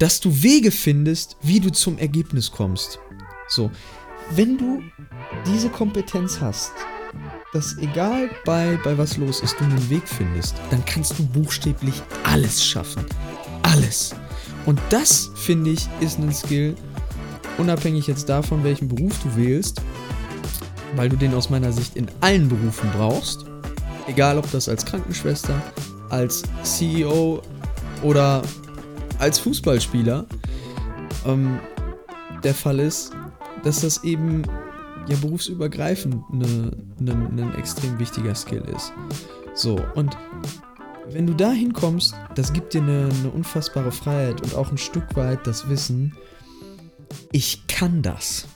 dass du Wege findest, wie du zum Ergebnis kommst. So, wenn du diese Kompetenz hast, dass egal bei, bei was los ist, du einen Weg findest, dann kannst du buchstäblich alles schaffen. Alles. Und das, finde ich, ist ein Skill, unabhängig jetzt davon, welchen Beruf du wählst, weil du den aus meiner Sicht in allen Berufen brauchst. Egal ob das als Krankenschwester, als CEO oder als Fußballspieler ähm, der Fall ist, dass das eben ja berufsübergreifend ein extrem wichtiger Skill ist. So, und wenn du da hinkommst, das gibt dir eine, eine unfassbare Freiheit und auch ein Stück weit das Wissen, ich kann das.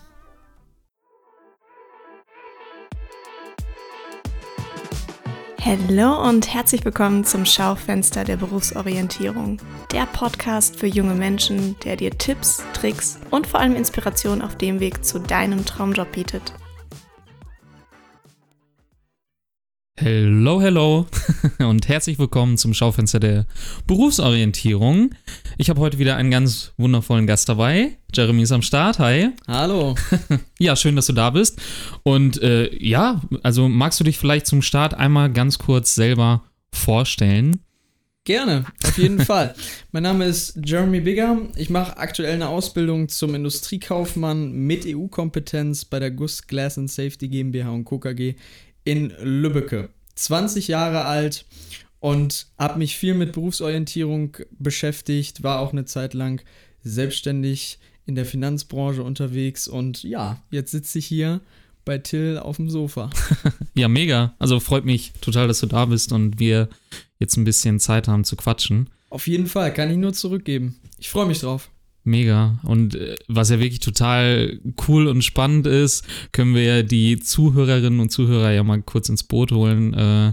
Hallo und herzlich willkommen zum Schaufenster der Berufsorientierung. Der Podcast für junge Menschen, der dir Tipps, Tricks und vor allem Inspiration auf dem Weg zu deinem Traumjob bietet. Hello, hello und herzlich willkommen zum Schaufenster der Berufsorientierung. Ich habe heute wieder einen ganz wundervollen Gast dabei. Jeremy ist am Start. Hi. Hallo. ja, schön, dass du da bist. Und äh, ja, also magst du dich vielleicht zum Start einmal ganz kurz selber vorstellen? Gerne, auf jeden Fall. Mein Name ist Jeremy Bigger. Ich mache aktuell eine Ausbildung zum Industriekaufmann mit EU-Kompetenz bei der GUS Glass and Safety GmbH und Co. KG in Lübbecke. 20 Jahre alt und habe mich viel mit Berufsorientierung beschäftigt, war auch eine Zeit lang selbstständig in der Finanzbranche unterwegs und ja, jetzt sitze ich hier bei Till auf dem Sofa. ja, mega. Also freut mich total, dass du da bist und wir jetzt ein bisschen Zeit haben zu quatschen. Auf jeden Fall, kann ich nur zurückgeben. Ich freue mich drauf. Mega. Und äh, was ja wirklich total cool und spannend ist, können wir ja die Zuhörerinnen und Zuhörer ja mal kurz ins Boot holen. Äh,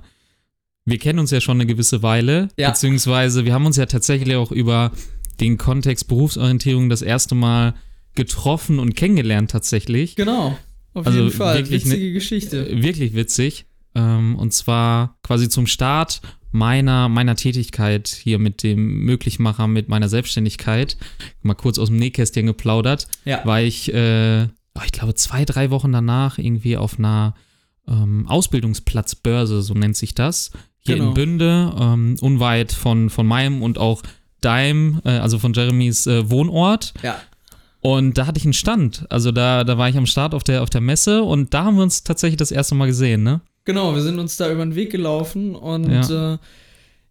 wir kennen uns ja schon eine gewisse Weile, ja. beziehungsweise wir haben uns ja tatsächlich auch über den Kontext Berufsorientierung das erste Mal getroffen und kennengelernt tatsächlich. Genau, auf also jeden Fall. Witzige ne, Geschichte. Wirklich witzig. Ähm, und zwar quasi zum Start meiner, meiner Tätigkeit hier mit dem Möglichmacher, mit meiner Selbstständigkeit, mal kurz aus dem Nähkästchen geplaudert, ja. war ich, äh, oh, ich glaube, zwei, drei Wochen danach irgendwie auf einer ähm, Ausbildungsplatzbörse, so nennt sich das, hier genau. in Bünde, ähm, unweit von, von meinem und auch deinem, äh, also von Jeremys äh, Wohnort. Ja. Und da hatte ich einen Stand. Also da, da war ich am Start auf der, auf der Messe und da haben wir uns tatsächlich das erste Mal gesehen, ne? Genau, wir sind uns da über den Weg gelaufen und ja. Äh,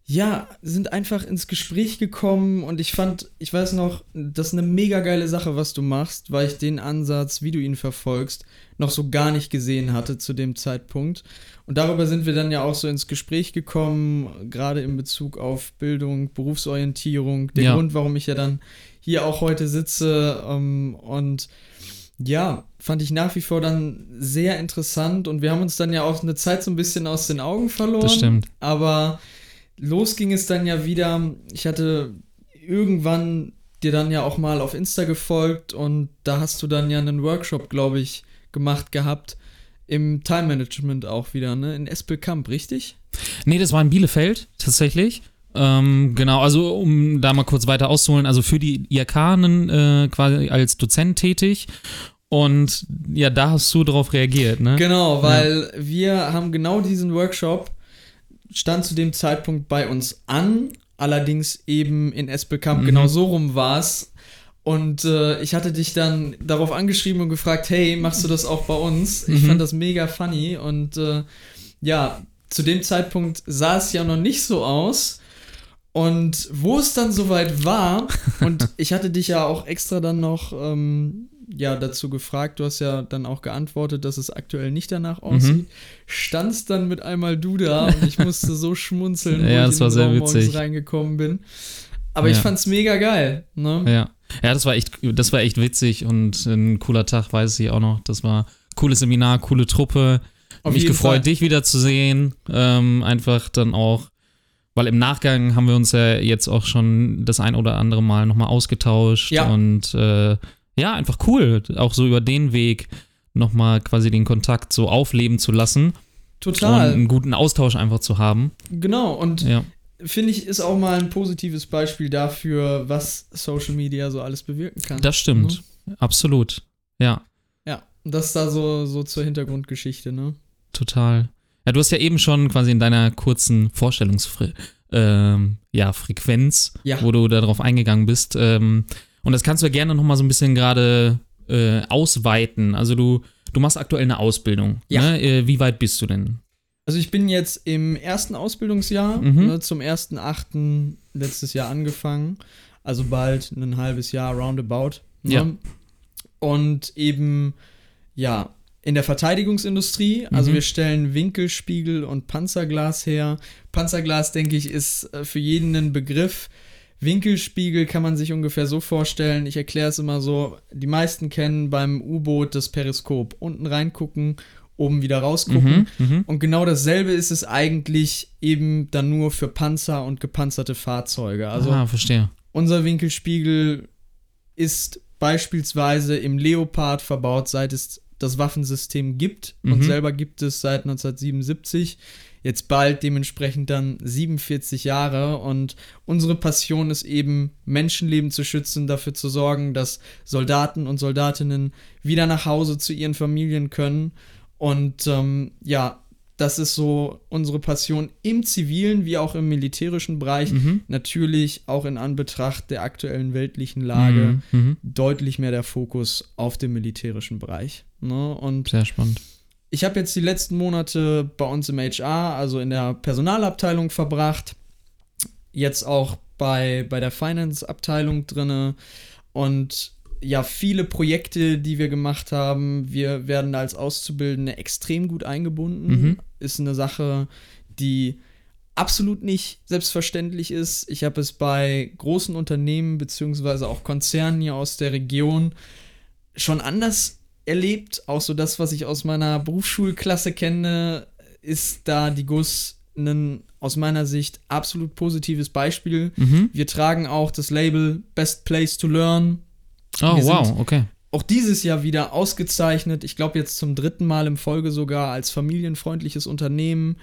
ja, sind einfach ins Gespräch gekommen und ich fand, ich weiß noch, das ist eine mega geile Sache, was du machst, weil ich den Ansatz, wie du ihn verfolgst, noch so gar nicht gesehen hatte zu dem Zeitpunkt. Und darüber sind wir dann ja auch so ins Gespräch gekommen, gerade in Bezug auf Bildung, Berufsorientierung, der ja. Grund, warum ich ja dann hier auch heute sitze ähm, und ja, fand ich nach wie vor dann sehr interessant und wir haben uns dann ja auch eine Zeit so ein bisschen aus den Augen verloren. Das stimmt. Aber los ging es dann ja wieder. Ich hatte irgendwann dir dann ja auch mal auf Insta gefolgt und da hast du dann ja einen Workshop, glaube ich, gemacht gehabt. Im Time Management auch wieder, ne? In Espelkamp, richtig? Nee, das war in Bielefeld tatsächlich. Ähm, genau, also um da mal kurz weiter auszuholen, also für die IAK äh, quasi als Dozent tätig und ja, da hast du darauf reagiert, ne? Genau, weil ja. wir haben genau diesen Workshop, stand zu dem Zeitpunkt bei uns an, allerdings eben in Espelkamp, mhm. genau so rum war es. Und äh, ich hatte dich dann darauf angeschrieben und gefragt, hey, machst du das auch bei uns? Ich mhm. fand das mega funny und äh, ja, zu dem Zeitpunkt sah es ja noch nicht so aus. Und wo es dann soweit war, und ich hatte dich ja auch extra dann noch ähm, ja dazu gefragt, du hast ja dann auch geantwortet, dass es aktuell nicht danach aussieht. Mhm. Standst dann mit einmal du da und ich musste so schmunzeln, ja, wo ich das in den Raum witzig. reingekommen bin. Aber ja. ich fand's mega geil. Ne? Ja. Ja, das war echt, das war echt witzig und ein cooler Tag, weiß ich auch noch. Das war cooles Seminar, coole Truppe. Auf mich gefreut, Fall. dich wiederzusehen. Ähm, einfach dann auch, weil im Nachgang haben wir uns ja jetzt auch schon das ein oder andere Mal nochmal ausgetauscht ja. und äh, ja, einfach cool, auch so über den Weg nochmal quasi den Kontakt so aufleben zu lassen. Total. Und einen guten Austausch einfach zu haben. Genau, und ja. finde ich, ist auch mal ein positives Beispiel dafür, was Social Media so alles bewirken kann. Das stimmt. Ne? Absolut. Ja. Ja, das ist da so, so zur Hintergrundgeschichte, ne? Total. Ja, du hast ja eben schon quasi in deiner kurzen Vorstellungsfrequenz, ähm, ja, Frequenz, ja. wo du darauf eingegangen bist. Ähm, und das kannst du ja gerne nochmal so ein bisschen gerade äh, ausweiten. Also du, du machst aktuell eine Ausbildung. Ja. Ne? Äh, wie weit bist du denn? Also ich bin jetzt im ersten Ausbildungsjahr, mhm. ne, zum 1.8. letztes Jahr angefangen. Also bald ein halbes Jahr roundabout. Ne? Ja. Und eben, ja, in der Verteidigungsindustrie. Also mhm. wir stellen Winkelspiegel und Panzerglas her. Panzerglas, denke ich, ist äh, für jeden ein Begriff. Winkelspiegel kann man sich ungefähr so vorstellen. Ich erkläre es immer so. Die meisten kennen beim U-Boot das Periskop. Unten reingucken, oben wieder rausgucken. Mhm, mhm, und genau dasselbe ist es eigentlich eben dann nur für Panzer und gepanzerte Fahrzeuge. Also ah, verstehe. Unser Winkelspiegel ist beispielsweise im Leopard verbaut, seit es das Waffensystem gibt mhm. und selber gibt es seit 1977. Jetzt bald dementsprechend dann 47 Jahre und unsere Passion ist eben, Menschenleben zu schützen, dafür zu sorgen, dass Soldaten und Soldatinnen wieder nach Hause zu ihren Familien können. Und ähm, ja, das ist so unsere Passion im zivilen wie auch im militärischen Bereich. Mhm. Natürlich auch in Anbetracht der aktuellen weltlichen Lage mhm. mhm. deutlich mehr der Fokus auf dem militärischen Bereich. Ne? Und Sehr spannend. Ich habe jetzt die letzten Monate bei uns im HR, also in der Personalabteilung verbracht. Jetzt auch bei, bei der Finance-Abteilung drinne. Und ja, viele Projekte, die wir gemacht haben, wir werden als Auszubildende extrem gut eingebunden. Mhm. Ist eine Sache, die absolut nicht selbstverständlich ist. Ich habe es bei großen Unternehmen beziehungsweise auch Konzernen hier aus der Region schon anders erlebt. Auch so das, was ich aus meiner Berufsschulklasse kenne, ist da die GUS ein aus meiner Sicht absolut positives Beispiel. Mhm. Wir tragen auch das Label Best Place to Learn Oh, wir wow, okay. Auch dieses Jahr wieder ausgezeichnet. Ich glaube, jetzt zum dritten Mal im Folge sogar als familienfreundliches Unternehmen.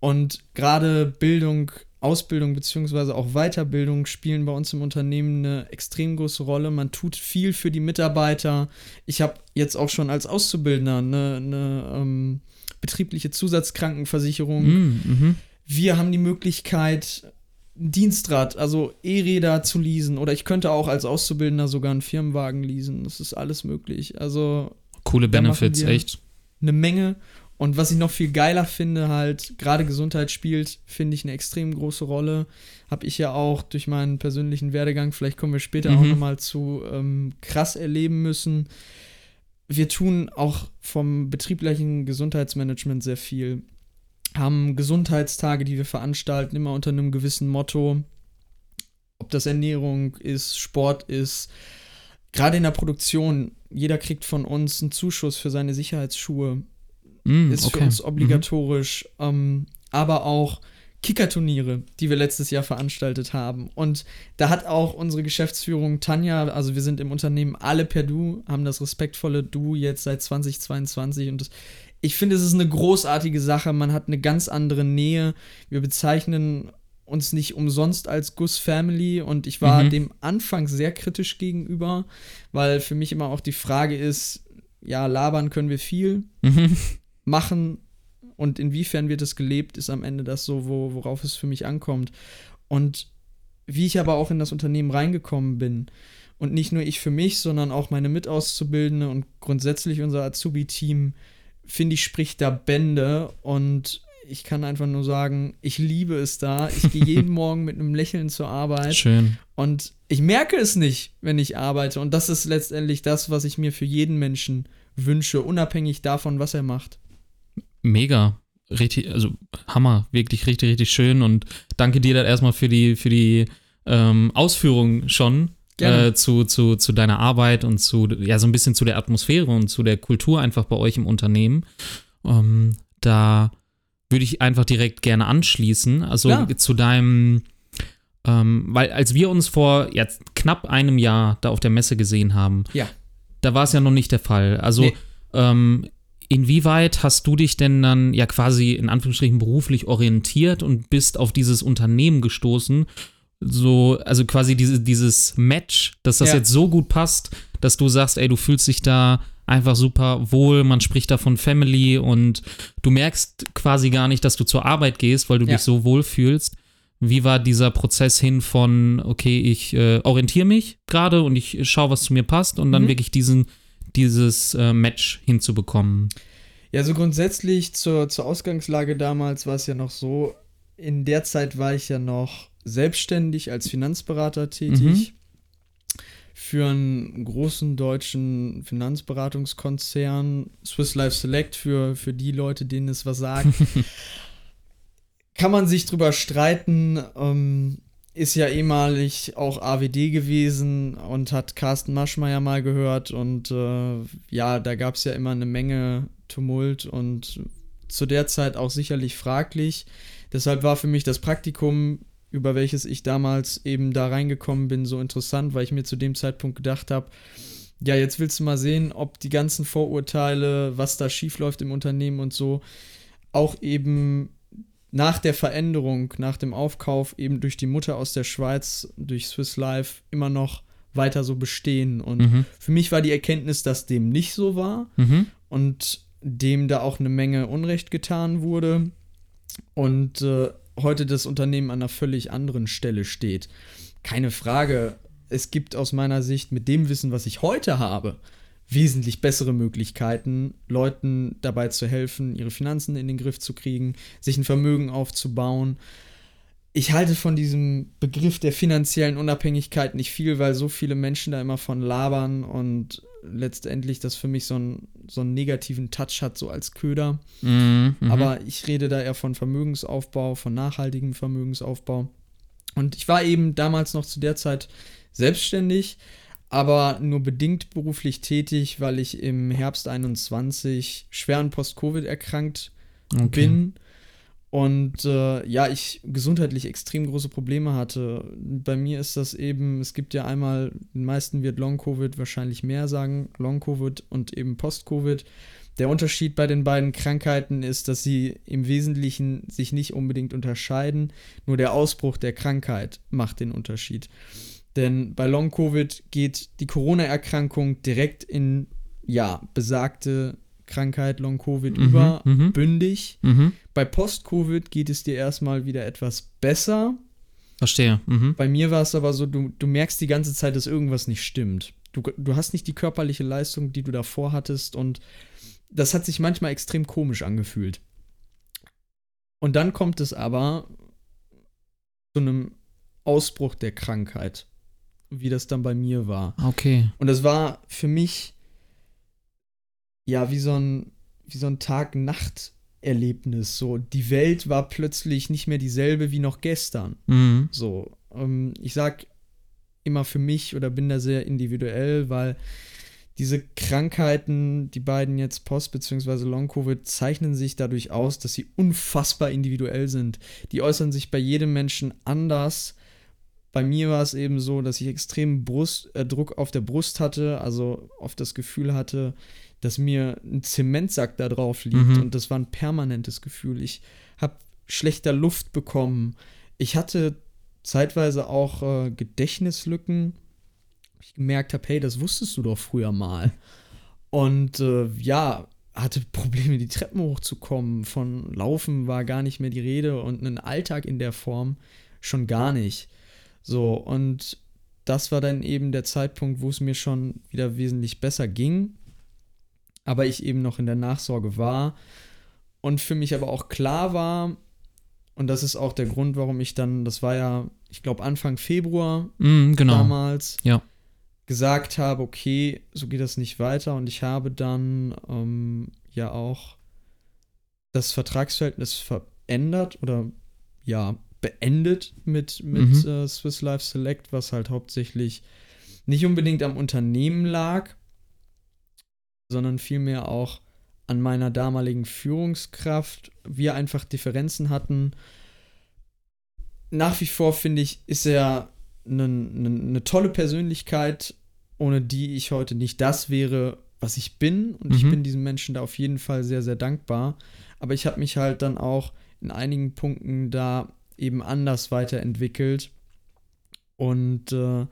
Und gerade Bildung, Ausbildung beziehungsweise auch Weiterbildung spielen bei uns im Unternehmen eine extrem große Rolle. Man tut viel für die Mitarbeiter. Ich habe jetzt auch schon als Auszubildender eine, eine ähm, betriebliche Zusatzkrankenversicherung. Mm, mhm. Wir haben die Möglichkeit, Dienstrad, also E-Räder zu leasen oder ich könnte auch als Auszubildender sogar einen Firmenwagen leasen. Das ist alles möglich. Also coole Benefits, echt. Eine Menge. Und was ich noch viel geiler finde, halt, gerade Gesundheit spielt, finde ich eine extrem große Rolle. Habe ich ja auch durch meinen persönlichen Werdegang, vielleicht kommen wir später mhm. auch nochmal zu, ähm, krass erleben müssen. Wir tun auch vom betrieblichen Gesundheitsmanagement sehr viel haben Gesundheitstage, die wir veranstalten, immer unter einem gewissen Motto. Ob das Ernährung ist, Sport ist. Gerade in der Produktion, jeder kriegt von uns einen Zuschuss für seine Sicherheitsschuhe. Mm, ist okay. für uns obligatorisch. Mhm. Ähm, aber auch Kickerturniere, die wir letztes Jahr veranstaltet haben. Und da hat auch unsere Geschäftsführung Tanja, also wir sind im Unternehmen alle per Du, haben das respektvolle Du jetzt seit 2022 und das ich finde, es ist eine großartige Sache. Man hat eine ganz andere Nähe. Wir bezeichnen uns nicht umsonst als Gus Family und ich war mhm. dem Anfang sehr kritisch gegenüber, weil für mich immer auch die Frage ist, ja, labern können wir viel, mhm. Machen und inwiefern wird es gelebt, ist am Ende das so, wo, worauf es für mich ankommt. Und wie ich aber auch in das Unternehmen reingekommen bin und nicht nur ich für mich, sondern auch meine Mitauszubildende und grundsätzlich unser Azubi-Team, finde ich, spricht da Bände und ich kann einfach nur sagen, ich liebe es da. Ich gehe jeden Morgen mit einem Lächeln zur Arbeit. Schön. Und ich merke es nicht, wenn ich arbeite. Und das ist letztendlich das, was ich mir für jeden Menschen wünsche, unabhängig davon, was er macht. Mega. Richtig, also Hammer, wirklich richtig, richtig schön. Und danke dir dann erstmal für die, für die ähm, Ausführung schon äh, zu, zu, zu deiner Arbeit und zu, ja, so ein bisschen zu der Atmosphäre und zu der Kultur einfach bei euch im Unternehmen. Ähm, da würde ich einfach direkt gerne anschließen. Also ja. zu deinem, ähm, weil als wir uns vor jetzt knapp einem Jahr da auf der Messe gesehen haben, ja. da war es ja noch nicht der Fall. Also nee. ähm, inwieweit hast du dich denn dann ja quasi in Anführungsstrichen beruflich orientiert und bist auf dieses Unternehmen gestoßen? So, also quasi diese, dieses Match, dass das ja. jetzt so gut passt, dass du sagst, ey, du fühlst dich da einfach super wohl, man spricht da von Family und du merkst quasi gar nicht, dass du zur Arbeit gehst, weil du ja. dich so wohl fühlst. Wie war dieser Prozess hin von, okay, ich äh, orientiere mich gerade und ich schaue, was zu mir passt und dann mhm. wirklich diesen, dieses äh, Match hinzubekommen? Ja, so grundsätzlich zur, zur Ausgangslage damals war es ja noch so, in der Zeit war ich ja noch selbstständig als Finanzberater tätig. Mhm für einen großen deutschen Finanzberatungskonzern, Swiss Life Select, für, für die Leute, denen es was sagt. Kann man sich drüber streiten, ähm, ist ja ehemalig auch AWD gewesen und hat Carsten Maschmeyer mal gehört und äh, ja, da gab es ja immer eine Menge Tumult und zu der Zeit auch sicherlich fraglich. Deshalb war für mich das Praktikum über welches ich damals eben da reingekommen bin, so interessant, weil ich mir zu dem Zeitpunkt gedacht habe, ja, jetzt willst du mal sehen, ob die ganzen Vorurteile, was da schiefläuft im Unternehmen und so, auch eben nach der Veränderung, nach dem Aufkauf eben durch die Mutter aus der Schweiz, durch Swiss Life, immer noch weiter so bestehen. Und mhm. für mich war die Erkenntnis, dass dem nicht so war mhm. und dem da auch eine Menge Unrecht getan wurde. Und äh, heute das Unternehmen an einer völlig anderen Stelle steht. Keine Frage, es gibt aus meiner Sicht mit dem Wissen, was ich heute habe, wesentlich bessere Möglichkeiten, Leuten dabei zu helfen, ihre Finanzen in den Griff zu kriegen, sich ein Vermögen aufzubauen. Ich halte von diesem Begriff der finanziellen Unabhängigkeit nicht viel, weil so viele Menschen da immer von labern und letztendlich das für mich so, ein, so einen negativen Touch hat, so als Köder. Mhm, mhm, Aber ich rede da eher von Vermögensaufbau, von nachhaltigem Vermögensaufbau. Und ich war eben damals noch zu der Zeit selbstständig, aber nur bedingt beruflich tätig, weil ich im Herbst 21 schwer an Post-Covid erkrankt okay. bin und äh, ja, ich gesundheitlich extrem große Probleme hatte. Bei mir ist das eben, es gibt ja einmal, den meisten wird Long-Covid wahrscheinlich mehr sagen, Long-Covid und eben Post-Covid. Der Unterschied bei den beiden Krankheiten ist, dass sie im Wesentlichen sich nicht unbedingt unterscheiden, nur der Ausbruch der Krankheit macht den Unterschied. Denn bei Long-Covid geht die Corona-Erkrankung direkt in, ja, besagte Krankheit Long-Covid mhm, über, mhm. bündig. Mhm. Bei Post-Covid geht es dir erstmal wieder etwas besser. Verstehe. Mhm. Bei mir war es aber so, du, du merkst die ganze Zeit, dass irgendwas nicht stimmt. Du, du hast nicht die körperliche Leistung, die du davor hattest und das hat sich manchmal extrem komisch angefühlt. Und dann kommt es aber zu einem Ausbruch der Krankheit, wie das dann bei mir war. Okay. Und das war für mich ja, wie so ein, wie so ein Tag-Nacht-Erlebnis. So, die Welt war plötzlich nicht mehr dieselbe wie noch gestern. Mhm. So, ähm, ich sag immer für mich oder bin da sehr individuell, weil diese Krankheiten, die beiden jetzt Post- bzw. Long-Covid, zeichnen sich dadurch aus, dass sie unfassbar individuell sind. Die äußern sich bei jedem Menschen anders. Bei mir war es eben so, dass ich extremen Brust, äh, Druck auf der Brust hatte, also oft das Gefühl hatte, dass mir ein Zementsack da drauf liegt mhm. und das war ein permanentes Gefühl. Ich habe schlechter Luft bekommen. Ich hatte zeitweise auch äh, Gedächtnislücken. Ich gemerkt habe, hey, das wusstest du doch früher mal. Und äh, ja, hatte Probleme, die Treppen hochzukommen. Von Laufen war gar nicht mehr die Rede und einen Alltag in der Form schon gar nicht. So, und das war dann eben der Zeitpunkt, wo es mir schon wieder wesentlich besser ging aber ich eben noch in der Nachsorge war und für mich aber auch klar war, und das ist auch der Grund, warum ich dann, das war ja, ich glaube, Anfang Februar mm, genau. damals, ja. gesagt habe, okay, so geht das nicht weiter. Und ich habe dann ähm, ja auch das Vertragsverhältnis verändert oder ja, beendet mit, mit mhm. äh, Swiss Life Select, was halt hauptsächlich nicht unbedingt am Unternehmen lag, sondern vielmehr auch an meiner damaligen Führungskraft. Wir einfach Differenzen hatten. Nach wie vor finde ich, ist er eine, eine, eine tolle Persönlichkeit, ohne die ich heute nicht das wäre, was ich bin und mhm. ich bin diesen Menschen da auf jeden Fall sehr, sehr dankbar. Aber ich habe mich halt dann auch in einigen Punkten da eben anders weiterentwickelt. Und äh,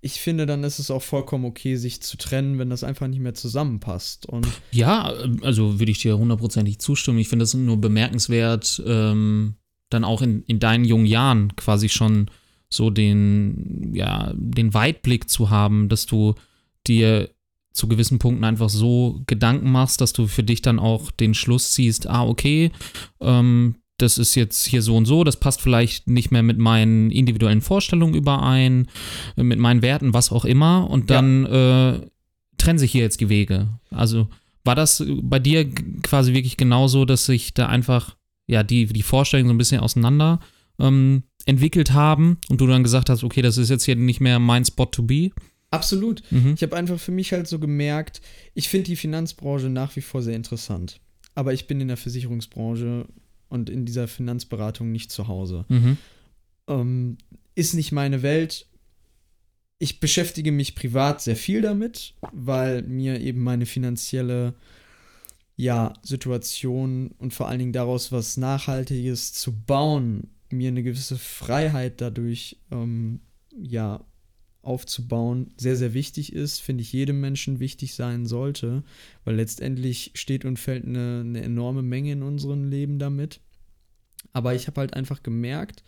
ich finde, dann ist es auch vollkommen okay, sich zu trennen, wenn das einfach nicht mehr zusammenpasst. Und ja, also würde ich dir hundertprozentig zustimmen. Ich finde es nur bemerkenswert, ähm, dann auch in, in deinen jungen Jahren quasi schon so den, ja, den Weitblick zu haben, dass du dir zu gewissen Punkten einfach so Gedanken machst, dass du für dich dann auch den Schluss ziehst, ah, okay, ähm, das ist jetzt hier so und so, das passt vielleicht nicht mehr mit meinen individuellen Vorstellungen überein, mit meinen Werten, was auch immer, und dann ja. äh, trennen sich hier jetzt die Wege. Also war das bei dir quasi wirklich genauso, dass sich da einfach ja die, die Vorstellungen so ein bisschen auseinander ähm, entwickelt haben und du dann gesagt hast, okay, das ist jetzt hier nicht mehr mein Spot to be? Absolut. Mhm. Ich habe einfach für mich halt so gemerkt, ich finde die Finanzbranche nach wie vor sehr interessant. Aber ich bin in der Versicherungsbranche und in dieser Finanzberatung nicht zu Hause. Mhm. Ähm, ist nicht meine Welt. Ich beschäftige mich privat sehr viel damit, weil mir eben meine finanzielle ja, Situation und vor allen Dingen daraus was Nachhaltiges zu bauen, mir eine gewisse Freiheit dadurch ähm, ja aufzubauen, sehr, sehr wichtig ist, finde ich jedem Menschen wichtig sein sollte, weil letztendlich steht und fällt eine, eine enorme Menge in unserem Leben damit. Aber ich habe halt einfach gemerkt,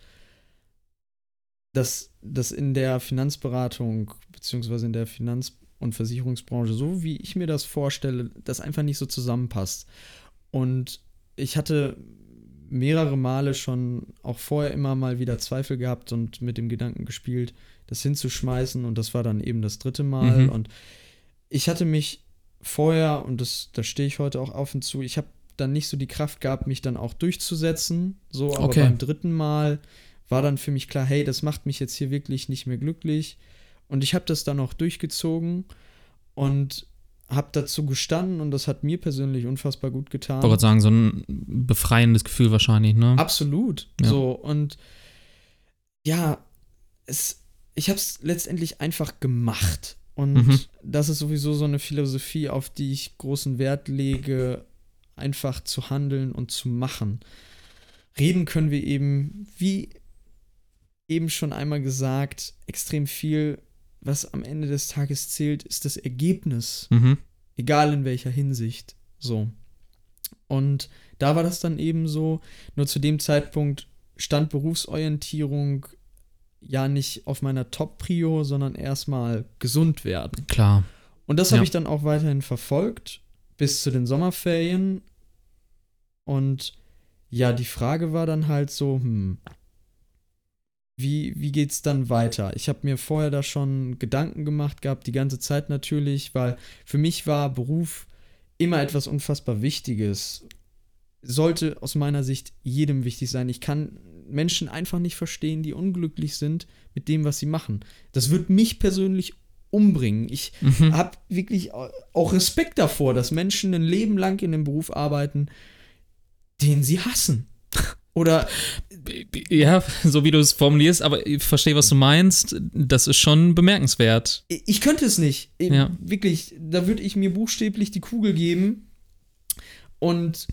dass das in der Finanzberatung beziehungsweise in der Finanz- und Versicherungsbranche, so wie ich mir das vorstelle, das einfach nicht so zusammenpasst. Und ich hatte mehrere Male schon auch vorher immer mal wieder Zweifel gehabt und mit dem Gedanken gespielt, das hinzuschmeißen. Und das war dann eben das dritte Mal. Mhm. Und ich hatte mich vorher, und das, da stehe ich heute auch auf und zu, ich habe dann nicht so die Kraft gehabt, mich dann auch durchzusetzen. So, aber okay. beim dritten Mal war dann für mich klar, hey, das macht mich jetzt hier wirklich nicht mehr glücklich. Und ich habe das dann auch durchgezogen und habe dazu gestanden und das hat mir persönlich unfassbar gut getan. Ich wollte sagen, so ein befreiendes Gefühl wahrscheinlich, ne? Absolut. Ja. So und ja, es, ich habe es letztendlich einfach gemacht. Und mhm. das ist sowieso so eine Philosophie, auf die ich großen Wert lege, einfach zu handeln und zu machen. Reden können wir eben, wie eben schon einmal gesagt, extrem viel was am Ende des Tages zählt, ist das Ergebnis. Mhm. Egal in welcher Hinsicht. So. Und da war das dann eben so, nur zu dem Zeitpunkt stand Berufsorientierung ja nicht auf meiner Top-Prio, sondern erstmal gesund werden. Klar. Und das habe ja. ich dann auch weiterhin verfolgt, bis zu den Sommerferien. Und ja, die Frage war dann halt so, hm, wie, wie geht es dann weiter? Ich habe mir vorher da schon Gedanken gemacht gehabt, die ganze Zeit natürlich, weil für mich war Beruf immer etwas unfassbar Wichtiges. Sollte aus meiner Sicht jedem wichtig sein. Ich kann Menschen einfach nicht verstehen, die unglücklich sind mit dem, was sie machen. Das wird mich persönlich umbringen. Ich mhm. habe wirklich auch Respekt davor, dass Menschen ein Leben lang in einem Beruf arbeiten, den sie hassen. Oder. Ja, so wie du es formulierst, aber ich verstehe, was du meinst. Das ist schon bemerkenswert. Ich könnte es nicht. Ja. Wirklich, da würde ich mir buchstäblich die Kugel geben und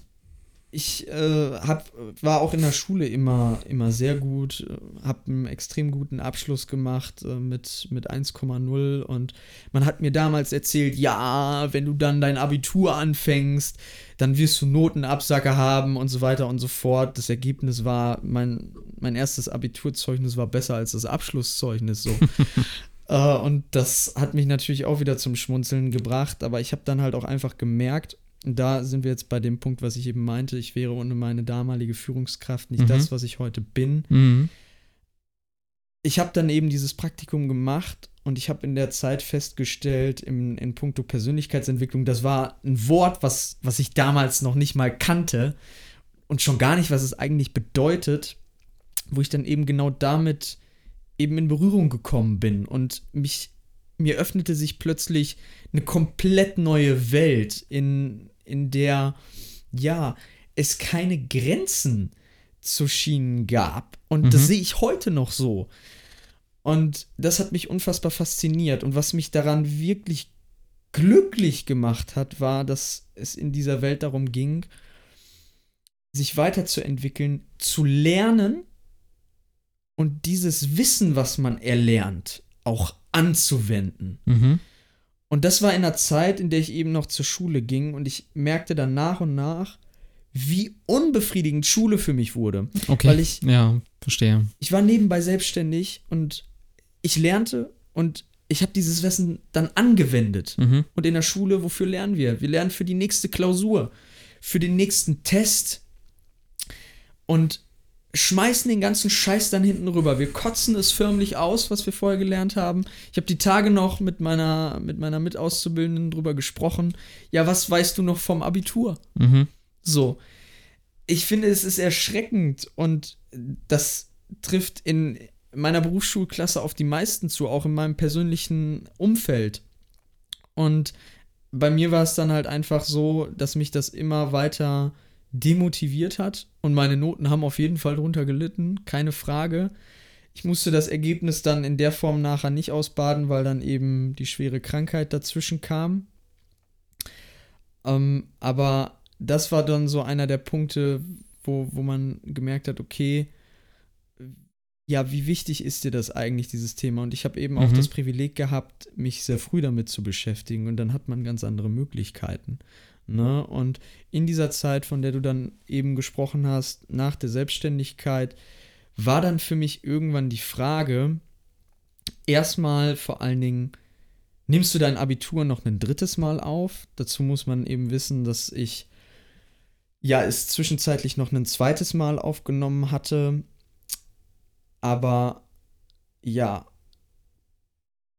ich äh, hab, war auch in der Schule immer, immer sehr gut, äh, habe einen extrem guten Abschluss gemacht äh, mit, mit 1,0 und man hat mir damals erzählt, ja, wenn du dann dein Abitur anfängst, dann wirst du Notenabsacker haben und so weiter und so fort. Das Ergebnis war, mein, mein erstes Abiturzeugnis war besser als das Abschlusszeugnis so. äh, und das hat mich natürlich auch wieder zum Schmunzeln gebracht, aber ich habe dann halt auch einfach gemerkt, da sind wir jetzt bei dem Punkt, was ich eben meinte, ich wäre ohne meine damalige Führungskraft nicht mhm. das, was ich heute bin. Mhm. Ich habe dann eben dieses Praktikum gemacht und ich habe in der Zeit festgestellt, im, in puncto Persönlichkeitsentwicklung, das war ein Wort, was, was ich damals noch nicht mal kannte und schon gar nicht, was es eigentlich bedeutet, wo ich dann eben genau damit eben in Berührung gekommen bin und mich mir öffnete sich plötzlich eine komplett neue Welt in in der, ja, es keine Grenzen zu Schienen gab. Und mhm. das sehe ich heute noch so. Und das hat mich unfassbar fasziniert. Und was mich daran wirklich glücklich gemacht hat, war, dass es in dieser Welt darum ging, sich weiterzuentwickeln, zu lernen und dieses Wissen, was man erlernt, auch anzuwenden. Mhm. Und das war in einer Zeit, in der ich eben noch zur Schule ging und ich merkte dann nach und nach, wie unbefriedigend Schule für mich wurde. Okay. Weil ich, ja, verstehe. Ich war nebenbei selbstständig und ich lernte und ich habe dieses Wissen dann angewendet. Mhm. Und in der Schule, wofür lernen wir? Wir lernen für die nächste Klausur, für den nächsten Test und schmeißen den ganzen Scheiß dann hinten rüber. Wir kotzen es förmlich aus, was wir vorher gelernt haben. Ich habe die Tage noch mit meiner, mit meiner Mitauszubildenden drüber gesprochen. Ja, was weißt du noch vom Abitur? Mhm. So. Ich finde, es ist erschreckend und das trifft in meiner Berufsschulklasse auf die meisten zu, auch in meinem persönlichen Umfeld. Und bei mir war es dann halt einfach so, dass mich das immer weiter demotiviert hat und meine Noten haben auf jeden Fall drunter gelitten, keine Frage. Ich musste das Ergebnis dann in der Form nachher nicht ausbaden, weil dann eben die schwere Krankheit dazwischen kam. Ähm, aber das war dann so einer der Punkte, wo, wo man gemerkt hat, okay, ja, wie wichtig ist dir das eigentlich, dieses Thema? Und ich habe eben auch mhm. das Privileg gehabt, mich sehr früh damit zu beschäftigen und dann hat man ganz andere Möglichkeiten. Ne? Und in dieser Zeit, von der du dann eben gesprochen hast, nach der Selbstständigkeit, war dann für mich irgendwann die Frage, erstmal vor allen Dingen, nimmst du dein Abitur noch ein drittes Mal auf? Dazu muss man eben wissen, dass ich ja es zwischenzeitlich noch ein zweites Mal aufgenommen hatte, aber ja,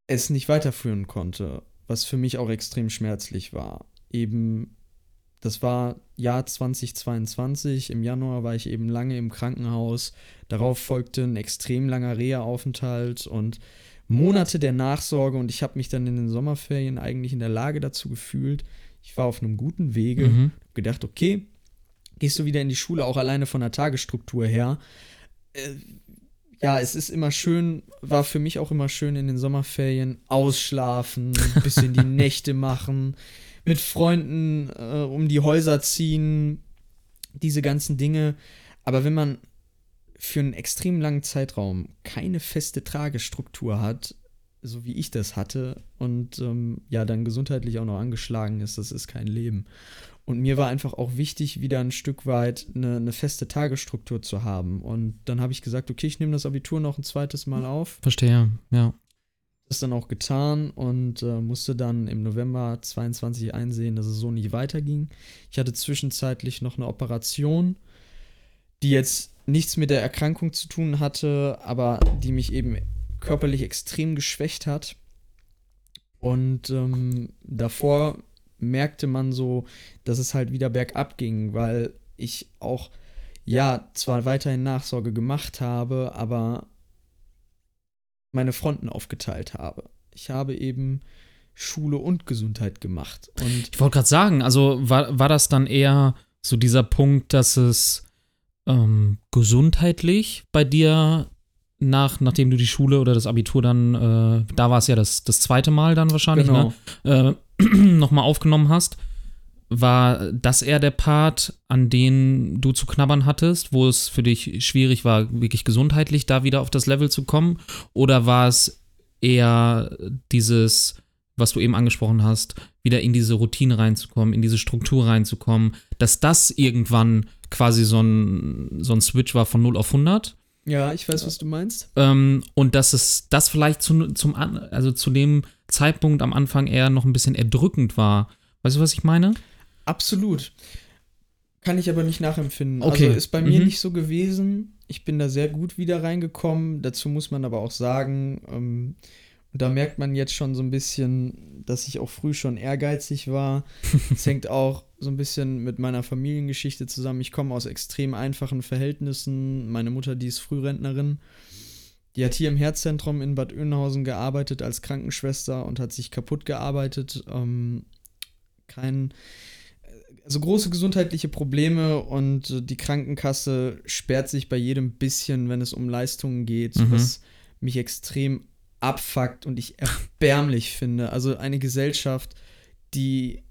es nicht weiterführen konnte, was für mich auch extrem schmerzlich war. Eben, das war Jahr 2022, im Januar war ich eben lange im Krankenhaus, darauf folgte ein extrem langer Reha-Aufenthalt und Monate der Nachsorge. Und ich habe mich dann in den Sommerferien eigentlich in der Lage dazu gefühlt, ich war auf einem guten Wege, mhm. gedacht, okay, gehst du wieder in die Schule, auch alleine von der Tagesstruktur her. Äh, ja, es ist immer schön, war für mich auch immer schön in den Sommerferien ausschlafen, ein bisschen die Nächte machen, mit Freunden äh, um die Häuser ziehen, diese ganzen Dinge. Aber wenn man für einen extrem langen Zeitraum keine feste Tragestruktur hat, so wie ich das hatte, und ähm, ja, dann gesundheitlich auch noch angeschlagen ist, das ist kein Leben. Und mir war einfach auch wichtig, wieder ein Stück weit eine, eine feste Tagesstruktur zu haben. Und dann habe ich gesagt, okay, ich nehme das Abitur noch ein zweites Mal auf. Verstehe, ja. Das dann auch getan und äh, musste dann im November 22 einsehen, dass es so nicht weiterging. Ich hatte zwischenzeitlich noch eine Operation, die jetzt nichts mit der Erkrankung zu tun hatte, aber die mich eben körperlich extrem geschwächt hat. Und ähm, davor merkte man so, dass es halt wieder bergab ging, weil ich auch, ja, zwar weiterhin Nachsorge gemacht habe, aber meine Fronten aufgeteilt habe. Ich habe eben Schule und Gesundheit gemacht. Und ich wollte gerade sagen, also war, war das dann eher so dieser Punkt, dass es ähm, gesundheitlich bei dir nach, nachdem du die Schule oder das Abitur dann, äh, da war es ja das, das zweite Mal dann wahrscheinlich, genau. ne? Äh, nochmal aufgenommen hast, war das eher der Part, an den du zu knabbern hattest, wo es für dich schwierig war, wirklich gesundheitlich da wieder auf das Level zu kommen? Oder war es eher dieses, was du eben angesprochen hast, wieder in diese Routine reinzukommen, in diese Struktur reinzukommen, dass das irgendwann quasi so ein, so ein Switch war von 0 auf 100? Ja, ich weiß, was du meinst. Ähm, und dass es das vielleicht zu, zum, also zu dem Zeitpunkt am Anfang eher noch ein bisschen erdrückend war. Weißt du, was ich meine? Absolut. Kann ich aber nicht nachempfinden. Okay. Also ist bei mir mhm. nicht so gewesen. Ich bin da sehr gut wieder reingekommen. Dazu muss man aber auch sagen, ähm, und da merkt man jetzt schon so ein bisschen, dass ich auch früh schon ehrgeizig war. Es hängt auch so ein bisschen mit meiner Familiengeschichte zusammen. Ich komme aus extrem einfachen Verhältnissen. Meine Mutter, die ist Frührentnerin. Die hat hier im Herzzentrum in Bad Oeynhausen gearbeitet als Krankenschwester und hat sich kaputt gearbeitet. Ähm, kein, also große gesundheitliche Probleme und die Krankenkasse sperrt sich bei jedem bisschen, wenn es um Leistungen geht, mhm. was mich extrem abfuckt und ich erbärmlich finde. Also eine Gesellschaft die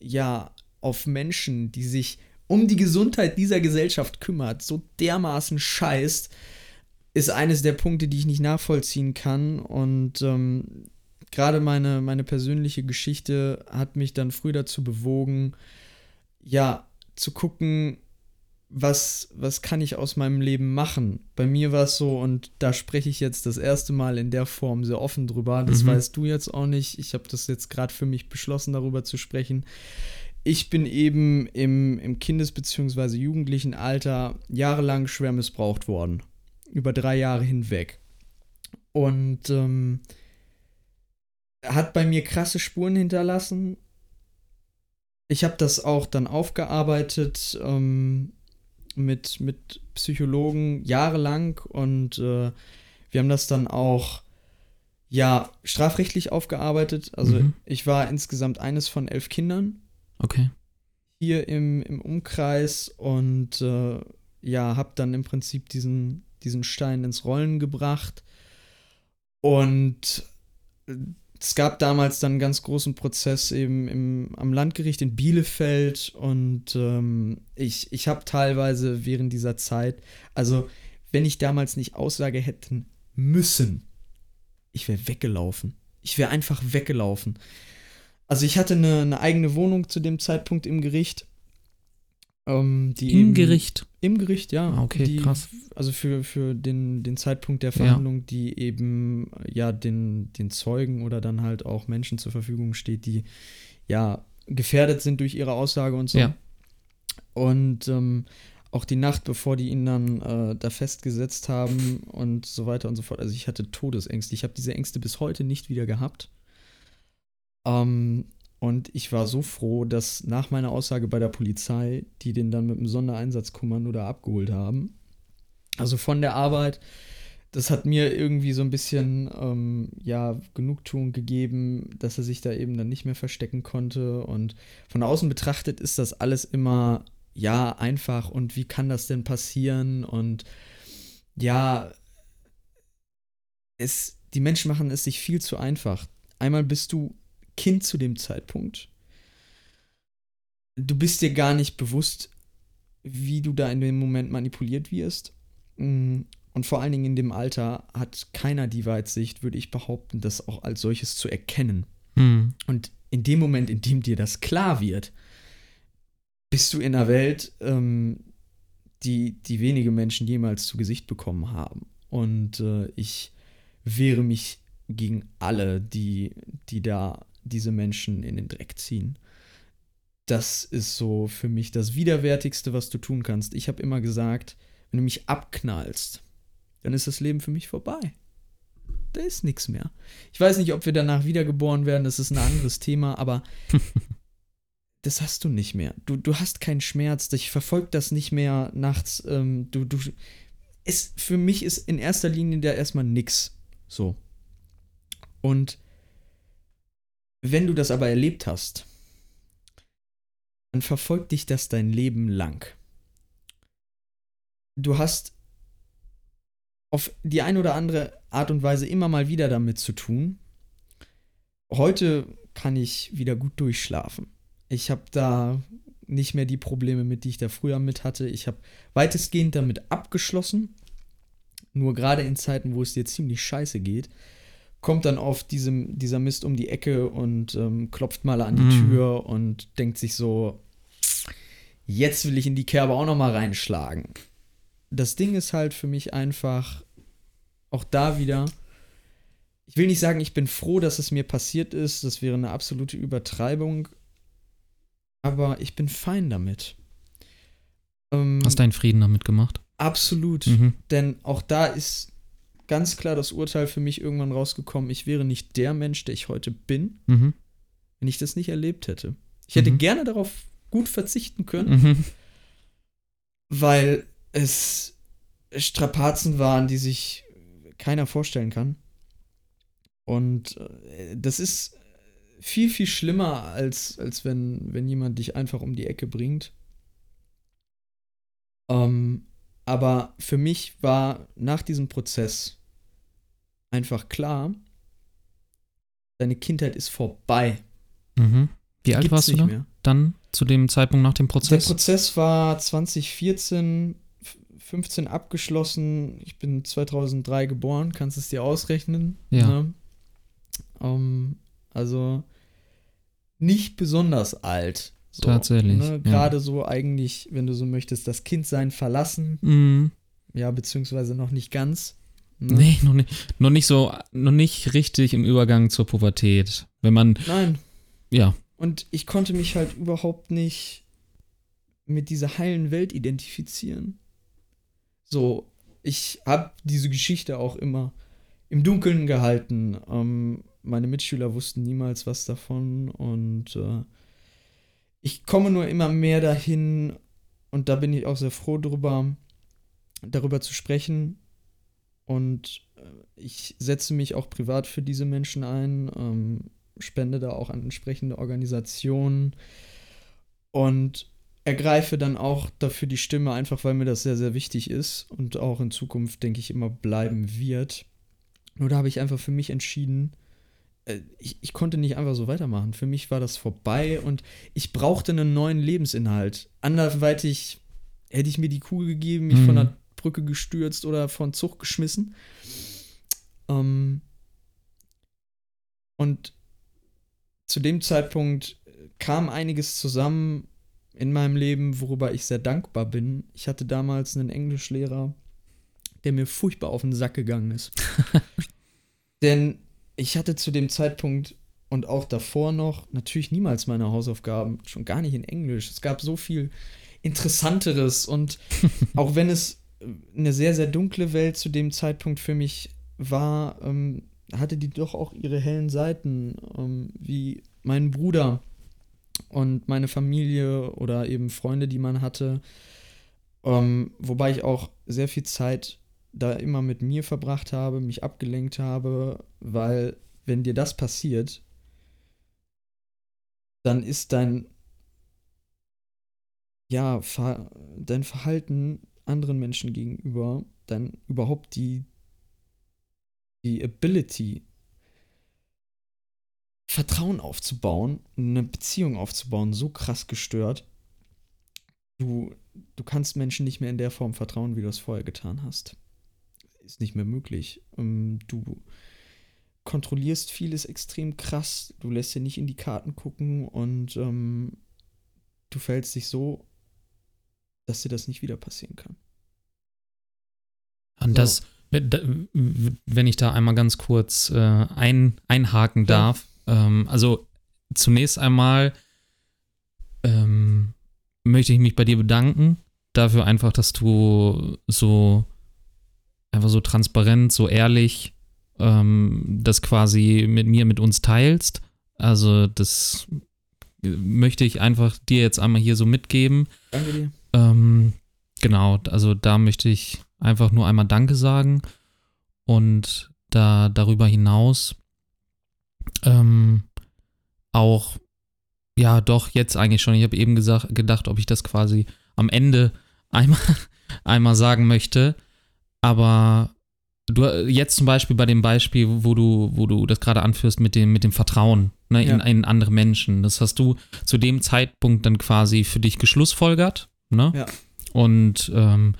ja auf Menschen, die sich um die Gesundheit dieser Gesellschaft kümmert, so dermaßen scheißt, ist eines der Punkte, die ich nicht nachvollziehen kann. Und ähm, gerade meine, meine persönliche Geschichte hat mich dann früh dazu bewogen, ja, zu gucken, was, was kann ich aus meinem Leben machen? Bei mir war es so, und da spreche ich jetzt das erste Mal in der Form sehr offen drüber. Das mhm. weißt du jetzt auch nicht. Ich habe das jetzt gerade für mich beschlossen, darüber zu sprechen. Ich bin eben im, im Kindes- bzw. jugendlichen Alter jahrelang schwer missbraucht worden. Über drei Jahre hinweg. Und ähm, hat bei mir krasse Spuren hinterlassen. Ich habe das auch dann aufgearbeitet. Ähm, mit, mit Psychologen jahrelang und äh, wir haben das dann auch ja strafrechtlich aufgearbeitet. Also mhm. ich war insgesamt eines von elf Kindern. Okay. Hier im, im Umkreis und äh, ja, habe dann im Prinzip diesen, diesen Stein ins Rollen gebracht. Und es gab damals dann einen ganz großen Prozess eben im, am Landgericht in Bielefeld und ähm, ich, ich habe teilweise während dieser Zeit, also wenn ich damals nicht Aussage hätten müssen, ich wäre weggelaufen. Ich wäre einfach weggelaufen. Also ich hatte eine, eine eigene Wohnung zu dem Zeitpunkt im Gericht ähm, Im eben, Gericht? Im Gericht, ja. Ah, okay, die, krass. Also für, für den, den Zeitpunkt der Verhandlung, ja. die eben ja den, den Zeugen oder dann halt auch Menschen zur Verfügung steht, die ja gefährdet sind durch ihre Aussage und so. Ja. Und ähm, auch die Nacht, bevor die ihn dann äh, da festgesetzt haben und so weiter und so fort. Also ich hatte Todesängste. Ich habe diese Ängste bis heute nicht wieder gehabt. Ähm, und ich war so froh, dass nach meiner Aussage bei der Polizei, die den dann mit dem Sondereinsatzkommando da abgeholt haben, also von der Arbeit, das hat mir irgendwie so ein bisschen, ähm, ja, Genugtuung gegeben, dass er sich da eben dann nicht mehr verstecken konnte. Und von außen betrachtet ist das alles immer, ja, einfach und wie kann das denn passieren? Und ja, es, die Menschen machen es sich viel zu einfach. Einmal bist du Kind zu dem Zeitpunkt. Du bist dir gar nicht bewusst, wie du da in dem Moment manipuliert wirst. Mm, und vor allen Dingen in dem Alter hat keiner die Weitsicht, würde ich behaupten, das auch als solches zu erkennen. Mhm. Und in dem Moment, in dem dir das klar wird, bist du in einer Welt, ähm, die, die wenige Menschen jemals zu Gesicht bekommen haben. Und äh, ich wehre mich gegen alle, die, die da diese Menschen in den Dreck ziehen. Das ist so für mich das Widerwärtigste, was du tun kannst. Ich habe immer gesagt, wenn du mich abknallst, dann ist das Leben für mich vorbei. Da ist nichts mehr. Ich weiß nicht, ob wir danach wiedergeboren werden, das ist ein anderes Thema, aber das hast du nicht mehr. Du, du hast keinen Schmerz, dich verfolgt das nicht mehr nachts. Ähm, du, du, es, für mich ist in erster Linie da erstmal nix. So. Und wenn du das aber erlebt hast, dann verfolgt dich das dein Leben lang. Du hast auf die eine oder andere Art und Weise immer mal wieder damit zu tun. Heute kann ich wieder gut durchschlafen. Ich habe da nicht mehr die Probleme mit, die ich da früher mit hatte. Ich habe weitestgehend damit abgeschlossen. Nur gerade in Zeiten, wo es dir ziemlich scheiße geht, kommt dann auf diesem, dieser Mist um die Ecke und ähm, klopft mal an die mm. Tür und denkt sich so, jetzt will ich in die Kerbe auch noch mal reinschlagen. Das Ding ist halt für mich einfach, auch da wieder, ich will nicht sagen, ich bin froh, dass es mir passiert ist, das wäre eine absolute Übertreibung, aber ich bin fein damit. Ähm, Hast deinen Frieden damit gemacht? Absolut, mhm. denn auch da ist ganz klar das Urteil für mich irgendwann rausgekommen, ich wäre nicht der Mensch, der ich heute bin, mhm. wenn ich das nicht erlebt hätte. Ich hätte mhm. gerne darauf gut verzichten können, mhm. weil es Strapazen waren, die sich keiner vorstellen kann. Und äh, das ist viel, viel schlimmer, als, als wenn, wenn jemand dich einfach um die Ecke bringt. Ähm, aber für mich war nach diesem Prozess einfach klar, deine Kindheit ist vorbei. Mhm. Wie alt warst du da? Mehr. dann zu dem Zeitpunkt nach dem Prozess? Der Prozess war 2014, 15 abgeschlossen. Ich bin 2003 geboren, kannst es dir ausrechnen. Ja. Ne? Um, ähm, also nicht besonders alt. So, Tatsächlich. Ne? Gerade ja. so eigentlich, wenn du so möchtest, das Kindsein verlassen. Mhm. Ja, beziehungsweise noch nicht ganz. Ne? Nee, noch nicht, noch nicht so, noch nicht richtig im Übergang zur Pubertät. Wenn man. Nein. Ja. Und ich konnte mich halt überhaupt nicht mit dieser heilen Welt identifizieren. So, ich habe diese Geschichte auch immer im Dunkeln gehalten. Ähm, meine Mitschüler wussten niemals was davon und äh, ich komme nur immer mehr dahin und da bin ich auch sehr froh drüber, darüber zu sprechen. Und äh, ich setze mich auch privat für diese Menschen ein, ähm, spende da auch an entsprechende Organisationen und ergreife dann auch dafür die Stimme, einfach weil mir das sehr, sehr wichtig ist und auch in Zukunft, denke ich, immer bleiben wird. Nur da habe ich einfach für mich entschieden, äh, ich, ich konnte nicht einfach so weitermachen. Für mich war das vorbei und ich brauchte einen neuen Lebensinhalt. Anderweitig hätte ich mir die Kugel gegeben, mich mhm. von der Brücke gestürzt oder von Zug geschmissen. Ähm, und zu dem Zeitpunkt kam einiges zusammen in meinem Leben, worüber ich sehr dankbar bin. Ich hatte damals einen Englischlehrer, der mir furchtbar auf den Sack gegangen ist. Denn ich hatte zu dem Zeitpunkt und auch davor noch natürlich niemals meine Hausaufgaben, schon gar nicht in Englisch. Es gab so viel Interessanteres und auch wenn es eine sehr, sehr dunkle Welt zu dem Zeitpunkt für mich war, ähm, hatte die doch auch ihre hellen Seiten, ähm, wie mein Bruder und meine Familie oder eben Freunde, die man hatte. Ähm, wobei ich auch sehr viel Zeit da immer mit mir verbracht habe, mich abgelenkt habe, weil wenn dir das passiert, dann ist dein ja, dein Verhalten anderen Menschen gegenüber, dann überhaupt die die Ability Vertrauen aufzubauen, eine Beziehung aufzubauen, so krass gestört. Du, du kannst Menschen nicht mehr in der Form vertrauen, wie du es vorher getan hast ist nicht mehr möglich. Ähm, du kontrollierst vieles extrem krass, du lässt dir nicht in die Karten gucken und ähm, du verhältst dich so, dass dir das nicht wieder passieren kann. Und so. das, wenn ich da einmal ganz kurz äh, ein, einhaken darf, ja. ähm, also zunächst einmal ähm, möchte ich mich bei dir bedanken dafür einfach, dass du so einfach so transparent, so ehrlich ähm, das quasi mit mir, mit uns teilst. Also das möchte ich einfach dir jetzt einmal hier so mitgeben. Danke dir. Ähm, genau, also da möchte ich einfach nur einmal Danke sagen und da darüber hinaus ähm, auch ja doch jetzt eigentlich schon. Ich habe eben gesagt, gedacht, ob ich das quasi am Ende einmal einmal sagen möchte. Aber du jetzt zum Beispiel bei dem Beispiel, wo du, wo du das gerade anführst mit dem, mit dem Vertrauen ne, ja. in, in, andere Menschen, das hast du zu dem Zeitpunkt dann quasi für dich geschlussfolgert. Ne? Ja. Und ähm,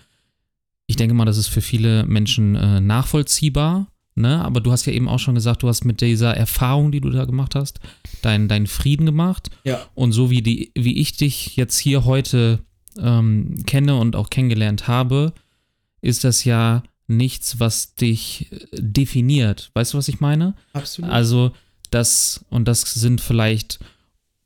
ich denke mal, das ist für viele Menschen äh, nachvollziehbar. Ne? Aber du hast ja eben auch schon gesagt, du hast mit dieser Erfahrung, die du da gemacht hast, deinen dein Frieden gemacht. Ja. Und so wie, die, wie ich dich jetzt hier heute ähm, kenne und auch kennengelernt habe, ist das ja nichts, was dich äh, definiert. Weißt du, was ich meine? Absolut. Also, das, und das sind vielleicht,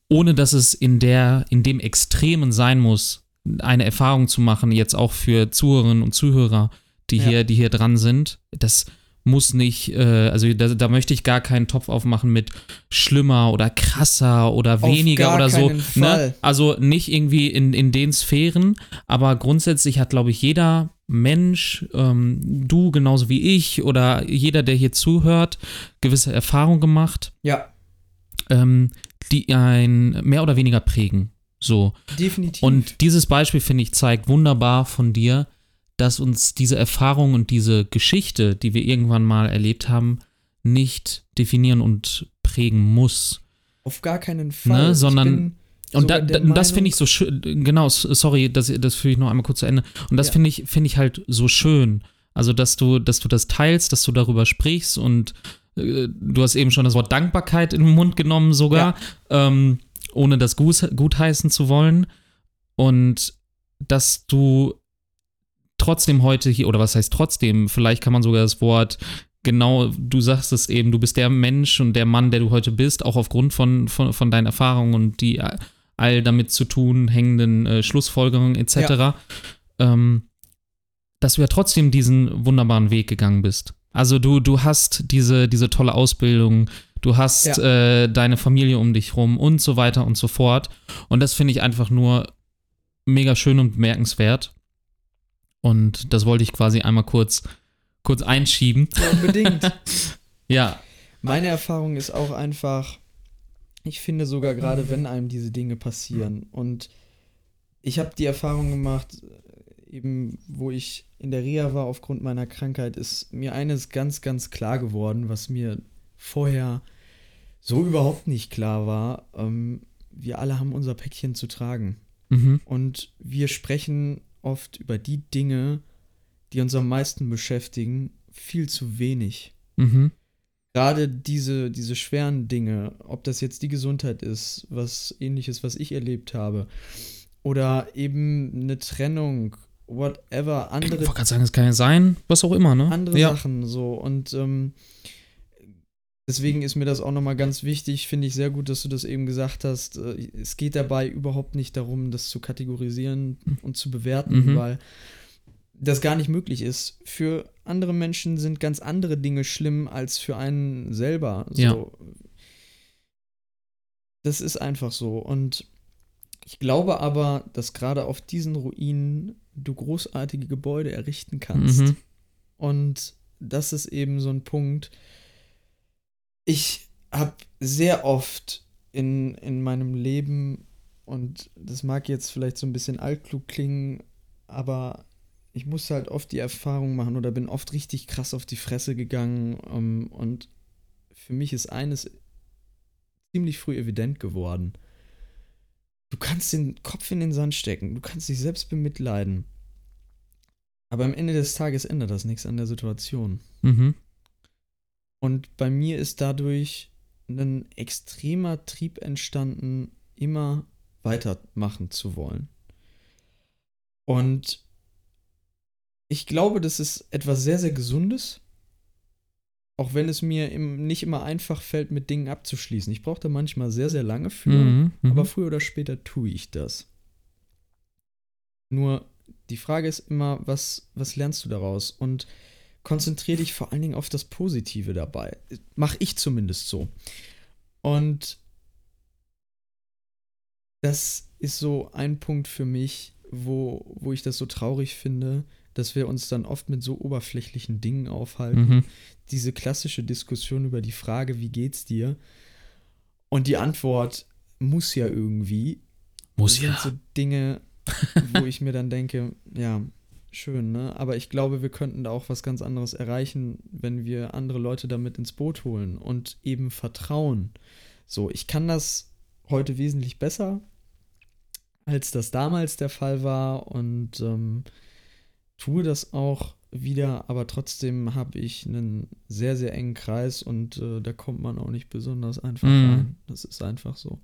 ohne dass es in der, in dem Extremen sein muss, eine Erfahrung zu machen, jetzt auch für Zuhörerinnen und Zuhörer, die ja. hier, die hier dran sind, das muss nicht, äh, also da, da, möchte ich gar keinen Topf aufmachen mit schlimmer oder krasser oder weniger oder so. Ne? Also nicht irgendwie in, in den Sphären, aber grundsätzlich hat, glaube ich, jeder Mensch, ähm, du genauso wie ich oder jeder, der hier zuhört, gewisse Erfahrungen gemacht. Ja. Ähm, die ein mehr oder weniger prägen. So. Definitiv. Und dieses Beispiel, finde ich, zeigt wunderbar von dir, dass uns diese Erfahrung und diese Geschichte, die wir irgendwann mal erlebt haben, nicht definieren und prägen muss. Auf gar keinen Fall. Ne, sondern und da, da, das finde ich so schön, genau, sorry, das, das führe ich noch einmal kurz zu Ende. Und das ja. finde ich, finde ich halt so schön. Also, dass du, dass du das teilst, dass du darüber sprichst und äh, du hast eben schon das Wort Dankbarkeit in den Mund genommen, sogar, ja. ähm, ohne das gut, gutheißen zu wollen. Und dass du trotzdem heute hier, oder was heißt trotzdem, vielleicht kann man sogar das Wort genau, du sagst es eben, du bist der Mensch und der Mann, der du heute bist, auch aufgrund von, von, von deinen Erfahrungen und die all damit zu tun hängenden äh, Schlussfolgerungen etc., ja. ähm, dass du ja trotzdem diesen wunderbaren Weg gegangen bist. Also du, du hast diese, diese tolle Ausbildung, du hast ja. äh, deine Familie um dich rum und so weiter und so fort. Und das finde ich einfach nur mega schön und bemerkenswert. Und das wollte ich quasi einmal kurz, kurz einschieben. Ja, unbedingt. ja. Meine Erfahrung ist auch einfach, ich finde sogar gerade, wenn einem diese Dinge passieren und ich habe die Erfahrung gemacht, eben wo ich in der Reha war aufgrund meiner Krankheit, ist mir eines ganz, ganz klar geworden, was mir vorher so überhaupt nicht klar war. Ähm, wir alle haben unser Päckchen zu tragen. Mhm. Und wir sprechen oft über die Dinge, die uns am meisten beschäftigen, viel zu wenig. Mhm gerade diese, diese schweren Dinge, ob das jetzt die Gesundheit ist, was ähnliches, was ich erlebt habe, oder eben eine Trennung, whatever, andere. Ich wollte gerade sagen, es kann ja sein, was auch immer, ne? Andere ja. Sachen so. Und ähm, deswegen ist mir das auch nochmal ganz wichtig, finde ich sehr gut, dass du das eben gesagt hast. Äh, es geht dabei überhaupt nicht darum, das zu kategorisieren und zu bewerten, mhm. weil das gar nicht möglich ist. Für andere Menschen sind ganz andere Dinge schlimm als für einen selber. So. Ja. Das ist einfach so. Und ich glaube aber, dass gerade auf diesen Ruinen du großartige Gebäude errichten kannst. Mhm. Und das ist eben so ein Punkt. Ich habe sehr oft in, in meinem Leben, und das mag jetzt vielleicht so ein bisschen altklug klingen, aber ich musste halt oft die Erfahrung machen oder bin oft richtig krass auf die Fresse gegangen. Um, ähm, und für mich ist eines ziemlich früh evident geworden. Du kannst den Kopf in den Sand stecken, du kannst dich selbst bemitleiden. Aber am Ende des Tages ändert das nichts an der Situation. Mhm. Und bei mir ist dadurch ein extremer Trieb entstanden, immer weitermachen zu wollen. Und ich glaube, das ist etwas sehr, sehr Gesundes. Auch wenn es mir im, nicht immer einfach fällt, mit Dingen abzuschließen. Ich brauche da manchmal sehr, sehr lange für, mhm, mhm, aber früher oder später tue ich das. Nur die Frage ist immer, was, was lernst du daraus? Und konzentriere dich vor allen Dingen auf das Positive dabei. Mache ich zumindest so. Und das ist so ein Punkt für mich, wo, wo ich das so traurig finde, dass wir uns dann oft mit so oberflächlichen Dingen aufhalten. Mhm. Diese klassische Diskussion über die Frage, wie geht's dir? Und die Antwort muss ja irgendwie. Muss das ja. sind so Dinge, wo ich mir dann denke, ja, schön, ne? Aber ich glaube, wir könnten da auch was ganz anderes erreichen, wenn wir andere Leute damit ins Boot holen und eben vertrauen. So, ich kann das heute wesentlich besser, als das damals der Fall war und ähm, tue das auch wieder, aber trotzdem habe ich einen sehr, sehr engen Kreis und äh, da kommt man auch nicht besonders einfach mm. rein. Das ist einfach so.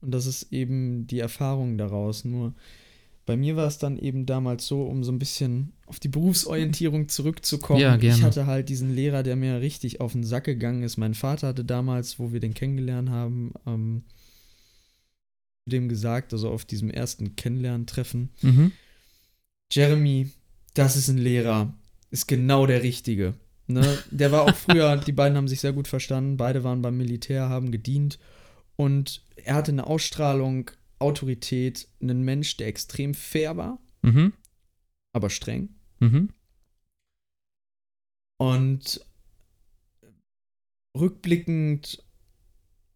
Und das ist eben die Erfahrung daraus. Nur bei mir war es dann eben damals so, um so ein bisschen auf die Berufsorientierung zurückzukommen. Ja, gerne. Ich hatte halt diesen Lehrer, der mir richtig auf den Sack gegangen ist. Mein Vater hatte damals, wo wir den kennengelernt haben, ähm, dem gesagt, also auf diesem ersten Kennenlerntreffen, mhm. Jeremy, das ist ein Lehrer, ist genau der Richtige. Ne? Der war auch früher, die beiden haben sich sehr gut verstanden, beide waren beim Militär, haben gedient und er hatte eine Ausstrahlung, Autorität, einen Mensch, der extrem fair war, mhm. aber streng. Mhm. Und rückblickend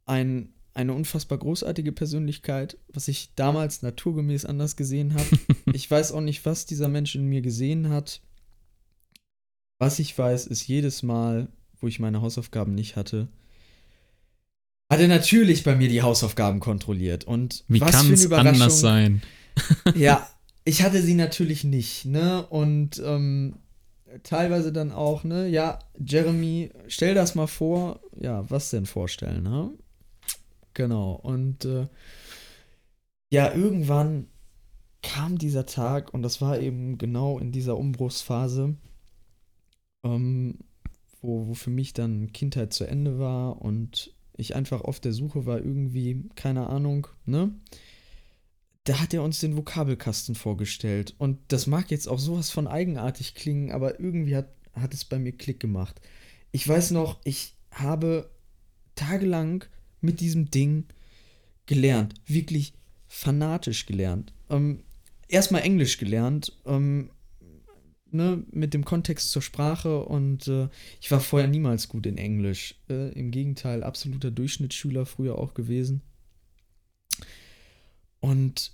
ein, eine unfassbar großartige Persönlichkeit, was ich damals naturgemäß anders gesehen habe. ich weiß auch nicht, was dieser Mensch in mir gesehen hat. Was ich weiß, ist jedes Mal, wo ich meine Hausaufgaben nicht hatte, hat er natürlich bei mir die Hausaufgaben kontrolliert. Und Wie kann es anders sein? ja, ich hatte sie natürlich nicht, ne? Und ähm, teilweise dann auch, ne? Ja, Jeremy, stell das mal vor. Ja, was denn vorstellen, ne? Genau. Und äh, ja, irgendwann kam dieser Tag und das war eben genau in dieser Umbruchsphase, ähm, wo, wo für mich dann Kindheit zu Ende war und ich einfach auf der Suche war, irgendwie, keine Ahnung, ne? Da hat er uns den Vokabelkasten vorgestellt. Und das mag jetzt auch sowas von eigenartig klingen, aber irgendwie hat, hat es bei mir Klick gemacht. Ich weiß noch, ich habe tagelang mit diesem Ding gelernt. Wirklich fanatisch gelernt. Ähm, erstmal Englisch gelernt, ähm, ne, mit dem Kontext zur Sprache und äh, ich war vorher niemals gut in Englisch. Äh, Im Gegenteil, absoluter Durchschnittsschüler früher auch gewesen. Und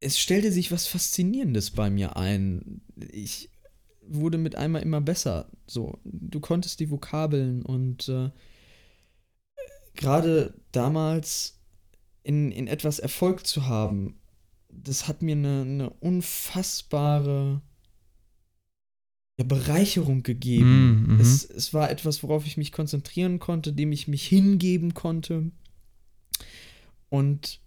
es stellte sich was Faszinierendes bei mir ein. Ich wurde mit einmal immer besser. So, du konntest die Vokabeln und äh, gerade damals in, in etwas Erfolg zu haben, das hat mir eine, eine unfassbare ja, Bereicherung gegeben. Mm, mhm. es, es war etwas, worauf ich mich konzentrieren konnte, dem ich mich hingeben konnte. Und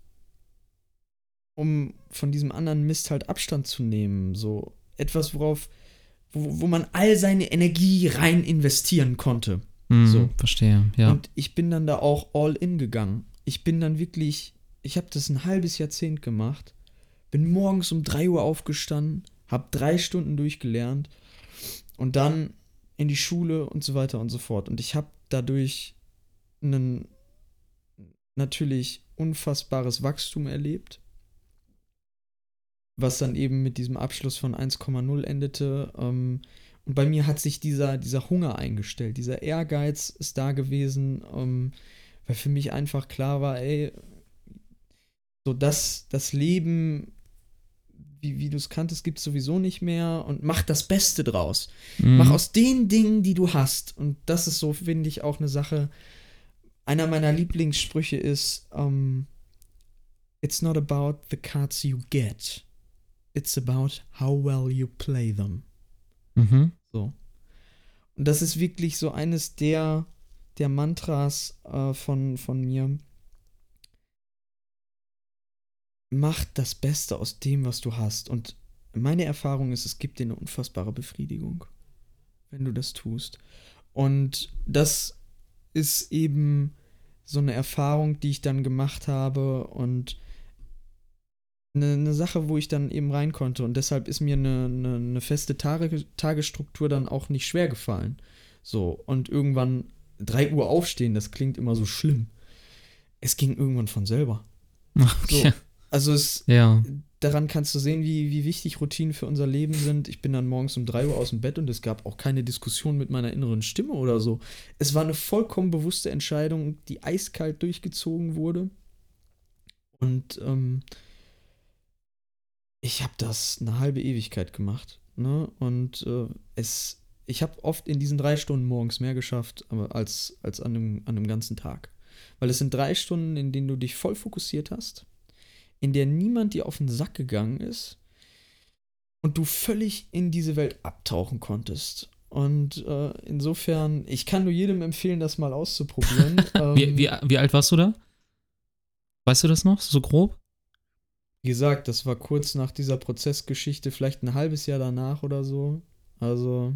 um von diesem anderen Mist halt Abstand zu nehmen, so etwas, worauf, wo, wo man all seine Energie rein investieren konnte. Mm, so. Verstehe, ja. Und ich bin dann da auch all in gegangen. Ich bin dann wirklich, ich habe das ein halbes Jahrzehnt gemacht bin morgens um 3 Uhr aufgestanden, habe drei Stunden durchgelernt und dann in die Schule und so weiter und so fort. Und ich habe dadurch ein natürlich unfassbares Wachstum erlebt, was dann eben mit diesem Abschluss von 1,0 endete. Ähm, und bei mir hat sich dieser, dieser Hunger eingestellt, dieser Ehrgeiz ist da gewesen, ähm, weil für mich einfach klar war, ey, so dass das Leben wie, wie du es kanntest, gibt es sowieso nicht mehr und mach das Beste draus. Mhm. Mach aus den Dingen, die du hast. Und das ist so, finde ich, auch eine Sache. Einer meiner Lieblingssprüche ist: um, It's not about the cards you get. It's about how well you play them. Mhm. So. Und das ist wirklich so eines der, der Mantras äh, von, von mir mach das Beste aus dem, was du hast. Und meine Erfahrung ist, es gibt dir eine unfassbare Befriedigung, wenn du das tust. Und das ist eben so eine Erfahrung, die ich dann gemacht habe und eine, eine Sache, wo ich dann eben rein konnte. Und deshalb ist mir eine, eine, eine feste Tage, Tagesstruktur dann auch nicht schwer gefallen. So, und irgendwann 3 Uhr aufstehen, das klingt immer so schlimm. Es ging irgendwann von selber. Okay. So, also es, ja. daran kannst du sehen, wie, wie wichtig Routinen für unser Leben sind. Ich bin dann morgens um 3 Uhr aus dem Bett und es gab auch keine Diskussion mit meiner inneren Stimme oder so. Es war eine vollkommen bewusste Entscheidung, die eiskalt durchgezogen wurde. Und ähm, ich habe das eine halbe Ewigkeit gemacht. Ne? Und äh, es, ich habe oft in diesen drei Stunden morgens mehr geschafft als, als an, einem, an einem ganzen Tag. Weil es sind drei Stunden, in denen du dich voll fokussiert hast in der niemand dir auf den Sack gegangen ist und du völlig in diese Welt abtauchen konntest. Und äh, insofern, ich kann nur jedem empfehlen, das mal auszuprobieren. ähm, wie, wie, wie alt warst du da? Weißt du das noch, so grob? Wie gesagt, das war kurz nach dieser Prozessgeschichte, vielleicht ein halbes Jahr danach oder so. Also.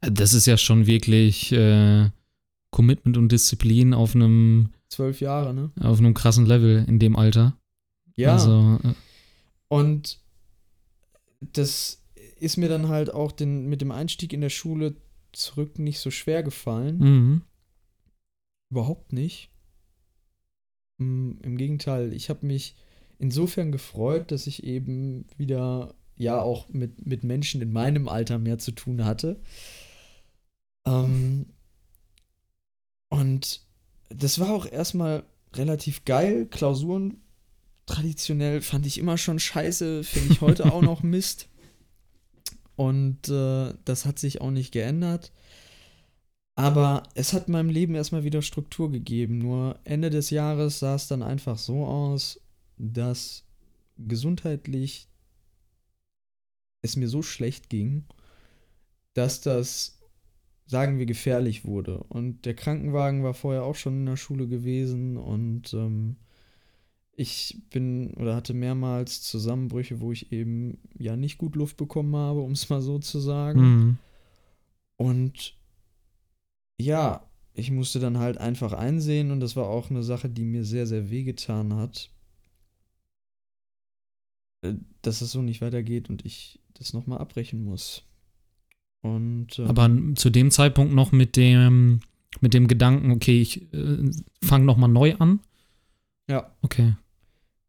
Das ist ja schon wirklich äh, Commitment und Disziplin auf einem. Zwölf Jahre, ne? Auf einem krassen Level in dem Alter. Ja. Also, äh. Und das ist mir dann halt auch den, mit dem Einstieg in der Schule zurück nicht so schwer gefallen. Mhm. Überhaupt nicht. Mm, Im Gegenteil, ich habe mich insofern gefreut, dass ich eben wieder ja auch mit, mit Menschen in meinem Alter mehr zu tun hatte. Ähm, und das war auch erstmal relativ geil. Klausuren traditionell fand ich immer schon scheiße, finde ich heute auch noch Mist. Und äh, das hat sich auch nicht geändert. Aber es hat meinem Leben erstmal wieder Struktur gegeben. Nur Ende des Jahres sah es dann einfach so aus, dass gesundheitlich es mir so schlecht ging, dass das, sagen wir, gefährlich wurde. Und der Krankenwagen war vorher auch schon in der Schule gewesen und ähm, ich bin oder hatte mehrmals Zusammenbrüche, wo ich eben ja nicht gut Luft bekommen habe, um es mal so zu sagen. Mhm. Und ja, ich musste dann halt einfach einsehen und das war auch eine Sache, die mir sehr, sehr wehgetan hat, äh, dass es so nicht weitergeht und ich das nochmal abbrechen muss. Und, ähm, Aber zu dem Zeitpunkt noch mit dem, mit dem Gedanken, okay, ich äh, fange nochmal neu an? Ja. Okay.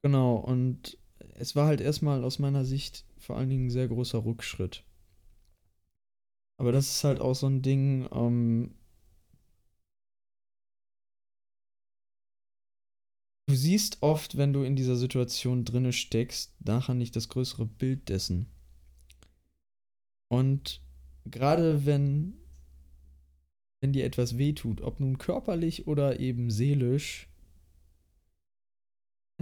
Genau, und es war halt erstmal aus meiner Sicht vor allen Dingen ein sehr großer Rückschritt. Aber das ist halt auch so ein Ding, ähm, Du siehst oft, wenn du in dieser Situation drinne steckst, nachher nicht das größere Bild dessen. Und gerade wenn, wenn dir etwas wehtut, ob nun körperlich oder eben seelisch,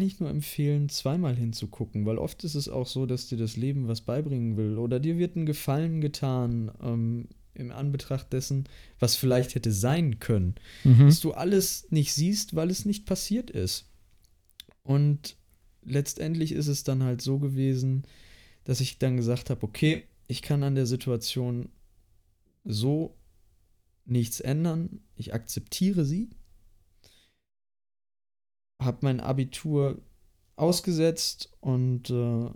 ich nur empfehlen, zweimal hinzugucken, weil oft ist es auch so, dass dir das Leben was beibringen will oder dir wird ein Gefallen getan ähm, im Anbetracht dessen, was vielleicht hätte sein können, mhm. dass du alles nicht siehst, weil es nicht passiert ist. Und letztendlich ist es dann halt so gewesen, dass ich dann gesagt habe, okay, ich kann an der Situation so nichts ändern. Ich akzeptiere sie. Habe mein Abitur ausgesetzt und äh,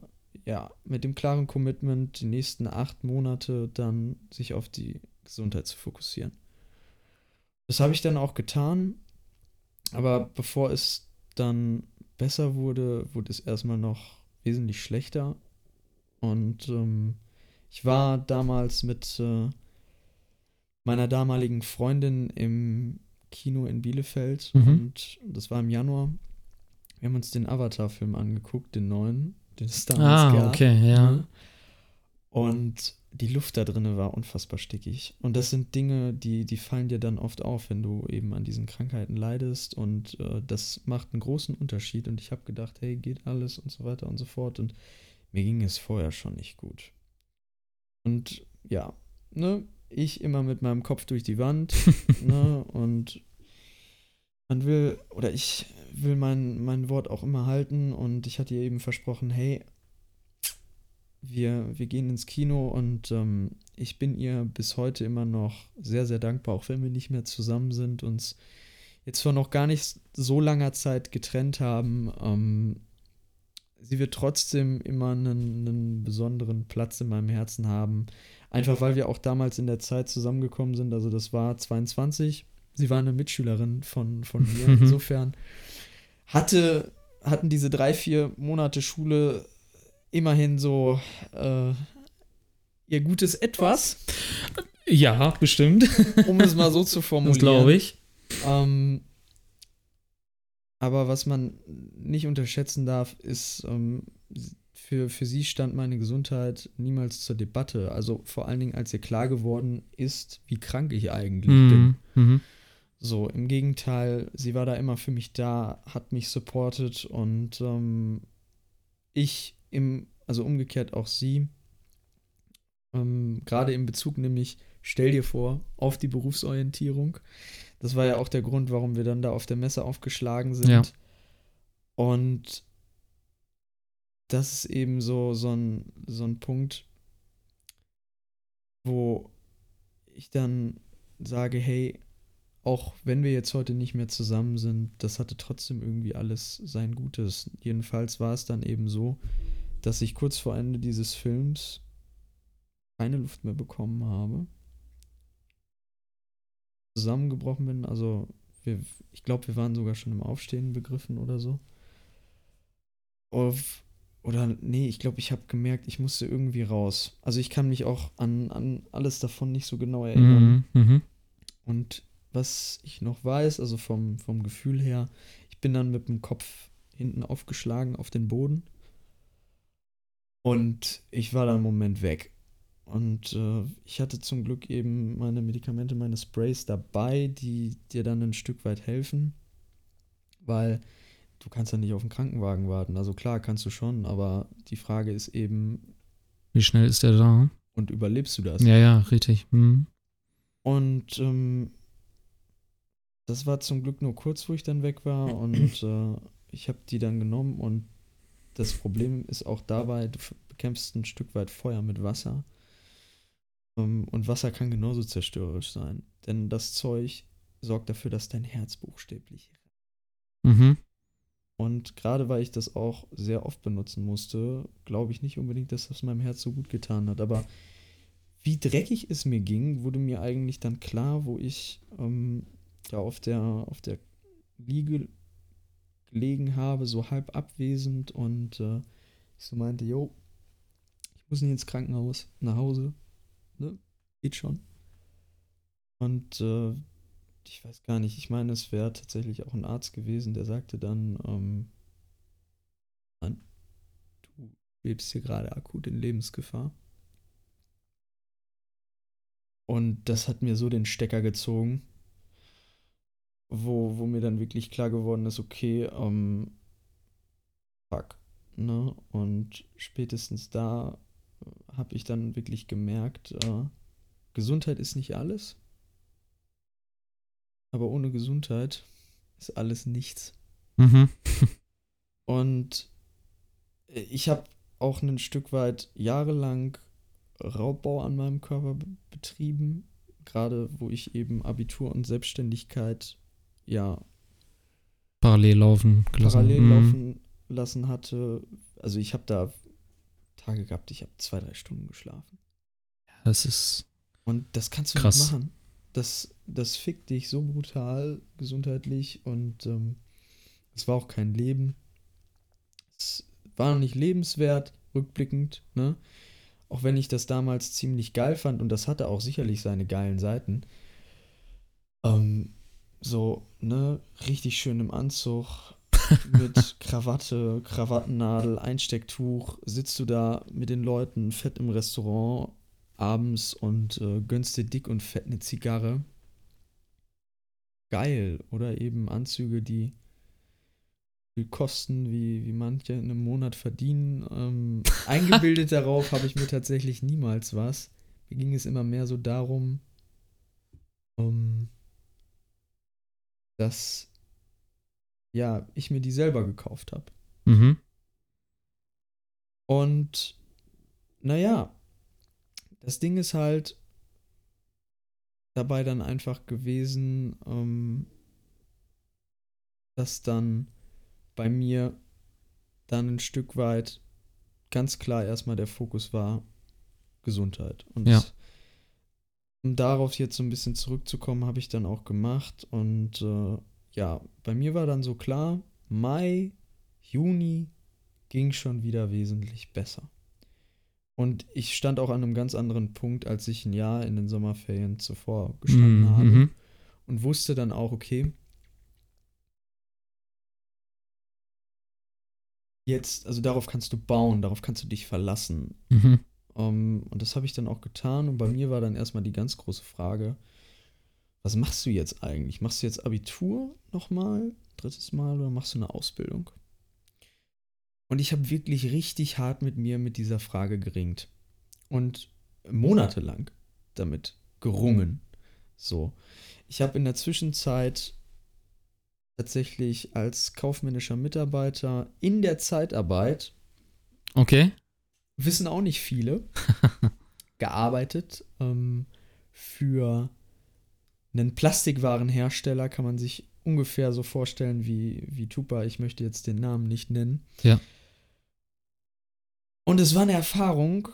ja, mit dem klaren Commitment, die nächsten acht Monate dann sich auf die Gesundheit zu fokussieren. Das habe ich dann auch getan. Aber bevor es dann besser wurde, wurde es erstmal noch wesentlich schlechter. Und ähm, ich war damals mit äh, meiner damaligen Freundin im Kino in Bielefeld mhm. und das war im Januar. Wir haben uns den Avatar-Film angeguckt, den neuen, den es damals ah, gab. Ah, okay, ja. Ne? Und die Luft da drinnen war unfassbar stickig. Und das sind Dinge, die, die fallen dir dann oft auf, wenn du eben an diesen Krankheiten leidest. Und äh, das macht einen großen Unterschied. Und ich habe gedacht, hey, geht alles und so weiter und so fort. Und mir ging es vorher schon nicht gut. Und ja, ne, ich immer mit meinem Kopf durch die Wand. ne, und man will, oder ich will mein, mein Wort auch immer halten. Und ich hatte ihr eben versprochen, hey, wir, wir gehen ins Kino und ähm, ich bin ihr bis heute immer noch sehr, sehr dankbar, auch wenn wir nicht mehr zusammen sind, uns jetzt vor noch gar nicht so langer Zeit getrennt haben. Ähm, sie wird trotzdem immer einen, einen, besonderen Platz in meinem Herzen haben. Einfach weil wir auch damals in der Zeit zusammengekommen sind. Also das war 22. Sie war eine Mitschülerin von, von mir. Insofern hatte, hatten diese drei, vier Monate Schule immerhin so äh, ihr gutes Etwas. Ja, bestimmt. um es mal so zu formulieren. Glaube ich. Ähm, aber was man nicht unterschätzen darf, ist, ähm, für, für sie stand meine Gesundheit niemals zur Debatte. Also vor allen Dingen, als ihr klar geworden ist, wie krank ich eigentlich mhm. bin. Mhm. So, im Gegenteil, sie war da immer für mich da, hat mich supportet und ähm, ich im, also umgekehrt auch sie, ähm, gerade in Bezug nämlich, stell dir vor, auf die Berufsorientierung. Das war ja auch der Grund, warum wir dann da auf der Messe aufgeschlagen sind. Ja. Und das ist eben so, so, ein, so ein Punkt, wo ich dann sage, hey, auch wenn wir jetzt heute nicht mehr zusammen sind, das hatte trotzdem irgendwie alles sein Gutes. Jedenfalls war es dann eben so, dass ich kurz vor Ende dieses Films keine Luft mehr bekommen habe. Zusammengebrochen bin, also wir, ich glaube, wir waren sogar schon im Aufstehen begriffen oder so. Auf, oder nee, ich glaube, ich habe gemerkt, ich musste irgendwie raus. Also ich kann mich auch an, an alles davon nicht so genau erinnern. Mhm, mh. Und was ich noch weiß, also vom, vom Gefühl her, ich bin dann mit dem Kopf hinten aufgeschlagen auf den Boden und ich war dann einen Moment weg. Und äh, ich hatte zum Glück eben meine Medikamente, meine Sprays dabei, die dir dann ein Stück weit helfen, weil du kannst ja nicht auf den Krankenwagen warten. Also klar, kannst du schon, aber die Frage ist eben, wie schnell ist der da? Und überlebst du das? Ja, ja, richtig. Mhm. Und ähm, das war zum Glück nur kurz, wo ich dann weg war und äh, ich habe die dann genommen und das Problem ist auch dabei, du bekämpfst ein Stück weit Feuer mit Wasser. Ähm, und Wasser kann genauso zerstörerisch sein. Denn das Zeug sorgt dafür, dass dein Herz buchstäblich. Mhm. Und gerade weil ich das auch sehr oft benutzen musste, glaube ich nicht unbedingt, dass das meinem Herz so gut getan hat. Aber wie dreckig es mir ging, wurde mir eigentlich dann klar, wo ich ähm, da auf der, auf der Liege gelegen habe, so halb abwesend und äh, ich so meinte, yo, ich muss nicht ins Krankenhaus, nach Hause, ne, geht schon. Und äh, ich weiß gar nicht, ich meine, es wäre tatsächlich auch ein Arzt gewesen, der sagte dann, ähm, Mann, du lebst hier gerade akut in Lebensgefahr. Und das hat mir so den Stecker gezogen, wo, wo mir dann wirklich klar geworden ist, okay, ähm, fuck. Ne? Und spätestens da habe ich dann wirklich gemerkt, äh, Gesundheit ist nicht alles. Aber ohne Gesundheit ist alles nichts. Mhm. Und ich habe auch ein Stück weit jahrelang Raubbau an meinem Körper betrieben. Gerade wo ich eben Abitur und Selbstständigkeit ja, parallel laufen gelassen. Parallel mhm. laufen lassen hatte. Also ich habe da Tage gehabt, ich habe zwei, drei Stunden geschlafen. Das ist. Und das kannst du krass. nicht machen. Das, das fickt dich so brutal gesundheitlich und ähm, es war auch kein Leben. Es war noch nicht lebenswert, rückblickend, ne? Auch wenn ich das damals ziemlich geil fand und das hatte auch sicherlich seine geilen Seiten. Ähm, so, ne, richtig schön im Anzug, mit Krawatte, Krawattennadel, Einstecktuch, sitzt du da mit den Leuten fett im Restaurant abends und äh, gönnst dir dick und fett eine Zigarre. Geil. Oder eben Anzüge, die viel kosten, wie, wie manche in einem Monat verdienen. Ähm, eingebildet darauf habe ich mir tatsächlich niemals was. Mir ging es immer mehr so darum, um, dass ja, ich mir die selber gekauft habe. Mhm. Und naja, das Ding ist halt dabei dann einfach gewesen, ähm, dass dann bei mir dann ein Stück weit ganz klar erstmal der Fokus war Gesundheit. Und ja. um darauf jetzt so ein bisschen zurückzukommen, habe ich dann auch gemacht. Und äh, ja, bei mir war dann so klar, Mai, Juni ging schon wieder wesentlich besser. Und ich stand auch an einem ganz anderen Punkt, als ich ein Jahr in den Sommerferien zuvor gestanden mm -hmm. habe. Und wusste dann auch, okay, jetzt, also darauf kannst du bauen, darauf kannst du dich verlassen. Mhm. Um, ähm, und das habe ich dann auch getan. Und bei mir war dann erstmal die ganz große Frage, was machst du jetzt eigentlich? Machst du jetzt Abitur nochmal, drittes Mal, oder machst du eine Ausbildung? Und ich habe wirklich richtig hart mit mir mit dieser Frage geringt. Und monatelang damit gerungen. So. Ich habe in der Zwischenzeit tatsächlich als kaufmännischer Mitarbeiter in der Zeitarbeit. Okay. Wissen auch nicht viele. gearbeitet ähm, für einen Plastikwarenhersteller, kann man sich ungefähr so vorstellen wie, wie Tupa. Ich möchte jetzt den Namen nicht nennen. Ja. Und es war eine Erfahrung,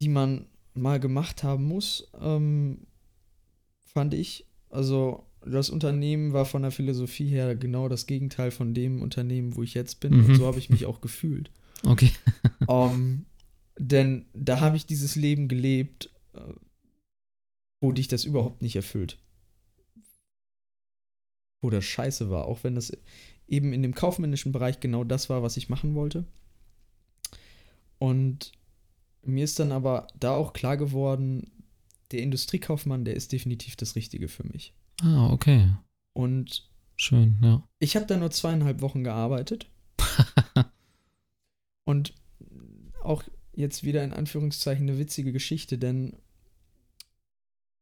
die man mal gemacht haben muss, ähm, fand ich. Also das Unternehmen war von der Philosophie her genau das Gegenteil von dem Unternehmen, wo ich jetzt bin. Mhm. Und so habe ich mich auch gefühlt. Okay. um, ähm, denn da habe ich dieses Leben gelebt, äh, wo dich das überhaupt nicht erfüllt. Wo das scheiße war, auch wenn das eben in dem kaufmännischen Bereich genau das war, was ich machen wollte. Und mir ist dann aber da auch klar geworden, der Industriekaufmann, der ist definitiv das Richtige für mich. Ah, okay. Und schön, ja. Ich habe da nur zweieinhalb Wochen gearbeitet. und auch jetzt wieder in Anführungszeichen eine witzige Geschichte, denn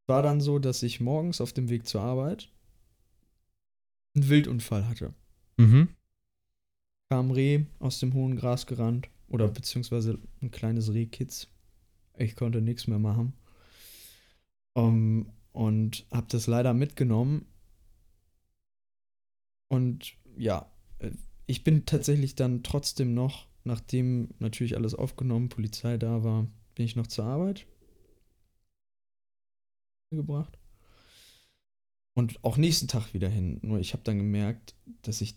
war dann so, dass ich morgens auf dem Weg zur Arbeit einen Wildunfall hatte. Mhm. Kam Reh aus dem hohen Gras gerannt oder beziehungsweise ein kleines Rehkitz. Ich konnte nichts mehr machen. Um, und habe das leider mitgenommen. Und ja, äh, ich bin tatsächlich dann trotzdem noch, nachdem natürlich alles aufgenommen, Polizei da war, bin ich noch zur Arbeit gebracht. Und auch nächsten Tag wieder hin. Nur ich habe dann gemerkt, dass ich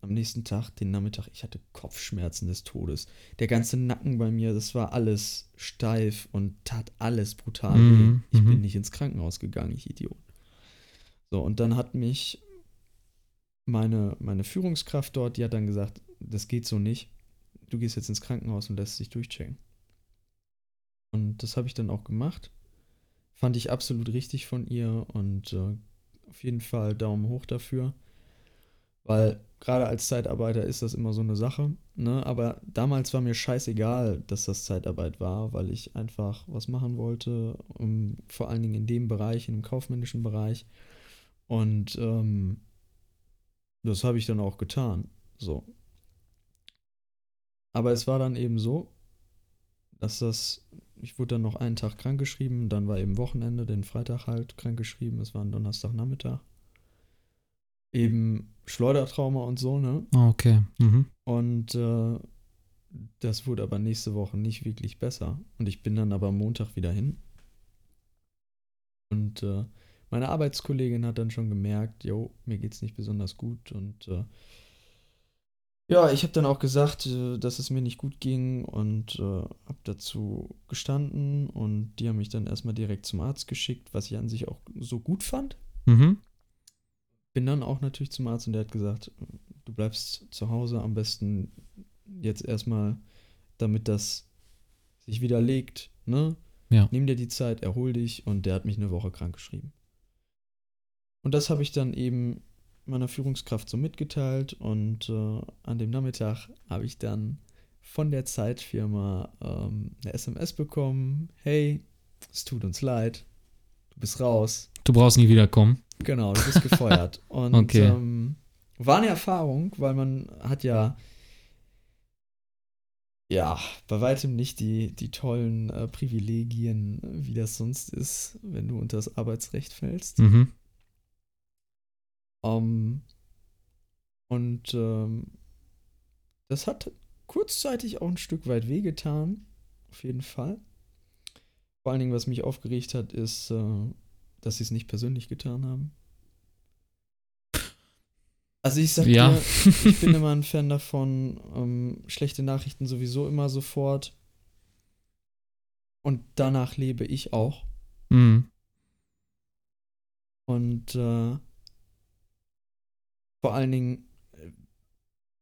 am nächsten Tag, den Nachmittag, ich hatte Kopfschmerzen des Todes. Der ganze Nacken bei mir, das war alles steif und tat alles brutal mhm. Ich bin mhm. nicht ins Krankenhaus gegangen, ich Idiot. So, und dann hat mich meine, meine Führungskraft dort, die hat dann gesagt, das geht so nicht. Du gehst jetzt ins Krankenhaus und lässt dich durchchecken. Und das habe ich dann auch gemacht. Fand ich absolut richtig von ihr und äh, auf jeden Fall Daumen hoch dafür. Weil gerade als Zeitarbeiter ist das immer so eine Sache. Ne? Aber damals war mir scheißegal, dass das Zeitarbeit war, weil ich einfach was machen wollte, um, vor allen Dingen in dem Bereich, im kaufmännischen Bereich. Und ähm, das habe ich dann auch getan. So. Aber es war dann eben so, dass das, ich wurde dann noch einen Tag krankgeschrieben, dann war eben Wochenende, den Freitag halt krankgeschrieben, es war ein Donnerstagnachmittag eben Schleudertrauma und so, ne? Ah, okay. Mhm. Und äh, das wurde aber nächste Woche nicht wirklich besser. Und ich bin dann aber Montag wieder hin. Und äh, meine Arbeitskollegin hat dann schon gemerkt, jo, mir geht's nicht besonders gut. Und äh, ja, ich habe dann auch gesagt, äh, dass es mir nicht gut ging und äh, habe dazu gestanden. Und die haben mich dann erstmal direkt zum Arzt geschickt, was ich an sich auch so gut fand. Mhm bin dann auch natürlich zum Arzt und der hat gesagt, du bleibst zu Hause am besten jetzt erstmal, damit das sich widerlegt, ne? Ja. Nimm dir die Zeit, erhol dich und der hat mich eine Woche krank geschrieben. Und das habe ich dann eben meiner Führungskraft so mitgeteilt und äh, an dem Nachmittag habe ich dann von der Zeitfirma ähm, eine SMS bekommen. Hey, es tut uns leid, du bist raus. Du brauchst nie wiederkommen. Genau, du bist gefeuert. Und okay. ähm, war eine Erfahrung, weil man hat ja ja, bei weitem nicht die, die tollen äh, Privilegien, wie das sonst ist, wenn du unter das Arbeitsrecht fällst. Mhm. Um, und ähm, das hat kurzzeitig auch ein Stück weit wehgetan, auf jeden Fall. Vor allen Dingen, was mich aufgeregt hat, ist, äh, dass sie es nicht persönlich getan haben. Also ich sag ja. dir, ich bin immer ein Fan davon, ähm, schlechte Nachrichten sowieso immer sofort. Und danach lebe ich auch. Mhm. Und äh, vor allen Dingen,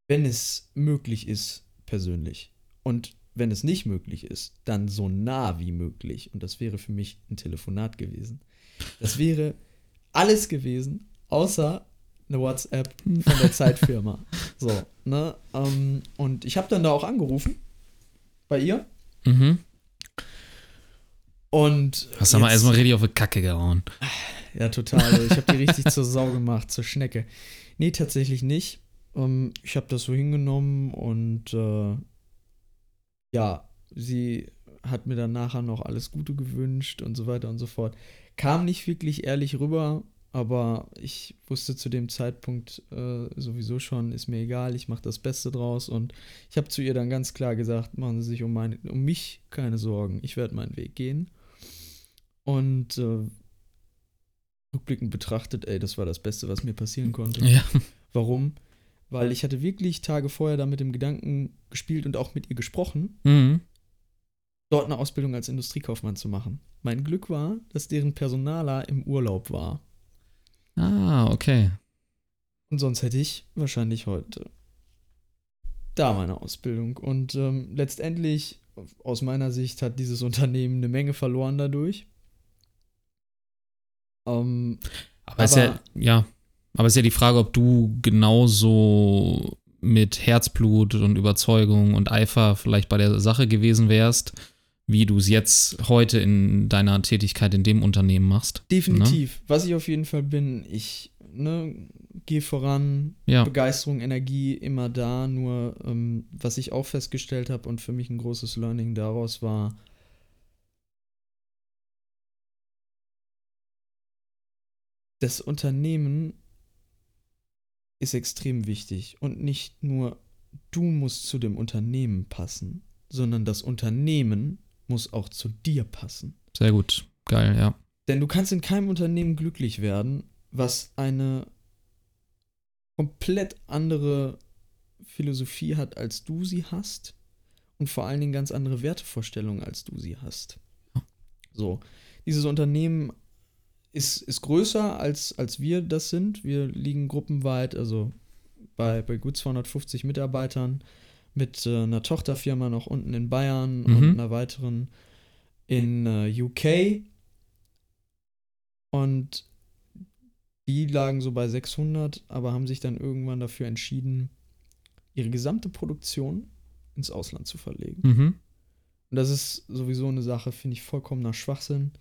wenn es möglich ist, persönlich. Und wenn es nicht möglich ist, dann so nah wie möglich. Und das wäre für mich ein Telefonat gewesen. Das wäre alles gewesen, außer eine WhatsApp von der Zeitfirma. So, ne? Ähm, und ich habe dann da auch angerufen bei ihr. Mhm. Und. Hast du mal erstmal richtig auf die Kacke gehauen. Ja, total. Ich habe die richtig zur Sau gemacht, zur Schnecke. Nee, tatsächlich nicht. Ähm, ich habe das so hingenommen und äh, ja, sie hat mir dann nachher noch alles Gute gewünscht und so weiter und so fort. Kam nicht wirklich ehrlich rüber, aber ich wusste zu dem Zeitpunkt äh, sowieso schon, ist mir egal, ich mache das Beste draus und ich habe zu ihr dann ganz klar gesagt, machen Sie sich um, meine, um mich keine Sorgen, ich werde meinen Weg gehen. Und äh, rückblickend betrachtet, ey, das war das Beste, was mir passieren konnte. Ja. Warum? Weil ich hatte wirklich Tage vorher da mit dem Gedanken gespielt und auch mit ihr gesprochen, mhm dort eine Ausbildung als Industriekaufmann zu machen. Mein Glück war, dass deren Personaler im Urlaub war. Ah, okay. Und sonst hätte ich wahrscheinlich heute da meine Ausbildung. Und ähm, letztendlich aus meiner Sicht hat dieses Unternehmen eine Menge verloren dadurch. Ähm, aber, aber ist ja, ja, aber ist ja die Frage, ob du genauso mit Herzblut und Überzeugung und Eifer vielleicht bei der Sache gewesen wärst, wie du es jetzt heute in deiner Tätigkeit in dem Unternehmen machst. Definitiv. Ne? Was ich auf jeden Fall bin, ich ne, gehe voran, ja. Begeisterung, Energie immer da. Nur ähm, was ich auch festgestellt habe und für mich ein großes Learning daraus war, das Unternehmen ist extrem wichtig und nicht nur du musst zu dem Unternehmen passen, sondern das Unternehmen muss auch zu dir passen. Sehr gut. Geil, ja. Denn du kannst in keinem Unternehmen glücklich werden, was eine komplett andere Philosophie hat, als du sie hast. Und vor allen Dingen ganz andere Wertevorstellungen, als du sie hast. So, dieses Unternehmen ist, ist größer, als, als wir das sind. Wir liegen gruppenweit, also bei, bei gut 250 Mitarbeitern mit äh, einer Tochterfirma noch unten in Bayern mhm. und einer weiteren in äh, UK. Und die lagen so bei 600, aber haben sich dann irgendwann dafür entschieden, ihre gesamte Produktion ins Ausland zu verlegen. Mhm. Und das ist sowieso eine Sache, finde ich, vollkommener Schwachsinn.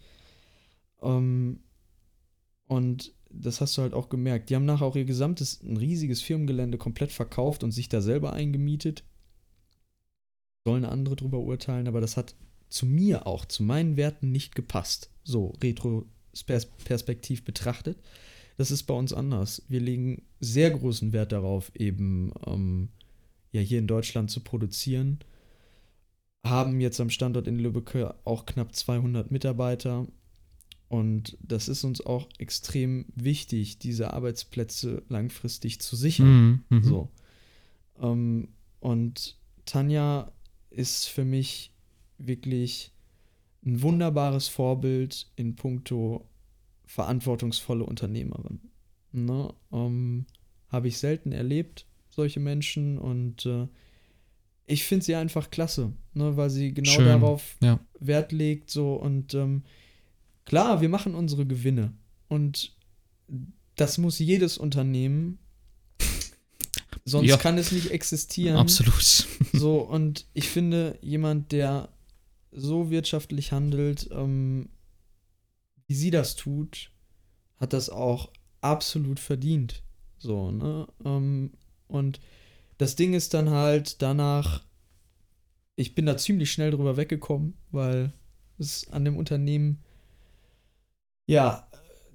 Ähm, und das hast du halt auch gemerkt. Die haben nachher auch ihr gesamtes, ein riesiges Firmengelände komplett verkauft und sich da selber eingemietet sollen andere drüber urteilen, aber das hat zu mir auch, zu meinen Werten nicht gepasst. So retrospektiv betrachtet. Das ist bei uns anders. Wir legen sehr großen Wert darauf, eben ähm, ja hier in Deutschland zu produzieren. Haben jetzt am Standort in Lübeck auch knapp 200 Mitarbeiter. Und das ist uns auch extrem wichtig, diese Arbeitsplätze langfristig zu sichern. Mhm, mhm. so. Ähm, und Tanja ist für mich wirklich ein wunderbares Vorbild in puncto verantwortungsvolle Unternehmerin. Ne? Ähm, Habe ich selten erlebt, solche Menschen, und äh, ich finde sie einfach klasse, ne? weil sie genau Schön. darauf ja. Wert legt. So und ähm, klar, wir machen unsere Gewinne und das muss jedes Unternehmen Sonst ja. kann es nicht existieren. Absolut. So, und ich finde, jemand, der so wirtschaftlich handelt, ähm, wie sie das tut, hat das auch absolut verdient. So, ne? Ähm, und das Ding ist dann halt danach, ich bin da ziemlich schnell drüber weggekommen, weil es an dem Unternehmen, ja,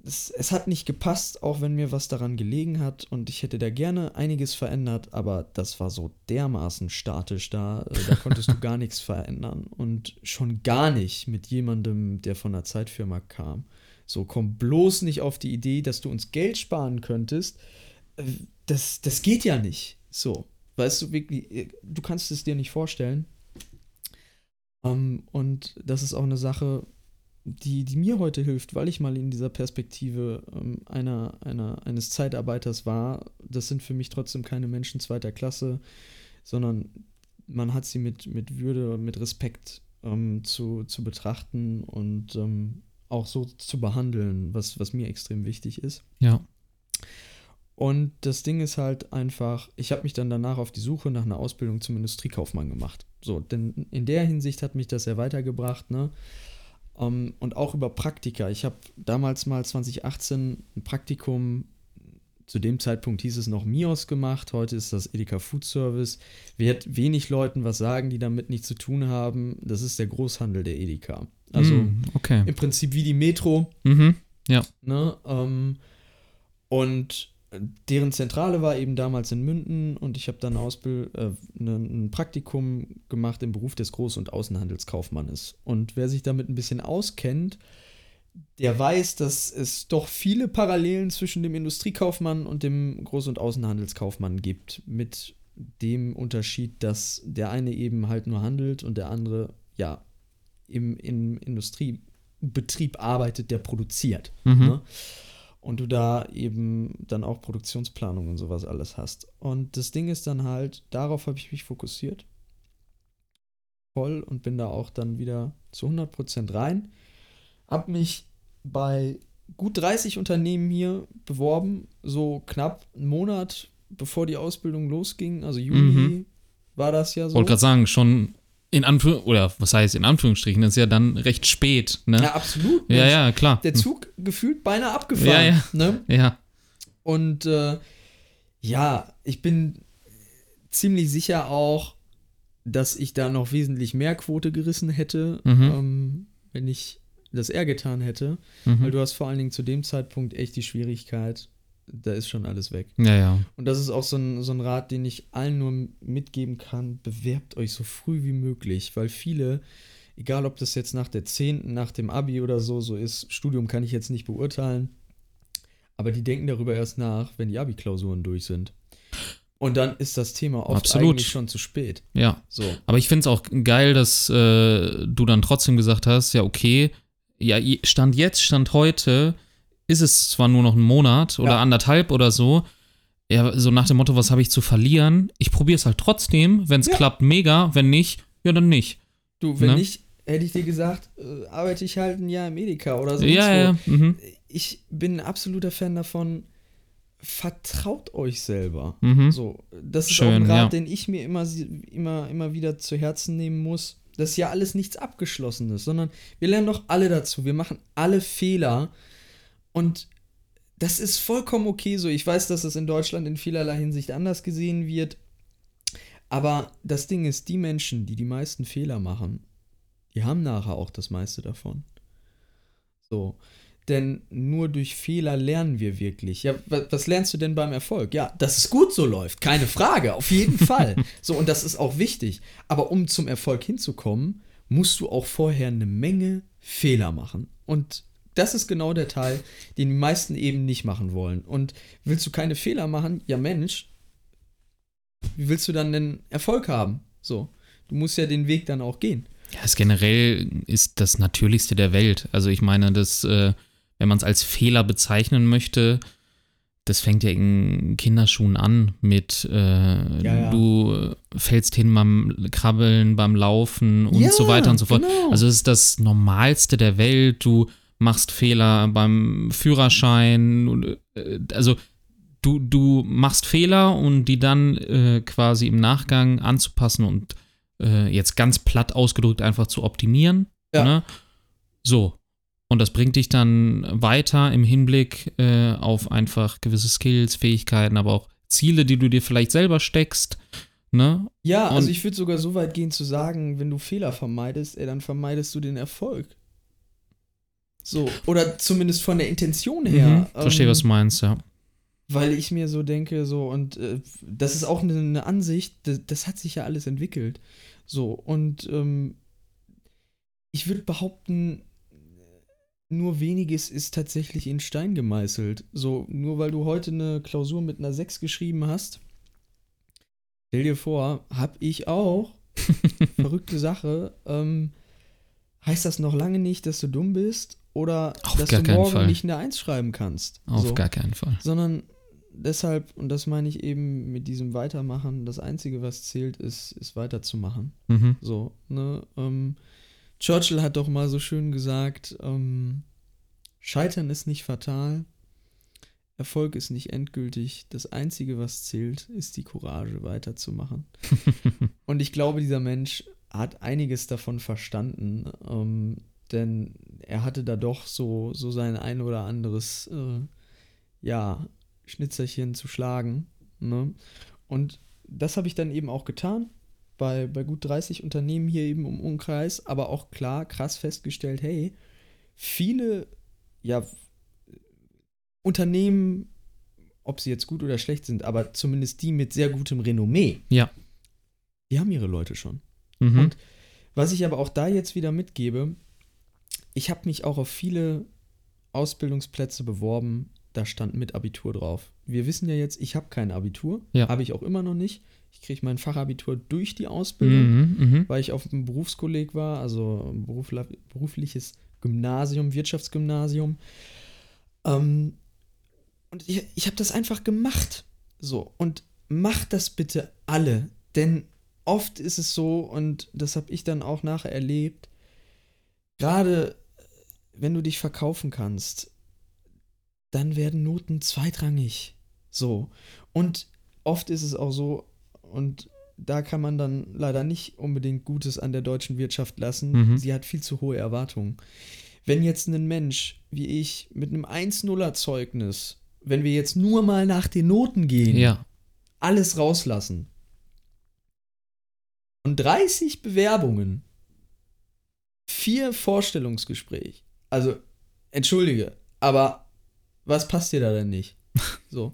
es, es, hat nicht gepasst, auch wenn mir was daran gelegen hat und ich hätte da gerne einiges verändert, aber das war so dermaßen statisch da, äh, da konntest du gar nichts verändern und schon gar nicht mit jemandem, der von einer Zeitfirma kam. So, komm bloß nicht auf die Idee, dass du uns Geld sparen könntest. Äh, das, das geht ja nicht. So, weißt du, wirklich, äh, du kannst es dir nicht vorstellen. Um, ähm, und das ist auch eine Sache, die, die mir heute hilft, weil ich mal in dieser Perspektive ähm, einer, einer, eines Zeitarbeiters war. Das sind für mich trotzdem keine Menschen zweiter Klasse, sondern man hat sie mit, mit Würde mit Respekt ähm, zu, zu betrachten und ähm, auch so zu behandeln, was, was mir extrem wichtig ist. Ja. Und das Ding ist halt einfach, ich habe mich dann danach auf die Suche nach einer Ausbildung zum Industriekaufmann gemacht. So, denn in der Hinsicht hat mich das sehr weitergebracht, ne? Um, ähm, und auch über Praktika. Ich habe damals mal 2018 ein Praktikum, zu dem Zeitpunkt hieß es noch MIOS gemacht, heute ist das Edeka Food Service. Wird wenig Leuten was sagen, die damit nichts zu tun haben. Das ist der Großhandel der Edeka. Also mm, okay. im Prinzip wie die Metro. Mhm, ja. Ne? Um, ähm, und deren Zentrale war eben damals in Münden und ich habe dann Ausbild, äh, ne, ein Praktikum gemacht im Beruf des Groß- und Außenhandelskaufmannes. Und wer sich damit ein bisschen auskennt, der weiß, dass es doch viele Parallelen zwischen dem Industriekaufmann und dem Groß- und Außenhandelskaufmann gibt. Mit dem Unterschied, dass der eine eben halt nur handelt und der andere ja im, im Industriebetrieb arbeitet, der produziert. Mhm. Ne? Und du da eben dann auch Produktionsplanung und sowas alles hast. Und das Ding ist dann halt, darauf habe ich mich fokussiert. voll und bin da auch dann wieder zu 100% rein. Hab mich bei gut 30 Unternehmen hier beworben, so knapp einen Monat bevor die Ausbildung losging, also Juli mhm. war das ja so. Wollte gerade sagen, schon in Anführungstrichen, oder was heißt in Anführungsstrichen, das ist ja dann recht spät, ne? Ja, absolut. Ja, ja, klar. Der Zug gefühlt beinahe abgefahren. Ja, ja. Ne? ja. Und äh, ja, ich bin ziemlich sicher auch, dass ich da noch wesentlich mehr Quote gerissen hätte, mhm. ähm, wenn ich das eher getan hätte. Mhm. Weil du hast vor allen Dingen zu dem Zeitpunkt echt die Schwierigkeit, da ist schon alles weg. Ja, ja. Und das ist auch so ein, so ein Rat, den ich allen nur mitgeben kann. Bewerbt euch so früh wie möglich, weil viele, egal ob das jetzt nach der 10., nach dem Abi oder so, so ist, Studium kann ich jetzt nicht beurteilen, aber die denken darüber erst nach, wenn die Abi-Klausuren durch sind. Und dann ist das Thema oft Absolut. eigentlich schon zu spät. Ja. So. Aber ich finde es auch geil, dass äh, du dann trotzdem gesagt hast, ja, okay, ja, Stand jetzt, Stand heute, ist es zwar nur noch ein Monat oder ja. anderthalb oder so, ja, so nach dem Motto, was habe ich zu verlieren? Ich probiere es halt trotzdem. Wenn es ja. klappt, mega. Wenn nicht, ja, dann nicht. Du, wenn ne? nicht, hätte ich dir gesagt, äh, arbeite ich halt ein Jahr im Edeka oder so. Ja, ja. Mhm. Ich bin ein absoluter Fan davon, vertraut euch selber. Mhm. So, das ist Schön, auch ein Rat, ja. den ich mir immer, immer, immer wieder zu Herzen nehmen muss. Das ist ja alles nichts Abgeschlossenes, sondern wir lernen doch alle dazu. Wir machen alle Fehler. Und das ist vollkommen okay so. Ich weiß, dass es in Deutschland in vielerlei Hinsicht anders gesehen wird. Aber das Ding ist, die Menschen, die die meisten Fehler machen, die haben nachher auch das meiste davon. So. Denn nur durch Fehler lernen wir wirklich. Ja, was lernst du denn beim Erfolg? Ja, dass es gut so läuft, keine Frage, auf jeden Fall. So, und das ist auch wichtig. Aber um zum Erfolg hinzukommen, musst du auch vorher eine Menge Fehler machen. Und das ist genau der Teil, den die meisten eben nicht machen wollen. Und willst du keine Fehler machen? Ja, Mensch, wie willst du dann den Erfolg haben? So, du musst ja den Weg dann auch gehen. Ja, es generell ist das Natürlichste der Welt. Also ich meine, das, äh, wenn man es als Fehler bezeichnen möchte, das fängt ja in Kinderschuhen an mit äh, ja, ja. du fällst hin beim Krabbeln, beim Laufen und ja, so weiter und so fort. Genau. Also es ist das Normalste der Welt. Du machst Fehler beim Führerschein. Äh, also du, du machst Fehler und die dann äh, quasi im Nachgang anzupassen und äh, jetzt ganz platt ausgedrückt einfach zu optimieren. Ja. Ne? So. Und das bringt dich dann weiter im Hinblick äh, auf einfach gewisse Skills, Fähigkeiten, aber auch Ziele, die du dir vielleicht selber steckst. Ne? Ja, und also ich würde sogar so weit gehen zu sagen, wenn du Fehler vermeidest, ey, dann vermeidest du den Erfolg. So, oder zumindest von der Intention her. Mhm, verstehe, ähm, was du meinst, ja. Weil ich mir so denke, so, und äh, das ist auch eine, eine Ansicht, das, das, hat sich ja alles entwickelt. So, und ähm, ich würde behaupten, nur weniges ist tatsächlich in Stein gemeißelt. So, nur weil du heute eine Klausur mit einer 6 geschrieben hast, stell dir vor, hab ich auch, verrückte Sache, ähm, heißt das noch lange nicht, dass du dumm bist oder Auf dass du morgen Fall. nicht eine Eins schreiben kannst. Auf so. gar keinen Fall. Sondern deshalb, und das meine ich eben mit diesem Weitermachen, das Einzige, was zählt, ist, ist weiterzumachen. Mhm. So, ne? Ähm, Churchill hat doch mal so schön gesagt, ähm, Scheitern ist nicht fatal, Erfolg ist nicht endgültig. Das Einzige, was zählt, ist die Courage, weiterzumachen. und ich glaube, dieser Mensch hat einiges davon verstanden. Ähm, denn er hatte da doch so, so sein ein oder anderes, äh, ja, Schnitzerchen zu schlagen. Ne? Und das habe ich dann eben auch getan, bei, bei gut 30 Unternehmen hier eben im Umkreis, aber auch klar, krass festgestellt, hey, viele, ja, Unternehmen, ob sie jetzt gut oder schlecht sind, aber zumindest die mit sehr gutem Renommee, ja. die haben ihre Leute schon. Mhm. Und was ich aber auch da jetzt wieder mitgebe, ich habe mich auch auf viele Ausbildungsplätze beworben, da stand mit Abitur drauf. Wir wissen ja jetzt, ich habe kein Abitur, ja. habe ich auch immer noch nicht. Ich kriege mein Fachabitur durch die Ausbildung, mhm, mhm, weil ich auf einem Berufskolleg war, also ein berufliches Gymnasium, Wirtschaftsgymnasium. Ähm, und ich, ich habe das einfach gemacht. So, und macht das bitte alle, denn oft ist es so, und das habe ich dann auch nachher erlebt, gerade wenn du dich verkaufen kannst, dann werden Noten zweitrangig. So. Und oft ist es auch so, und da kann man dann leider nicht unbedingt Gutes an der deutschen Wirtschaft lassen. Mhm. Sie hat viel zu hohe Erwartungen. Wenn jetzt ein Mensch wie ich mit einem 1-0er Zeugnis, wenn wir jetzt nur mal nach den Noten gehen, ja. alles rauslassen und 30 Bewerbungen, vier Vorstellungsgespräche, also entschuldige, aber was passt dir da denn nicht? So.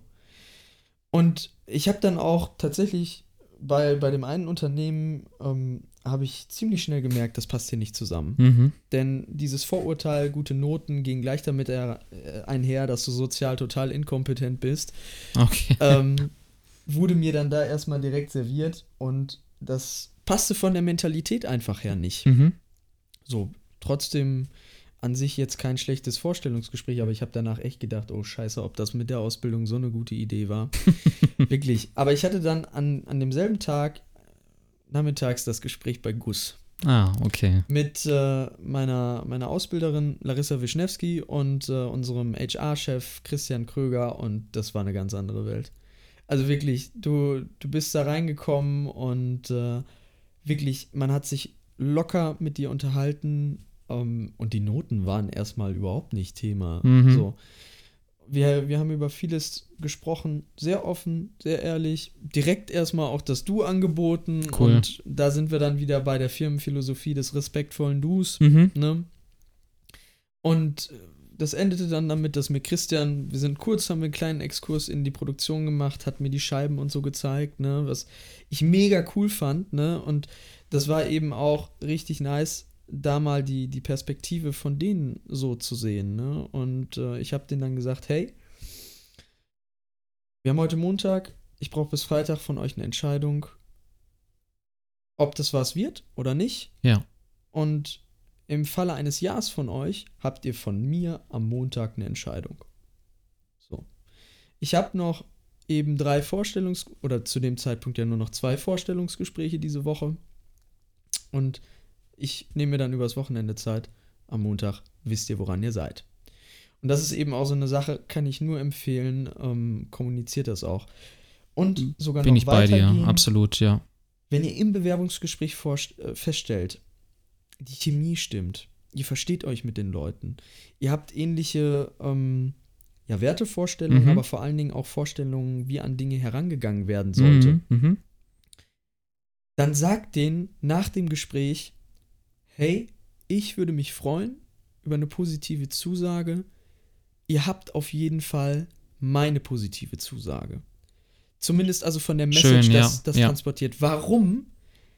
Und ich habe dann auch tatsächlich bei, bei dem einen Unternehmen ähm, habe ich ziemlich schnell gemerkt, das passt hier nicht zusammen. Mhm. Denn dieses Vorurteil, gute Noten, ging gleich damit einher, dass du sozial total inkompetent bist. Okay. Ähm, wurde mir dann da erstmal direkt serviert und das passte von der Mentalität einfach her nicht. Mhm. So, trotzdem an sich jetzt kein schlechtes Vorstellungsgespräch, aber ich habe danach echt gedacht, oh scheiße, ob das mit der Ausbildung so eine gute Idee war. Wirklich. Aber ich hatte dann an, an demselben Tag nachmittags das Gespräch bei Gus. Ah, okay. Mit äh, meiner, meiner Ausbilderin Larissa Wischnewski und äh, unserem HR-Chef Christian Kröger und das war eine ganz andere Welt. Also wirklich, du, du bist da reingekommen und äh, wirklich, man hat sich locker mit dir unterhalten um, ähm, und die Noten waren erstmal überhaupt nicht Thema. Mhm. So. Wir, wir haben über vieles gesprochen, sehr offen, sehr ehrlich. Direkt erstmal auch das Du angeboten. Cool. Und da sind wir dann wieder bei der Firmenphilosophie des respektvollen Dus. Mhm. Ne? Und das endete dann damit, dass mir Christian, wir sind kurz, haben wir einen kleinen Exkurs in die Produktion gemacht, hat mir die Scheiben und so gezeigt, ne, was ich mega cool fand, ne, und das war eben auch richtig nice, da mal die, die Perspektive von denen so zu sehen. Ne? Und äh, ich habe denen dann gesagt, hey, wir haben heute Montag, ich brauche bis Freitag von euch eine Entscheidung, ob das was wird oder nicht. Ja. Und im Falle eines Jahres von euch habt ihr von mir am Montag eine Entscheidung. So. Ich habe noch eben drei Vorstellungs- oder zu dem Zeitpunkt ja nur noch zwei Vorstellungsgespräche diese Woche. Und ich nehme mir dann übers Wochenende Zeit. Am Montag wisst ihr, woran ihr seid. Und das ist eben auch so eine Sache, kann ich nur empfehlen, ähm, kommuniziert das auch. Und sogar Bin noch ich bei dir, absolut, ja. Wenn ihr im Bewerbungsgespräch äh, feststellt, die Chemie stimmt, ihr versteht euch mit den Leuten, ihr habt ähnliche ähm, ja, Wertevorstellungen, mhm. aber vor allen Dingen auch Vorstellungen, wie an Dinge herangegangen werden sollte, mhm. Mhm. dann sagt denen nach dem Gespräch, hey, ich würde mich freuen über eine positive Zusage. Ihr habt auf jeden Fall meine positive Zusage. Zumindest also von der Message, Schön, das, ja, das ja. transportiert. Warum?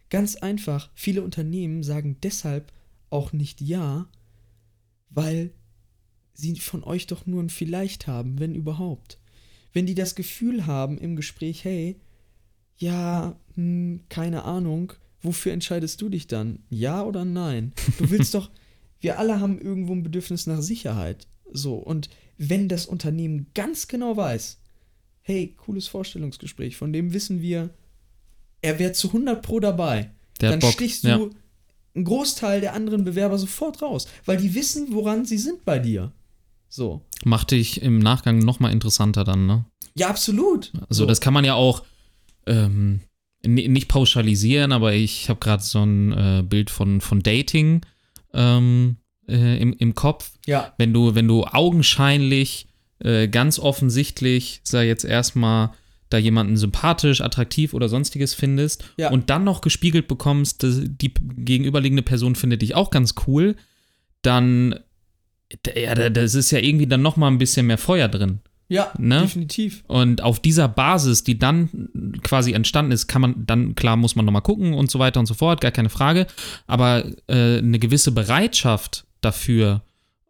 Ganz einfach, viele Unternehmen sagen deshalb auch nicht ja, weil sie von euch doch nur ein Vielleicht haben, wenn überhaupt. Wenn die das Gefühl haben im Gespräch, hey, ja, hm, keine Ahnung, wofür entscheidest du dich dann? Ja oder nein? Du willst doch, wir alle haben irgendwo ein Bedürfnis nach Sicherheit. So, und wenn das Unternehmen ganz genau weiß, hey, cooles Vorstellungsgespräch, von dem wissen wir, er wäre zu 100 Pro dabei, der dann Bock, stichst du ja. einen Großteil der anderen Bewerber sofort raus, weil die wissen, woran sie sind bei dir. So. Macht dich im Nachgang nochmal interessanter dann, ne? Ja, absolut. Also, so. das kann man ja auch ähm, nicht pauschalisieren, aber ich habe gerade so ein äh, Bild von, von Dating ähm, äh, im, im Kopf. Ja. Wenn du, wenn du augenscheinlich, äh, ganz offensichtlich, sei jetzt erstmal da jemanden sympathisch, attraktiv oder sonstiges findest Ja. und dann noch gespiegelt bekommst, dass die gegenüberliegende Person findet dich auch ganz cool, dann ja, da- das ist ja irgendwie dann noch mal ein bisschen mehr Feuer drin. Ja, Ne? definitiv. Und auf dieser Basis, die dann quasi entstanden ist, kann man dann, klar, muss man nochmal gucken und so weiter und so fort, gar keine Frage. Aber äh, eine gewisse Bereitschaft dafür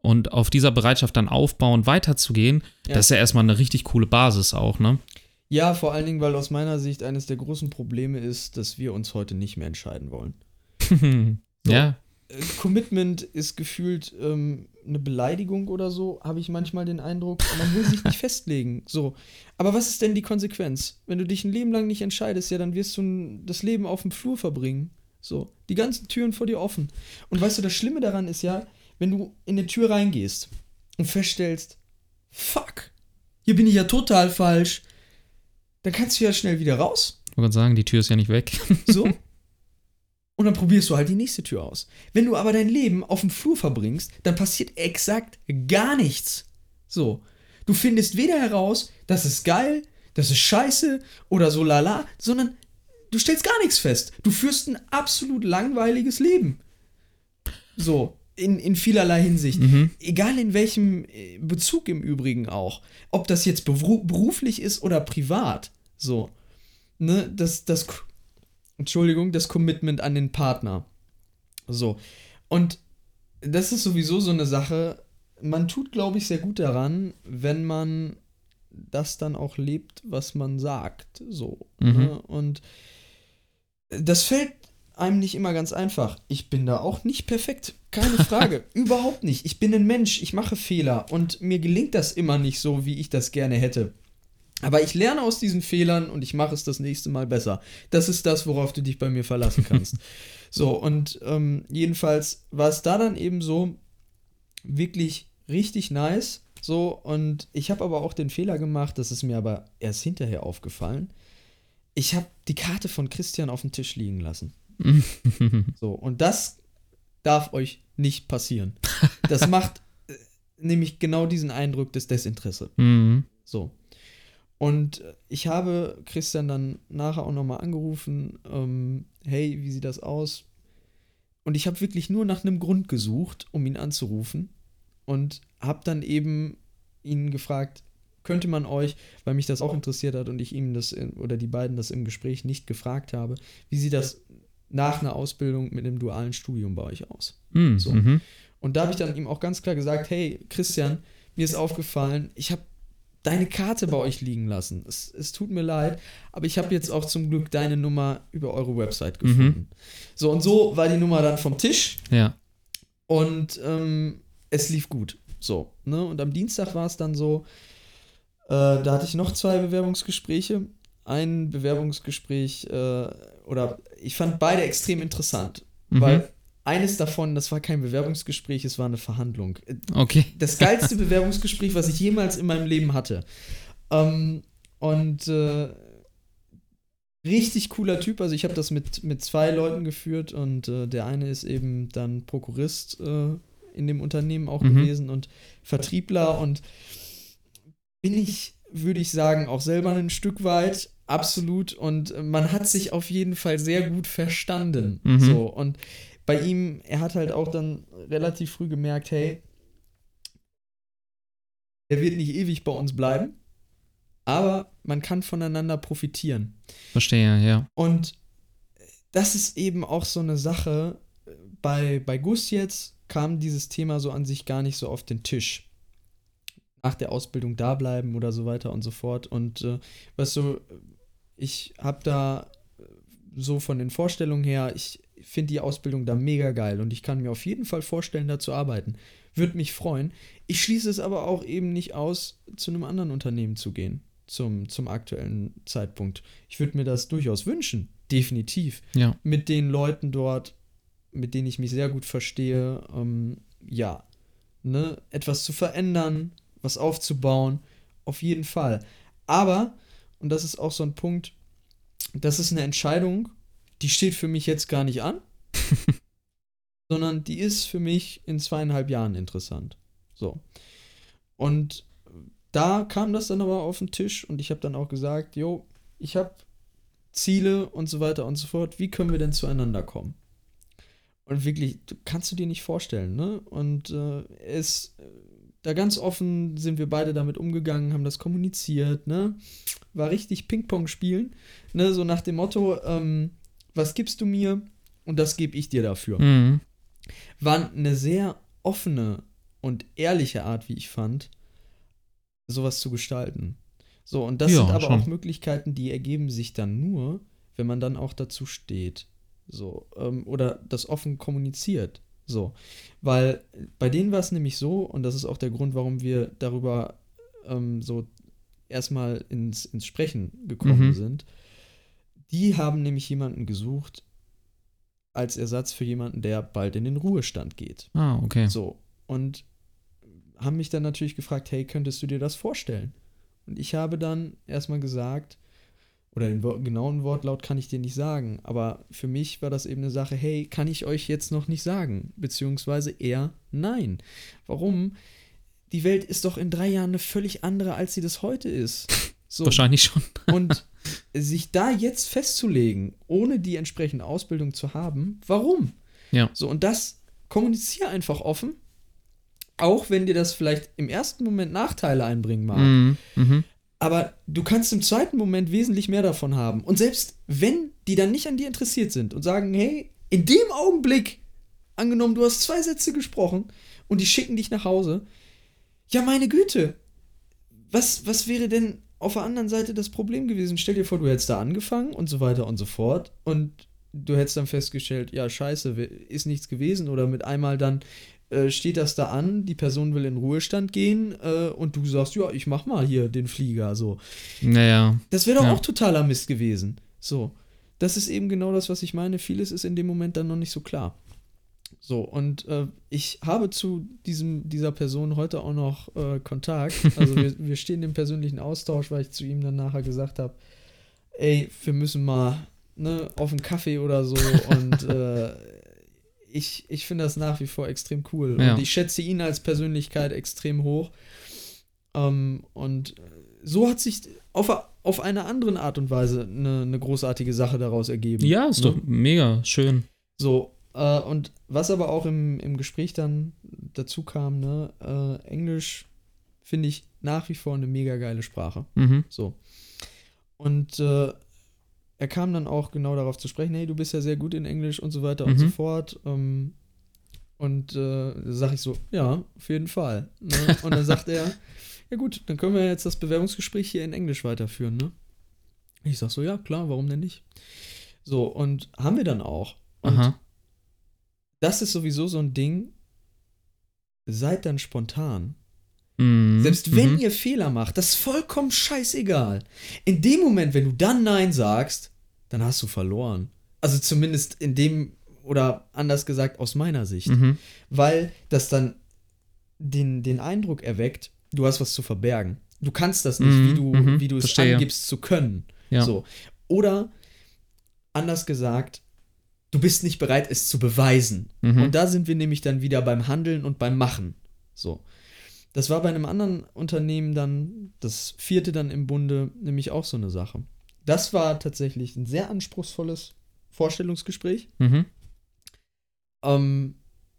und auf dieser Bereitschaft dann aufbauen, weiterzugehen, Ja. das ist ja erstmal eine richtig coole Basis auch, ne? Ja, vor allen Dingen, weil aus meiner Sicht eines der großen Probleme ist, dass wir uns heute nicht mehr entscheiden wollen. So. Ja, äh, Commitment ist gefühlt ähm, eine Beleidigung oder so, habe ich manchmal den Eindruck. Man will sich nicht festlegen. So. Aber was ist denn die Konsequenz? Wenn du dich ein Leben lang nicht entscheidest, ja, dann wirst du das Leben auf dem Flur verbringen. So. Die ganzen Türen vor dir offen. Und weißt du, das Schlimme daran ist ja, wenn du in eine Tür reingehst und feststellst, fuck, hier bin ich ja total falsch, dann kannst du ja schnell wieder raus. Ich wollte sagen, die Tür ist ja nicht weg. So. Und dann probierst du halt die nächste Tür aus. Wenn du aber dein Leben auf dem Flur verbringst, dann passiert exakt gar nichts. So. Du findest weder heraus, das ist geil, das ist scheiße oder so lala, sondern du stellst gar nichts fest. Du führst ein absolut langweiliges Leben. So, in, in vielerlei Hinsicht. Mhm. Egal in welchem äh, Bezug im Übrigen auch. Ob das jetzt beruflich ist oder privat. So. Ne, das, das Entschuldigung, das Commitment an den Partner. So. Und das ist sowieso so eine Sache. Man tut, glaube ich, sehr gut daran, wenn man das dann auch lebt, was man sagt. So. Mhm. Ne? Und das fällt einem nicht immer ganz einfach. Ich bin da auch nicht perfekt. Keine Frage. Überhaupt nicht. Ich bin ein Mensch. Ich mache Fehler. Und mir gelingt das immer nicht so, wie ich das gerne hätte. Aber ich lerne aus diesen Fehlern und ich mache es das nächste Mal besser. Das ist das, worauf du dich bei mir verlassen kannst. so, und ähm, jedenfalls war es da dann eben so wirklich richtig nice. So, und ich habe aber auch den Fehler gemacht, das ist mir aber erst hinterher aufgefallen. Ich habe die Karte von Christian auf dem Tisch liegen lassen. so, und das darf euch nicht passieren. Das macht äh, nämlich genau diesen Eindruck des Desinteresse. Mhm. So. Und ich habe Christian dann nachher auch nochmal angerufen, ähm, hey, wie sieht das aus? Und ich habe wirklich nur nach einem Grund gesucht, um ihn anzurufen. Und habe dann eben ihn gefragt, könnte man euch, weil mich das auch interessiert hat und ich ihm das in, oder die beiden das im Gespräch nicht gefragt habe, wie sieht das nach einer Ausbildung mit einem dualen Studium bei euch aus? Mm, so. Mhm. Und da habe ich dann ihm auch ganz klar gesagt, hey Christian, mir ist aufgefallen, ich habe deine Karte bei euch liegen lassen. Es, es tut mir leid, aber ich habe jetzt auch zum Glück deine Nummer über eure Website mhm. gefunden. Mhm. So und so war die Nummer dann vom Tisch. Ja. Und ähm, es lief gut. So, ne? Und am Dienstag war es dann so, äh, da hatte ich noch zwei Bewerbungsgespräche. Ein Bewerbungsgespräch, äh, oder ich fand beide extrem interessant, mhm. weil eines davon, das war kein Bewerbungsgespräch, es war eine Verhandlung. Okay. Das geilste Bewerbungsgespräch, was ich jemals in meinem Leben hatte. Ähm, und äh, richtig cooler Typ. Also ich habe das mit, mit zwei Leuten geführt und äh, der eine ist eben dann Prokurist äh, in dem Unternehmen auch mhm. gewesen und Vertriebler und bin ich, würde ich sagen, auch selber ein Stück weit. Absolut. Und man hat sich auf jeden Fall sehr gut verstanden. Mhm. So. Und bei ihm, er hat halt auch dann relativ früh gemerkt, hey, er wird nicht ewig bei uns bleiben, aber man kann voneinander profitieren. Verstehe, ja. Und das ist eben auch so eine Sache, bei, bei Gus jetzt kam dieses Thema so an sich gar nicht so auf den Tisch. Nach der Ausbildung da bleiben oder so weiter und so fort. Und äh, weißt du, ich habe da so von den Vorstellungen her, ich finde die Ausbildung da mega geil und ich kann mir auf jeden Fall vorstellen, da zu arbeiten. Würde mich freuen. Ich schließe es aber auch eben nicht aus, zu einem anderen Unternehmen zu gehen, zum, zum aktuellen Zeitpunkt. Ich würde mir das durchaus wünschen, definitiv. Ja. Mit den Leuten dort, mit denen ich mich sehr gut verstehe, ähm, ja, ne, etwas zu verändern, was aufzubauen, auf jeden Fall. Aber, und das ist auch so ein Punkt, das ist eine Entscheidung, die steht für mich jetzt gar nicht an, sondern die ist für mich in zweieinhalb Jahren interessant. So. Und da kam das dann aber auf den Tisch und ich habe dann auch gesagt, jo, ich habe Ziele und so weiter und so fort. Wie können wir denn zueinander kommen? Und wirklich, kannst du dir nicht vorstellen, ne? Und äh, es, da ganz offen sind wir beide damit umgegangen, haben das kommuniziert, ne? War richtig Ping-Pong spielen, ne? So nach dem Motto, ähm, was gibst du mir und das gebe ich dir dafür. Mhm. War eine sehr offene und ehrliche Art, wie ich fand, sowas zu gestalten. So, und das ja, sind aber schon. auch Möglichkeiten, die ergeben sich dann nur, wenn man dann auch dazu steht. So, ähm, oder das offen kommuniziert. So. Weil bei denen war es nämlich so, und das ist auch der Grund, warum wir darüber ähm, so erstmal ins, ins Sprechen gekommen mhm. sind. Die haben nämlich jemanden gesucht als Ersatz für jemanden, der bald in den Ruhestand geht. Ah, okay. So. Und haben mich dann natürlich gefragt, hey, könntest du dir das vorstellen? Und ich habe dann erstmal gesagt, oder den genauen Wortlaut kann ich dir nicht sagen, aber für mich war das eben eine Sache, hey, kann ich euch jetzt noch nicht sagen, beziehungsweise eher nein. Warum? Die Welt ist doch in drei Jahren eine völlig andere, als sie das heute ist. So. Wahrscheinlich schon. und sich da jetzt festzulegen, ohne die entsprechende Ausbildung zu haben, warum? Ja. So, und das kommuniziere einfach offen, auch wenn dir das vielleicht im ersten Moment Nachteile einbringen mag. Mhm. Mhm. Aber du kannst im zweiten Moment wesentlich mehr davon haben. Und selbst wenn die dann nicht an dir interessiert sind und sagen, hey, in dem Augenblick, angenommen, du hast zwei Sätze gesprochen und die schicken dich nach Hause, ja, meine Güte, was, was wäre denn auf der anderen Seite das Problem gewesen? Stell dir vor, du hättest da angefangen und so weiter und so fort und du hättest dann festgestellt, ja, scheiße, ist nichts gewesen oder mit einmal dann äh, steht das da an, die Person will in Ruhestand gehen äh, und du sagst, ja, ich mach mal hier den Flieger, so. Naja. Das wäre doch ja. auch totaler Mist gewesen. So. Das ist eben genau das, was ich meine. Vieles ist in dem Moment dann noch nicht so klar. So, und äh, ich habe zu diesem, dieser Person heute auch noch äh, Kontakt. Also wir, wir stehen im persönlichen Austausch, weil ich zu ihm dann nachher gesagt habe, ey, wir müssen mal ne, auf einen Kaffee oder so und äh, ich, ich finde das nach wie vor extrem cool. Ja. Und ich schätze ihn als Persönlichkeit extrem hoch. Ähm, und so hat sich auf, auf eine andere Art und Weise eine, eine großartige Sache daraus ergeben. Ja, ist ne? doch mega schön. So, äh, und was aber auch im, im Gespräch dann dazu kam, ne, äh, Englisch finde ich nach wie vor eine mega geile Sprache. Mhm. So. Und äh, er kam dann auch genau darauf zu sprechen, hey, du bist ja sehr gut in Englisch und so weiter mhm. und so fort. Ähm, und äh, da sage ich so, ja, auf jeden Fall. Ne? Und dann sagt er, ja gut, dann können wir jetzt das Bewerbungsgespräch hier in Englisch weiterführen, ne? Ich sag so, ja, klar, warum denn nicht? So, und haben wir dann auch. Und Aha. Das ist sowieso so ein Ding, seid dann spontan. Mhm. Selbst wenn mhm. ihr Fehler macht, das ist vollkommen scheißegal. In dem Moment, wenn du dann Nein sagst, dann hast du verloren. Also zumindest in dem, oder anders gesagt, aus meiner Sicht. Mhm. Weil das dann den, den Eindruck erweckt, du hast was zu verbergen. Du kannst das nicht, Mhm, wie du, mhm, wie du es verstehe. angibst zu können. Ja. So. Oder anders gesagt, du bist nicht bereit, es zu beweisen. Mhm. Und da sind wir nämlich dann wieder beim Handeln und beim Machen. So. Das war bei einem anderen Unternehmen dann, das vierte dann im Bunde, nämlich auch so eine Sache. Das war tatsächlich ein sehr anspruchsvolles Vorstellungsgespräch. Mhm. Ähm,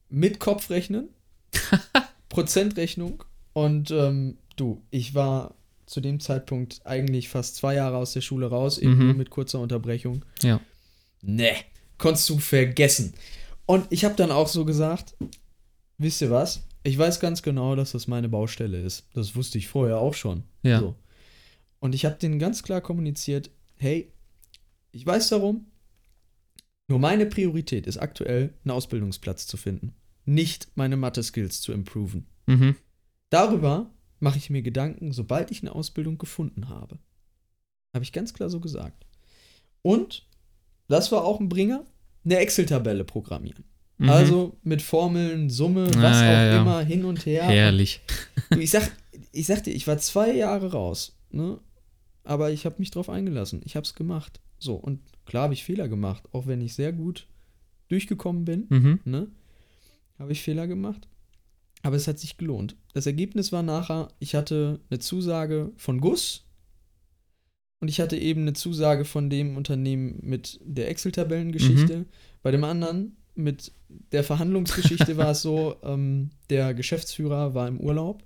mit Kopfrechnen, Prozentrechnung und ähm, du, ich war zu dem Zeitpunkt eigentlich fast zwei Jahre aus der Schule raus, eben Mhm. nur mit kurzer Unterbrechung. Ja. Ne, konntest du vergessen. Und ich habe dann auch so gesagt, wisst ihr was? Ich weiß ganz genau, dass das meine Baustelle ist. Das wusste ich vorher auch schon. Ja. So. Und ich habe denen ganz klar kommuniziert, hey, ich weiß darum, nur meine Priorität ist aktuell, einen Ausbildungsplatz zu finden. Nicht meine Mathe-Skills zu improven. Mhm. Darüber mache ich mir Gedanken, sobald ich eine Ausbildung gefunden habe. Habe ich ganz klar so gesagt. Und, das war auch ein Bringer, eine Excel-Tabelle programmieren. Mhm. Also mit Formeln, Summe, Ah, was auch ja, ja. immer, hin und her. Herrlich. Ich, sag, ich sag dir, ich war zwei Jahre raus, ne? aber ich habe mich drauf eingelassen. Ich habe es gemacht. So, und klar habe ich Fehler gemacht, auch wenn ich sehr gut durchgekommen bin, Mhm. ne? habe ich Fehler gemacht. Aber es hat sich gelohnt. Das Ergebnis war nachher, ich hatte eine Zusage von Gus und ich hatte eben eine Zusage von dem Unternehmen mit der Excel-Tabellengeschichte. Bei dem anderen mit der Verhandlungsgeschichte war es so, ähm, der Geschäftsführer war im Urlaub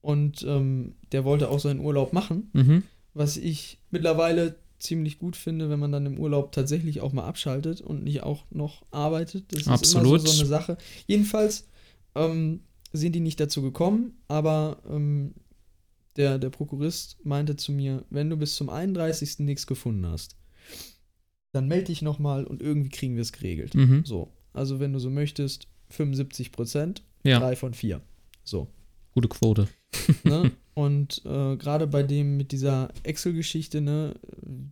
und ähm, der wollte auch seinen Urlaub machen, Mhm. was ich mittlerweile ziemlich gut finde, wenn man dann im Urlaub tatsächlich auch mal abschaltet und nicht auch noch arbeitet. Das ist Absolut. immer so, so eine Sache. Jedenfalls ähm, sind die nicht dazu gekommen, aber ähm, der, der Prokurist meinte zu mir, wenn du bis zum 31. nichts gefunden hast, dann melde dich nochmal und irgendwie kriegen wir es geregelt. Mhm. So, also wenn du so möchtest, 75 Prozent, Ja. drei von vier. So. Gute Quote. Ne? Und äh, gerade bei dem mit dieser Excel-Geschichte, ne,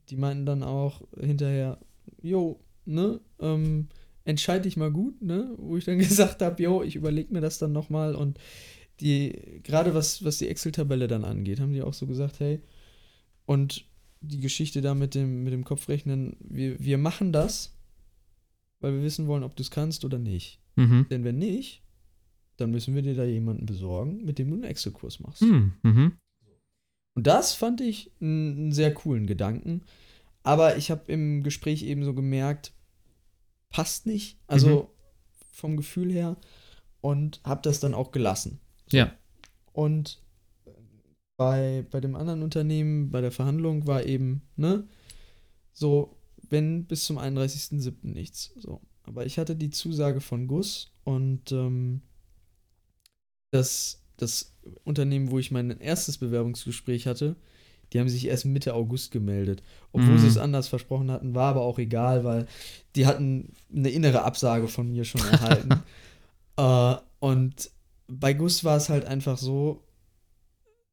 die meinten dann auch hinterher, jo, ne, ähm, entscheide dich mal gut, ne, wo ich dann gesagt habe, jo, ich überlege mir das dann nochmal und die, gerade was, was die Excel-Tabelle dann angeht, haben die auch so gesagt, hey, und die Geschichte da mit dem, mit dem Kopfrechnen, wir, wir machen das, weil wir wissen wollen, ob du es kannst oder nicht. Mhm. Denn wenn nicht, dann müssen wir dir da jemanden besorgen, mit dem du einen Excel-Kurs machst. Mhm. Mhm. Und das fand ich einen einen sehr coolen Gedanken. Aber ich habe im Gespräch eben so gemerkt, passt nicht. Also Mhm. vom Gefühl her. Und habe das dann auch gelassen. Ja. Und bei, bei dem anderen Unternehmen, bei der Verhandlung war eben, ne, so, wenn bis zum 31.07. nichts. So. Aber ich hatte die Zusage von Gus und ähm, das, das Unternehmen, wo ich mein erstes Bewerbungsgespräch hatte, die haben sich erst Mitte August gemeldet. Obwohl Mhm. sie es anders versprochen hatten, war aber auch egal, weil die hatten eine innere Absage von mir schon erhalten. äh, und bei Gus war es halt einfach so,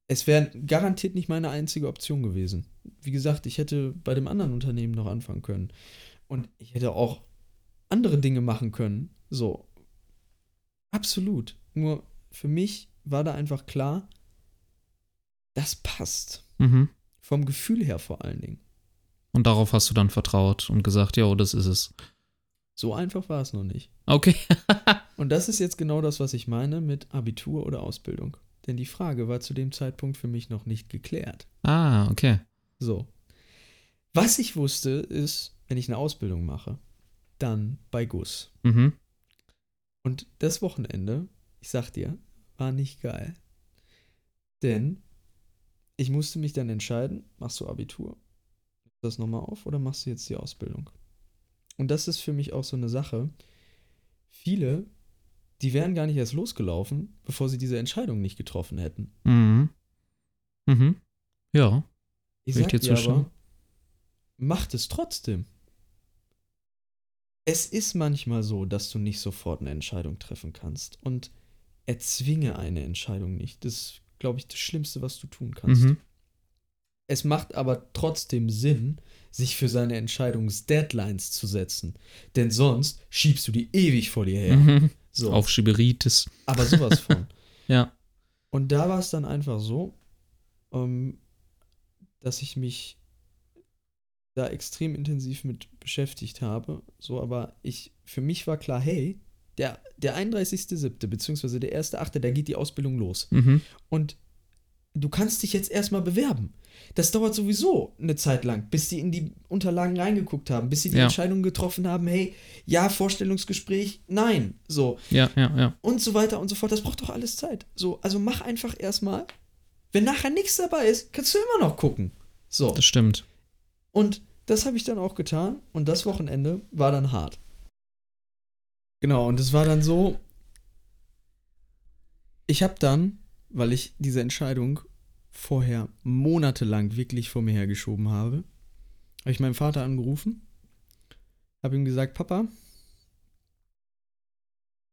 es wäre garantiert nicht meine einzige Option gewesen. Wie gesagt, ich hätte bei dem anderen Unternehmen noch anfangen können. Und ich hätte auch andere Dinge machen können. So. Absolut. Nur für mich war da einfach klar, das passt. Mhm. Vom Gefühl her vor allen Dingen. Und darauf hast du dann vertraut und gesagt, ja, das ist es. So einfach war es noch nicht. Okay. Und das ist jetzt genau das, was ich meine mit Abitur oder Ausbildung. Denn die Frage war zu dem Zeitpunkt für mich noch nicht geklärt. ah, okay. So. Was ich wusste, ist, wenn ich eine Ausbildung mache, dann bei Gus. Mhm. Und das Wochenende, ich sag dir, war nicht geil. Denn ich musste mich dann entscheiden, machst du Abitur? Das nochmal auf oder machst du jetzt die Ausbildung? Und das ist für mich auch so eine Sache. Viele, die wären gar nicht erst losgelaufen, bevor sie diese Entscheidung nicht getroffen hätten. Mhm. Mhm. Ja. Ich sag dir aber, macht es trotzdem. Es ist manchmal so, dass du nicht sofort eine Entscheidung treffen kannst. Und erzwinge eine Entscheidung nicht. Das ist, glaube ich, das Schlimmste, was du tun kannst. Mhm. Es macht aber trotzdem Sinn, sich für seine Entscheidungsdeadlines zu setzen. Denn sonst schiebst du die ewig vor dir her. Mhm. So. Auf Schieberitis. Aber sowas von. Ja. Und da war es dann einfach so, ähm, dass ich mich da extrem intensiv mit beschäftigt habe. So, aber ich, für mich war klar, hey, der, der 31.07., beziehungsweise der 1.08., da geht die Ausbildung los. Mhm. Und du kannst dich jetzt erstmal bewerben. Das dauert sowieso eine Zeit lang, bis die in die Unterlagen reingeguckt haben, bis sie die Ja. Entscheidung getroffen haben, hey, ja, Vorstellungsgespräch, nein, so Ja, ja, ja. und so weiter und so fort. Das braucht doch alles Zeit. So, also mach einfach erstmal. Wenn nachher nichts dabei ist, kannst du immer noch gucken. So. Das stimmt. Und das habe ich dann auch getan und das Wochenende war dann hart. Genau, und es war dann so, ich habe dann, weil ich diese Entscheidung vorher monatelang wirklich vor mir hergeschoben habe, habe ich meinen Vater angerufen, habe ihm gesagt, Papa,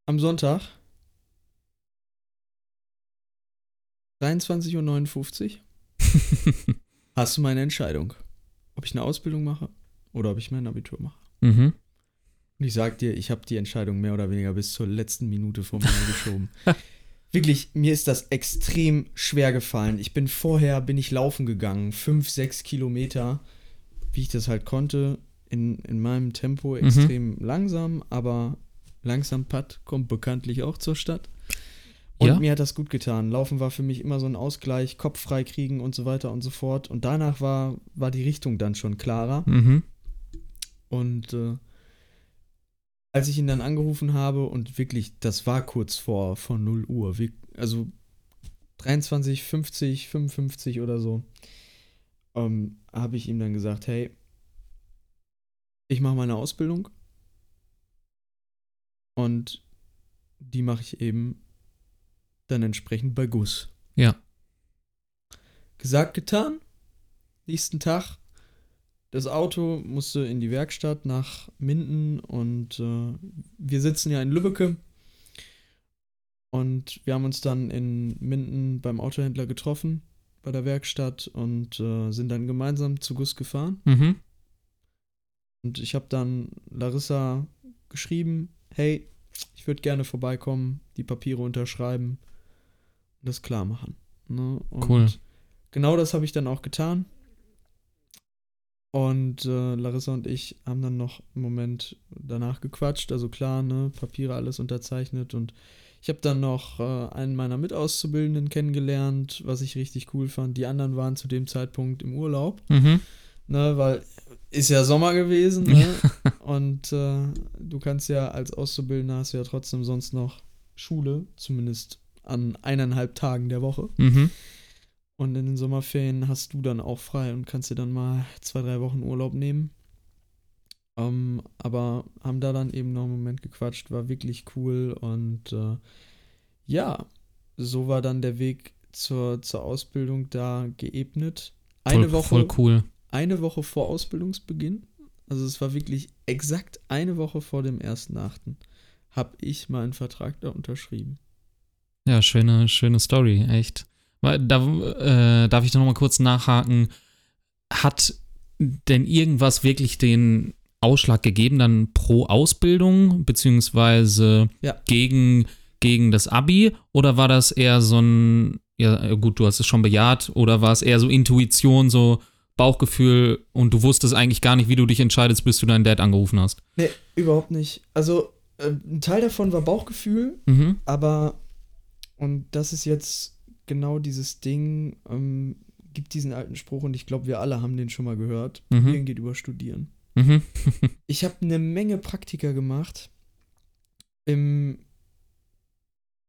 am Sonntag 23.59 Uhr hast du meine Entscheidung, ob ich eine Ausbildung mache oder ob ich mein Abitur mache. mhm. Und ich sag dir, ich habe die Entscheidung mehr oder weniger bis zur letzten Minute vor mir geschoben. Wirklich, mir ist das extrem schwer gefallen. Ich bin vorher, bin ich laufen gegangen, fünf, sechs Kilometer, wie ich das halt konnte, in, in meinem Tempo extrem langsam, aber langsam Putt kommt bekanntlich auch zur Stadt. Und Ja. mir hat das gut getan. Laufen war für mich immer so ein Ausgleich, Kopf frei kriegen und so weiter und so fort. Und danach war, war die Richtung dann schon klarer. Mhm. Und äh, als ich ihn dann angerufen habe und wirklich, das war kurz vor, vor 0 Uhr, also 23, 50, 55 oder so, ähm, habe ich ihm dann gesagt, hey, ich mache meine Ausbildung und die mache ich eben dann entsprechend bei Gus. Ja. Gesagt, getan. Nächsten Tag das Auto musste in die Werkstatt nach Minden und äh, wir sitzen ja in Lübbecke. Und wir haben uns dann in Minden beim Autohändler getroffen, bei der Werkstatt und äh, sind dann gemeinsam zu Gus gefahren. Mhm. Und ich habe dann Larissa geschrieben, hey, ich würde gerne vorbeikommen, die Papiere unterschreiben und das klar machen. Ne? cool. Genau das habe ich dann auch getan. Und äh, Larissa und ich haben dann noch einen Moment danach gequatscht. Also klar, ne, Papiere alles unterzeichnet. Und ich habe dann noch äh, einen meiner Mitauszubildenden kennengelernt, was ich richtig cool fand. Die anderen waren zu dem Zeitpunkt im Urlaub. Mhm. Ne, weil ist ja Sommer gewesen. Ne? und äh, du kannst ja als Auszubildender hast du ja trotzdem sonst noch Schule, zumindest an eineinhalb Tagen der Woche. Mhm. Und in den Sommerferien hast du dann auch frei und kannst dir dann mal zwei, drei Wochen Urlaub nehmen. Ähm, aber haben da dann eben noch einen Moment gequatscht, war wirklich cool und äh, ja, so war dann der Weg zur, zur Ausbildung da geebnet. Eine voll, Woche, voll cool. Eine Woche vor Ausbildungsbeginn, also es war wirklich exakt eine Woche vor dem 1.8., habe ich meinen Vertrag da unterschrieben. Ja, schöne, schöne Story, echt. Da äh, darf ich da nochmal kurz nachhaken. Hat denn irgendwas wirklich den Ausschlag gegeben, dann pro Ausbildung, beziehungsweise ja. gegen, gegen das Abi? Oder war das eher so ein, ja, gut, du hast es schon bejaht, oder war es eher so Intuition, so Bauchgefühl und du wusstest eigentlich gar nicht, wie du dich entscheidest, bis du deinen Dad angerufen hast? Nee, überhaupt nicht. Also, äh, ein Teil davon war Bauchgefühl, mhm. aber, und das ist jetzt genau dieses Ding, ähm, gibt diesen alten Spruch und ich glaube, wir alle haben den schon mal gehört. Mhm. Studieren geht über Studieren. Mhm. ich habe eine Menge Praktika gemacht. Im,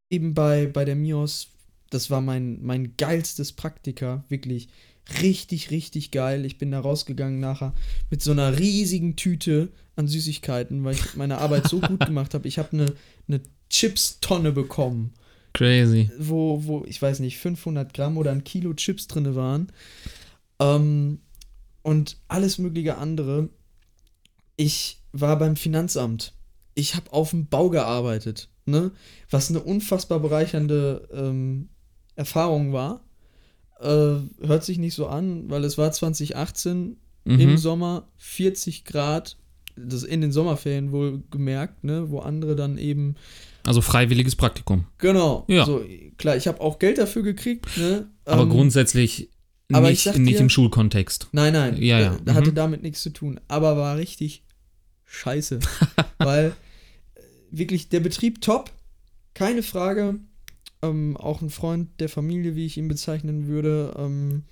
eben bei, bei der MIOS, das war mein, mein geilstes Praktika, wirklich richtig, richtig geil. Ich bin da rausgegangen nachher mit so einer riesigen Tüte an Süßigkeiten, weil ich meine Arbeit so gut gemacht habe. Ich habe eine, eine Chips-Tonne bekommen. Crazy. Wo, wo, ich weiß nicht, 500 Gramm oder ein Kilo Chips drin waren. Ähm, und alles mögliche andere. Ich war beim Finanzamt. Ich habe auf dem Bau gearbeitet. Ne? Was eine unfassbar bereichernde ähm, Erfahrung war. Äh, hört sich nicht so an, weil es war 2018 mhm. im Sommer 40 Grad. Das in den Sommerferien wohl gemerkt, ne? wo andere dann eben also freiwilliges Praktikum. Genau. Ja. So, klar, ich habe auch Geld dafür gekriegt. Ne? Aber ähm, grundsätzlich aber nicht, dir, nicht im Schulkontext. Nein, nein. Ja, ja. Da, mhm. hatte damit nichts zu tun. Aber war richtig scheiße. weil äh, wirklich der Betrieb top, keine Frage. Ähm, auch ein Freund der Familie, wie ich ihn bezeichnen würde. Ähm,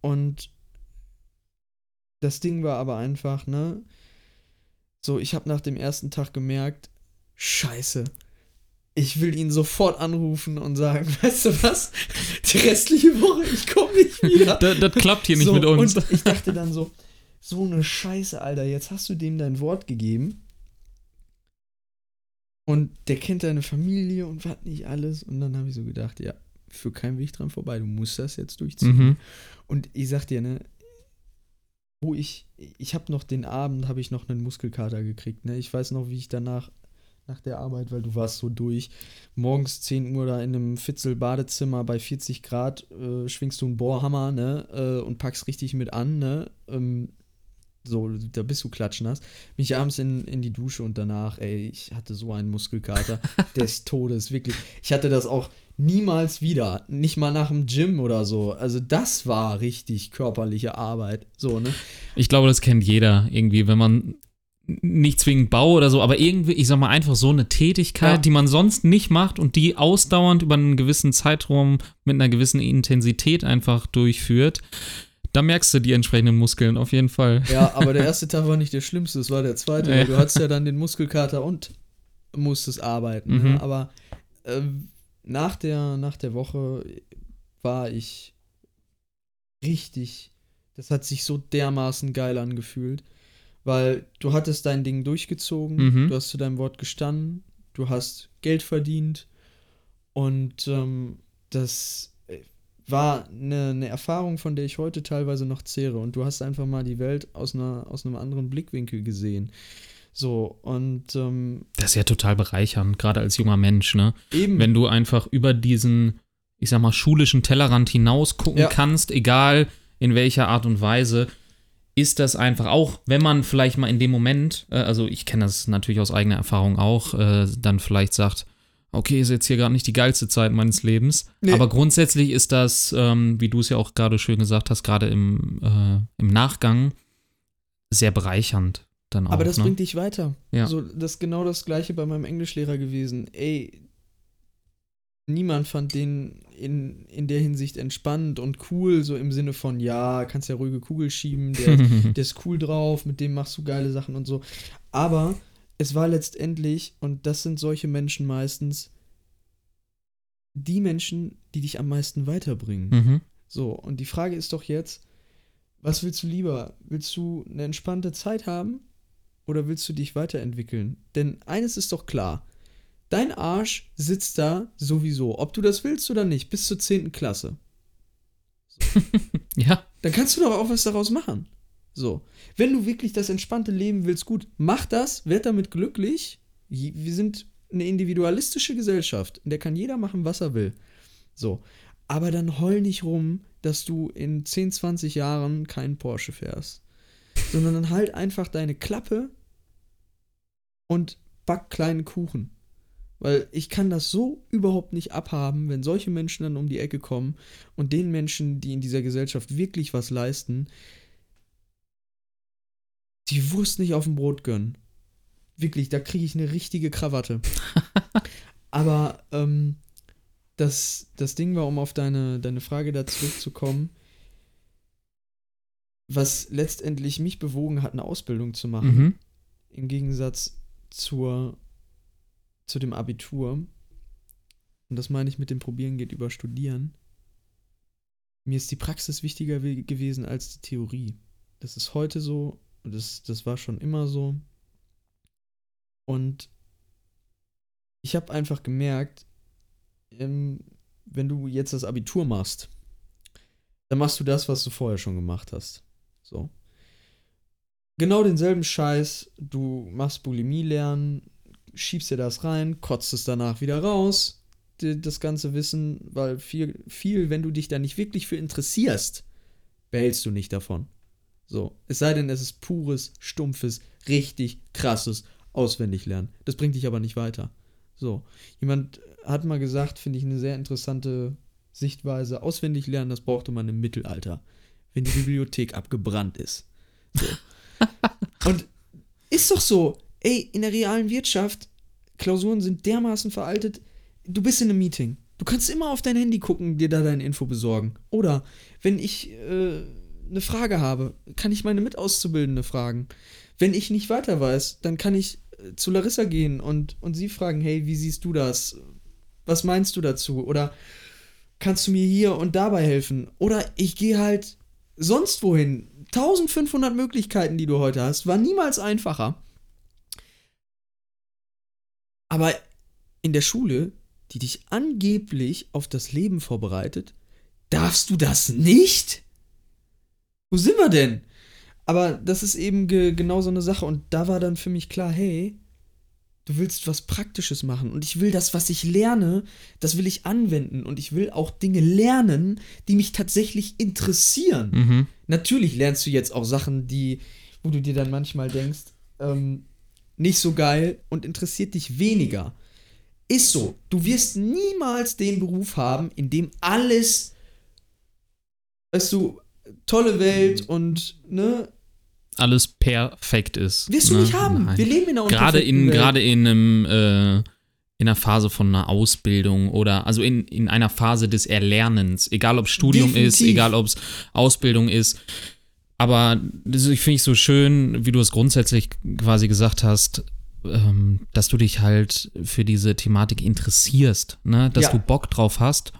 und das Ding war aber einfach, ne? So, ich habe nach dem ersten Tag gemerkt, scheiße, ich will ihn sofort anrufen und sagen, weißt du was, die restliche Woche, ich komme nicht wieder. das, das, klappt hier nicht so, mit uns. Und ich dachte dann so, so eine Scheiße, Alter, jetzt hast du dem dein Wort gegeben. Und der kennt deine Familie und was nicht alles. Und dann habe ich so gedacht, ja, für keinen Weg dran vorbei, du musst das jetzt durchziehen. Mhm. Und ich sag dir, ne, wo ich, ich habe noch den Abend, habe ich noch einen Muskelkater gekriegt, ne. Ich weiß noch, wie ich danach nach der Arbeit, weil du warst so durch. Morgens 10 Uhr da in einem Fitzel-Badezimmer bei 40 Grad äh, schwingst du einen Bohrhammer, ne? Äh, und packst richtig mit an, ne? Ähm, so, da bist du klatschnass. Bin ich abends in, in die Dusche und danach, ey, ich hatte so einen Muskelkater des Todes, wirklich. Ich hatte das auch niemals wieder. Nicht mal nach dem Gym oder so. Also, das war richtig körperliche Arbeit. So, ne? Ich glaube, das kennt jeder irgendwie, wenn man nicht zwingend Bau oder so, aber irgendwie, ich sag mal, einfach so eine Tätigkeit, ja. die man sonst nicht macht und die ausdauernd über einen gewissen Zeitraum mit einer gewissen Intensität einfach durchführt. Da merkst du die entsprechenden Muskeln auf jeden Fall. Ja, aber der erste Tag war nicht der schlimmste, es war der zweite. Ja. Du hattest ja dann den Muskelkater und musstest arbeiten. Ne? Mhm. Ne? Aber äh, nach, der, nach der Woche war ich richtig, das hat sich so dermaßen geil angefühlt. Weil du hattest dein Ding durchgezogen, mhm. du hast zu deinem Wort gestanden, du hast Geld verdient und ähm, das äh, war eine, eine, Erfahrung, von der ich heute teilweise noch zehre. Und du hast einfach mal die Welt aus, einer, aus einem anderen Blickwinkel gesehen. So, und ähm, das ist ja total bereichernd, gerade als junger Mensch, ne? Eben. Wenn du einfach über diesen, ich sag mal, schulischen Tellerrand hinaus gucken ja. kannst, egal in welcher Art und Weise, ist das einfach auch, wenn man vielleicht mal in dem Moment, äh, also ich kenne das natürlich aus eigener Erfahrung auch, äh, dann vielleicht sagt, okay, ist jetzt hier gerade nicht die geilste Zeit meines Lebens. Nee. Aber grundsätzlich ist das, ähm, wie du es ja auch gerade schön gesagt hast, gerade im, äh, im Nachgang sehr bereichernd dann auch. Aber das ne? bringt dich weiter. Ja. So, das ist genau das gleiche bei meinem Englischlehrer gewesen. Ey, niemand fand den in, in der Hinsicht entspannt und cool, so im Sinne von, ja, kannst ja ruhige Kugel schieben, der, der ist cool drauf, mit dem machst du geile Sachen und so. Aber es war letztendlich, und das sind solche Menschen meistens, die Menschen, die dich am meisten weiterbringen. Mhm. So, und die Frage ist doch jetzt, was willst du lieber? Willst du eine entspannte Zeit haben oder willst du dich weiterentwickeln? Denn eines ist doch klar, dein Arsch sitzt da sowieso, ob du das willst oder nicht, bis zur 10. Klasse. So. ja. Dann kannst du doch auch was daraus machen. So. Wenn du wirklich das entspannte Leben willst, gut, mach das, werd damit glücklich. Wir sind eine individualistische Gesellschaft, in der kann jeder machen, was er will. So. Aber dann heul nicht rum, dass du in 10, 20 Jahren keinen Porsche fährst. Sondern dann halt einfach deine Klappe und back kleinen Kuchen. Weil ich kann das so überhaupt nicht abhaben, wenn solche Menschen dann um die Ecke kommen und den Menschen, die in dieser Gesellschaft wirklich was leisten, die Wurst nicht auf dem Brot gönnen. Wirklich, da kriege ich eine richtige Krawatte. Aber ähm, das, das Ding war, um auf deine, deine Frage da zurückzukommen, was letztendlich mich bewogen hat, eine Ausbildung zu machen, mhm. im Gegensatz zur, zu dem Abitur, und das meine ich mit dem Probieren geht über Studieren, mir ist die Praxis wichtiger gewesen als die Theorie. Das ist heute so, das, das war schon immer so. Und ich habe einfach gemerkt, ähm, wenn du jetzt das Abitur machst, dann machst du das, was du vorher schon gemacht hast. So. Genau denselben Scheiß, du machst Bulimie lernen, schiebst dir das rein, kotzt es danach wieder raus, das ganze Wissen, weil viel, viel, wenn du dich da nicht wirklich für interessierst, behältst du nicht davon. So, es sei denn, es ist pures, stumpfes, richtig krasses Auswendiglernen. Das bringt dich aber nicht weiter. So, jemand hat mal gesagt, finde ich eine sehr interessante Sichtweise, auswendig lernen, das brauchte man im Mittelalter, wenn die Bibliothek abgebrannt ist. So. Und ist doch so, ey, in der realen Wirtschaft, Klausuren sind dermaßen veraltet, du bist in einem Meeting. Du kannst immer auf dein Handy gucken, dir da deine Info besorgen. Oder wenn ich äh, eine Frage habe, kann ich meine Mitauszubildende fragen. Wenn ich nicht weiter weiß, dann kann ich äh, zu Larissa gehen und, und sie fragen, hey, wie siehst du das? Was meinst du dazu? Oder kannst du mir hier und dabei helfen? Oder ich gehe halt sonst wohin. 1500 Möglichkeiten, die du heute hast, war niemals einfacher. Aber in der Schule, die dich angeblich auf das Leben vorbereitet, darfst du das nicht? Wo sind wir denn? Aber das ist eben ge genau so eine Sache. Und da war dann für mich klar, hey, du willst was Praktisches machen. Und ich will das, was ich lerne, das will ich anwenden. Und ich will auch Dinge lernen, die mich tatsächlich interessieren. Mhm. Natürlich lernst du jetzt auch Sachen, die, wo du dir dann manchmal denkst, ähm, nicht so geil und interessiert dich weniger. Ist so. Du wirst niemals den Beruf haben, in dem alles, weißt du, tolle Welt und ne alles perfekt ist. Wirst du ne? nicht haben. Nein. Wir leben in einer gerade in Welt. gerade in einem äh, in einer Phase von einer Ausbildung oder also in, in einer Phase des Erlernens, egal ob Studium Definitiv. ist, egal ob es Ausbildung ist. Aber das ich finde ich so schön, wie du es grundsätzlich quasi gesagt hast, ähm, dass du dich halt für diese Thematik interessierst, ne? dass ja. du Bock drauf hast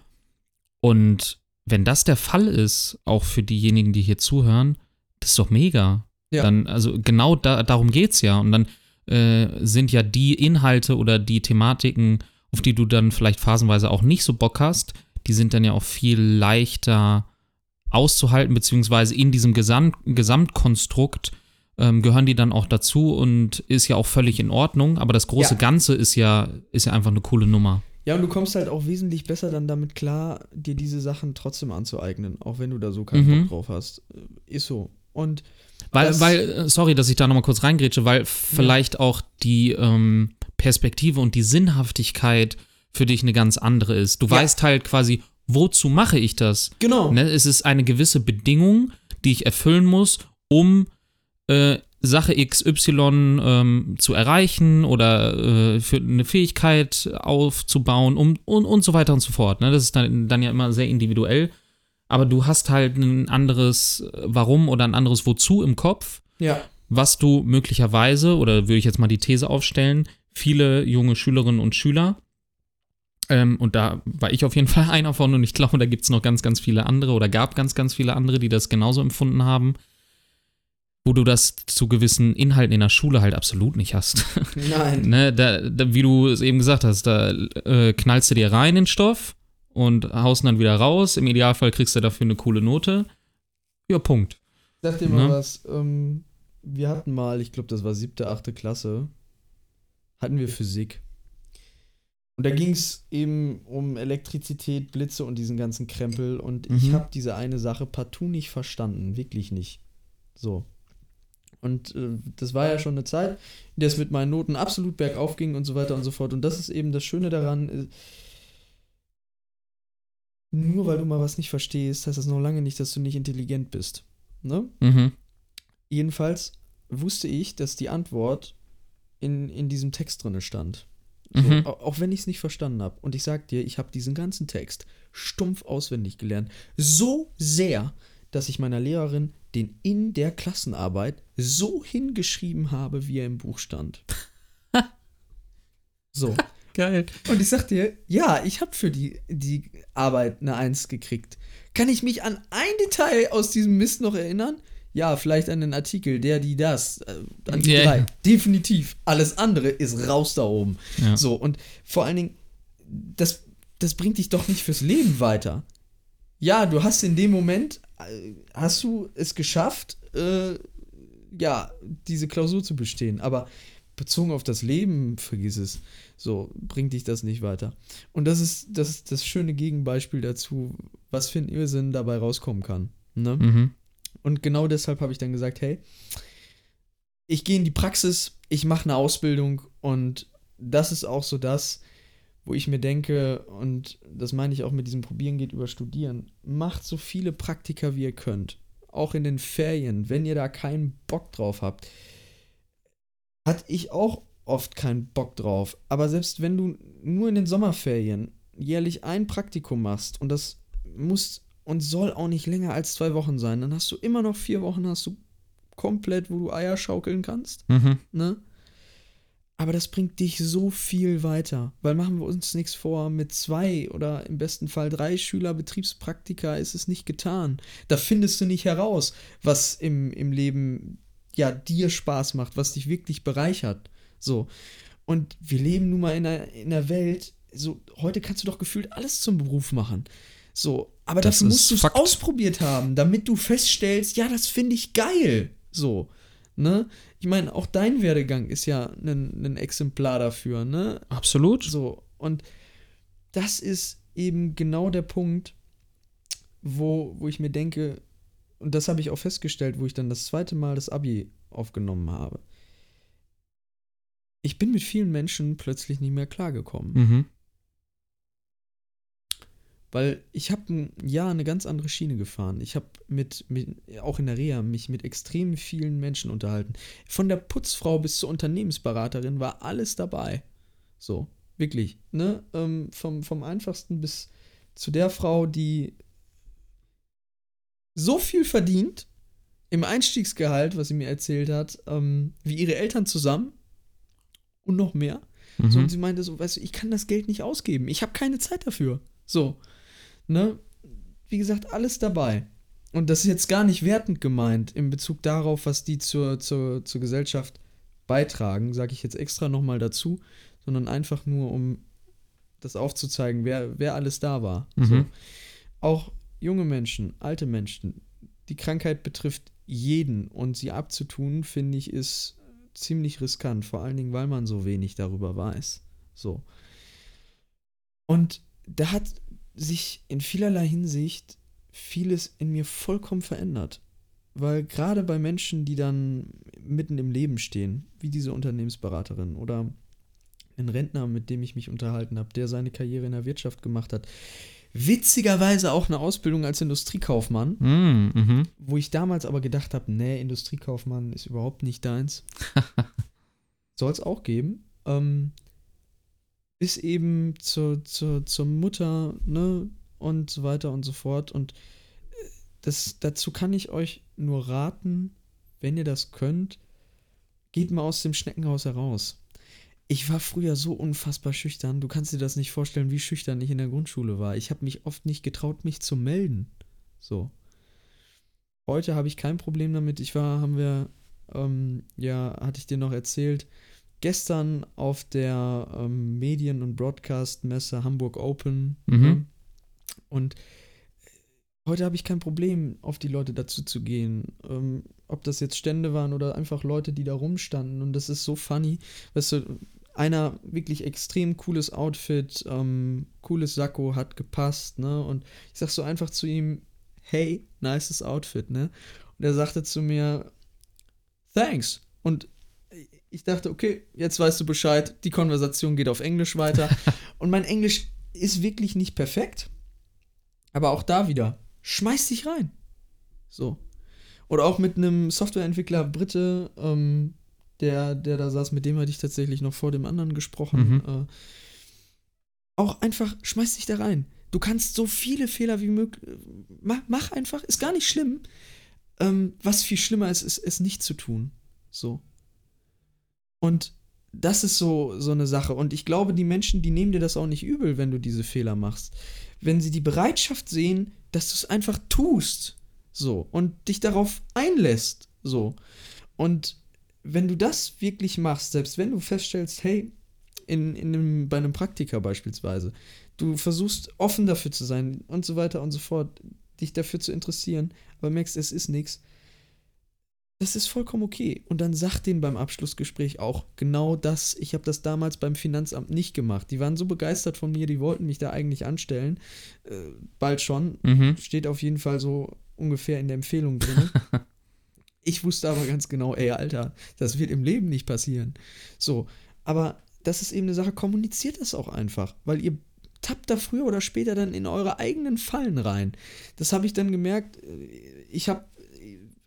und wenn das der Fall ist, auch für diejenigen, die hier zuhören, das ist doch mega. Ja. Dann, also genau da, darum geht es ja. Und dann äh, sind ja die Inhalte oder die Thematiken, auf die du dann vielleicht phasenweise auch nicht so Bock hast, die sind dann ja auch viel leichter auszuhalten, beziehungsweise in diesem Gesamt Gesamtkonstrukt ähm, gehören die dann auch dazu und ist ja auch völlig in Ordnung. Aber das große ja. Ganze ist ja, ist ja einfach eine coole Nummer. Ja, und du kommst halt auch wesentlich besser dann damit klar, dir diese Sachen trotzdem anzueignen, auch wenn du da so keinen mhm. Bock drauf hast. Äh, ist so. Und weil, weil, äh, sorry, dass ich da nochmal kurz reingrätsche, weil vielleicht ja. auch die ähm, Perspektive und die Sinnhaftigkeit für dich eine ganz andere ist. Du ja. weißt halt quasi, wozu mache ich das? Genau. Ne? Es ist eine gewisse Bedingung, die ich erfüllen muss, um äh, Sache XY ähm, zu erreichen oder äh, für eine Fähigkeit aufzubauen um, und, und so weiter und so fort. Ne? Das ist dann, dann ja immer sehr individuell. Aber du hast halt ein anderes Warum oder ein anderes Wozu im Kopf, ja. was du möglicherweise, oder würde ich jetzt mal die These aufstellen, viele junge Schülerinnen und Schüler, ähm, und da war ich auf jeden Fall einer von und ich glaube, da gibt es noch ganz, ganz viele andere oder gab ganz, ganz viele andere, die das genauso empfunden haben wo du das zu gewissen Inhalten in der Schule halt absolut nicht hast. Nein. ne, da, da, wie du es eben gesagt hast, da äh, knallst du dir rein in den Stoff und haust dann wieder raus. Im Idealfall kriegst du dafür eine coole Note. Ja, Punkt. Sag dir mal ne? was. Ähm, wir hatten mal, ich glaube, das war siebte, achte Klasse, hatten wir Physik. Und da ging es eben um Elektrizität, Blitze und diesen ganzen Krempel. Und mhm. ich habe diese eine Sache partout nicht verstanden. Wirklich nicht. So. Und äh, das war ja schon eine Zeit, in der es mit meinen Noten absolut bergauf ging und so weiter und so fort. Und das ist eben das Schöne daran. Äh, nur weil du mal was nicht verstehst, heißt das noch lange nicht, dass du nicht intelligent bist. Ne? Mhm. Jedenfalls wusste ich, dass die Antwort in, in diesem Text drin stand. So, mhm. Auch wenn ich es nicht verstanden habe. Und ich sag dir, ich habe diesen ganzen Text stumpf auswendig gelernt. So sehr, dass ich meiner Lehrerin den in der Klassenarbeit so hingeschrieben habe, wie er im Buch stand. so. Geil. Und ich sag dir, ja, ich habe für die, die Arbeit eine Eins gekriegt. Kann ich mich an ein Detail aus diesem Mist noch erinnern? Ja, vielleicht an den Artikel, der, die, das, äh, an die yeah. drei. Definitiv. Alles andere ist raus da oben. Ja. So, und vor allen Dingen, das, das bringt dich doch nicht fürs Leben weiter. Ja, du hast in dem Moment hast du es geschafft, äh, ja, diese Klausur zu bestehen. Aber bezogen auf das Leben, vergiss es. So, bringt dich das nicht weiter. Und das ist das, ist das schöne Gegenbeispiel dazu, was für ein Irrsinn dabei rauskommen kann. Ne? Mhm. Und genau deshalb habe ich dann gesagt, hey, ich gehe in die Praxis, ich mache eine Ausbildung und das ist auch so das, wo ich mir denke, und das meine ich auch mit diesem Probieren geht über Studieren, macht so viele Praktika, wie ihr könnt. Auch in den Ferien, wenn ihr da keinen Bock drauf habt. Hatte ich auch oft keinen Bock drauf. Aber selbst wenn du nur in den Sommerferien jährlich ein Praktikum machst und das muss und soll auch nicht länger als zwei Wochen sein, dann hast du immer noch vier Wochen, hast du komplett, wo du Eier schaukeln kannst. Mhm. Ne? Aber das bringt dich so viel weiter. Weil machen wir uns nichts vor, mit zwei oder im besten Fall drei Schüler Betriebspraktika ist es nicht getan. Da findest du nicht heraus, was im, im Leben ja dir Spaß macht, was dich wirklich bereichert. So. Und wir leben nun mal in einer, in einer Welt, so, heute kannst du doch gefühlt alles zum Beruf machen. So, aber das dafür musst du es ausprobiert haben, damit du feststellst, ja, das finde ich geil. So, ne? ich meine, auch dein Werdegang ist ja ein, ein Exemplar dafür, ne? Absolut. So, und das ist eben genau der Punkt, wo, wo ich mir denke, und das habe ich auch festgestellt, wo ich dann das zweite Mal das Abi aufgenommen habe. Ich bin mit vielen Menschen plötzlich nicht mehr klargekommen. Mhm. Weil ich habe ein Jahr eine ganz andere Schiene gefahren. Ich habe mit, mit, auch in der Reha, mich mit extrem vielen Menschen unterhalten. Von der Putzfrau bis zur Unternehmensberaterin war alles dabei. So, wirklich. Ne? Ähm, vom, vom einfachsten bis zu der Frau, die so viel verdient im Einstiegsgehalt, was sie mir erzählt hat, ähm, wie ihre Eltern zusammen und noch mehr. Mhm. So, und sie meinte so, weißt du, ich kann das Geld nicht ausgeben. Ich habe keine Zeit dafür. So ne, wie gesagt, alles dabei. Und das ist jetzt gar nicht wertend gemeint in Bezug darauf, was die zur, zur, zur Gesellschaft beitragen, sage ich jetzt extra nochmal dazu, sondern einfach nur, um das aufzuzeigen, wer, wer alles da war. Mhm. So. Auch junge Menschen, alte Menschen, die Krankheit betrifft jeden und sie abzutun, finde ich, ist ziemlich riskant, vor allen Dingen, weil man so wenig darüber weiß. So. Und da hat sich in vielerlei Hinsicht vieles in mir vollkommen verändert. Weil gerade bei Menschen, die dann mitten im Leben stehen, wie diese Unternehmensberaterin oder ein Rentner, mit dem ich mich unterhalten habe, der seine Karriere in der Wirtschaft gemacht hat, witzigerweise auch eine Ausbildung als Industriekaufmann, mm, mhm. wo ich damals aber gedacht habe, nee, Industriekaufmann ist überhaupt nicht deins. Soll es auch geben. Ähm, bis eben zur, zur, zur Mutter, ne, und so weiter und so fort. Und äh, das, dazu kann ich euch nur raten, wenn ihr das könnt, geht mal aus dem Schneckenhaus heraus. Ich war früher so unfassbar schüchtern. Du kannst dir das nicht vorstellen, wie schüchtern ich in der Grundschule war. Ich habe mich oft nicht getraut, mich zu melden. So. Heute habe ich kein Problem damit. Ich war, haben wir, ähm, ja, hatte ich dir noch erzählt, gestern auf der ähm, Medien- und Broadcast-Messe Hamburg Open. Mhm. Ne? Und heute habe ich kein Problem, auf die Leute dazu zu gehen. Ähm, ob das jetzt Stände waren oder einfach Leute, die da rumstanden. Und das ist so funny. Weißt du, einer wirklich extrem cooles Outfit, ähm, cooles Sakko hat gepasst, ne? Und ich sag so einfach zu ihm, hey, nices Outfit, ne? Und er sagte zu mir, thanks. Und ich dachte, okay, jetzt weißt du Bescheid, die Konversation geht auf Englisch weiter. Und mein Englisch ist wirklich nicht perfekt. Aber auch da wieder, schmeiß dich rein. So. Oder auch mit einem Softwareentwickler Brite, ähm, der, der da saß, mit dem hatte ich tatsächlich noch vor dem anderen gesprochen. Mhm. Äh, auch einfach, schmeiß dich da rein. Du kannst so viele Fehler wie möglich. Mach, mach, einfach, ist gar nicht schlimm. Ähm, was viel schlimmer ist, ist es nicht zu tun. So. Und das ist so, so eine Sache. Und ich glaube, die Menschen, die nehmen dir das auch nicht übel, wenn du diese Fehler machst. Wenn sie die Bereitschaft sehen, dass du es einfach tust. So. Und dich darauf einlässt. So. Und wenn du das wirklich machst, selbst wenn du feststellst, hey, in, in einem, bei einem Praktiker beispielsweise, du versuchst offen dafür zu sein und so weiter und so fort, dich dafür zu interessieren, aber merkst, es ist nichts, das ist vollkommen okay. Und dann sagt denen beim Abschlussgespräch auch genau das. Ich habe das damals beim Finanzamt nicht gemacht. Die waren so begeistert von mir, die wollten mich da eigentlich anstellen. Äh, bald schon. Mhm. Steht auf jeden Fall so ungefähr in der Empfehlung drin. ich wusste aber ganz genau, ey, Alter, das wird im Leben nicht passieren. So, aber das ist eben eine Sache, kommuniziert das auch einfach, weil ihr tappt da früher oder später dann in eure eigenen Fallen rein. Das habe ich dann gemerkt. Äh, ich habe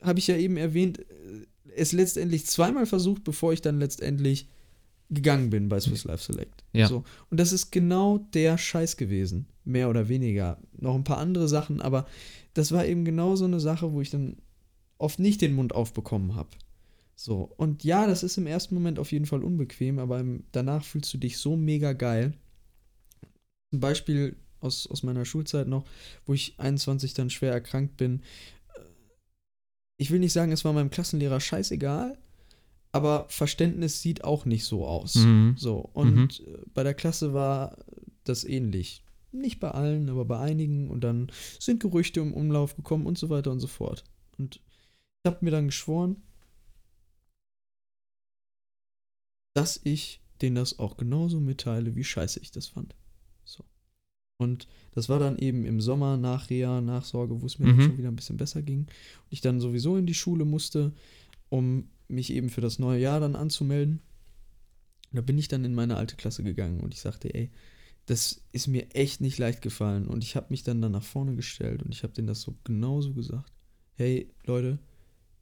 habe ich ja eben erwähnt, äh, es letztendlich zweimal versucht, bevor ich dann letztendlich gegangen bin bei Swiss Life Select. Ja. So. Und das ist genau der Scheiß gewesen. Mehr oder weniger. Noch ein paar andere Sachen, aber das war eben genau so eine Sache, wo ich dann oft nicht den Mund aufbekommen habe. So. Und ja, das ist im ersten Moment auf jeden Fall unbequem, aber im, danach fühlst du dich so mega geil. Ein Beispiel aus, aus meiner Schulzeit noch, wo ich 21 dann schwer erkrankt bin, ich will nicht sagen, es war meinem Klassenlehrer scheißegal, aber Verständnis sieht auch nicht so aus. Mhm. So, und mhm. bei der Klasse war das ähnlich. Nicht bei allen, aber bei einigen. Und dann sind Gerüchte im Umlauf gekommen und so weiter und so fort. Und ich habe mir dann geschworen, dass ich denen das auch genauso mitteile, wie scheiße ich das fand. Und das war dann eben im Sommer nach Reha, Nachsorge, wo es mir mhm. schon wieder ein bisschen besser ging. Und ich dann sowieso in die Schule musste, um mich eben für das neue Jahr dann anzumelden. Da bin ich dann in meine alte Klasse gegangen und ich sagte, ey, das ist mir echt nicht leicht gefallen. Und ich habe mich dann, dann nach vorne gestellt und ich habe denen das so genauso gesagt. Hey, Leute,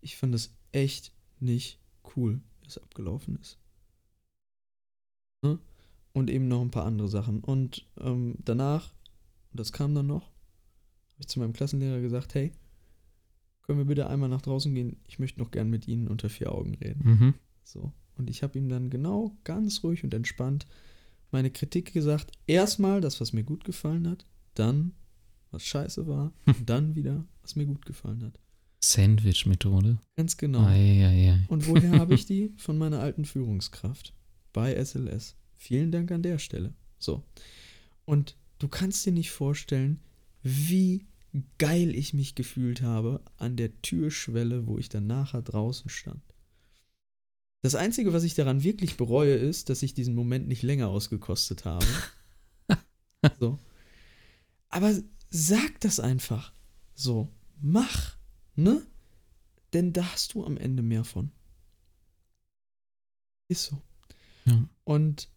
ich fand das echt nicht cool, wie das abgelaufen ist. Ne? Und eben noch ein paar andere Sachen. Und ähm, danach, das kam dann noch, habe ich zu meinem Klassenlehrer gesagt, hey, können wir bitte einmal nach draußen gehen? Ich möchte noch gern mit Ihnen unter vier Augen reden. Mhm. So. Und ich habe ihm dann genau ganz ruhig und entspannt meine Kritik gesagt. Erstmal das, was mir gut gefallen hat, dann, was scheiße war, und dann wieder, was mir gut gefallen hat. Sandwich-Methode. Ganz genau. Ei, ei, ei. Und woher habe ich die? Von meiner alten Führungskraft bei SLS. Vielen Dank an der Stelle. So. Und du kannst dir nicht vorstellen, wie geil ich mich gefühlt habe an der Türschwelle, wo ich dann nachher draußen stand. Das Einzige, was ich daran wirklich bereue, ist, dass ich diesen Moment nicht länger ausgekostet habe. so. Aber sag das einfach. So, mach, ne? Denn da hast du am Ende mehr von. Ist so. Ja. Und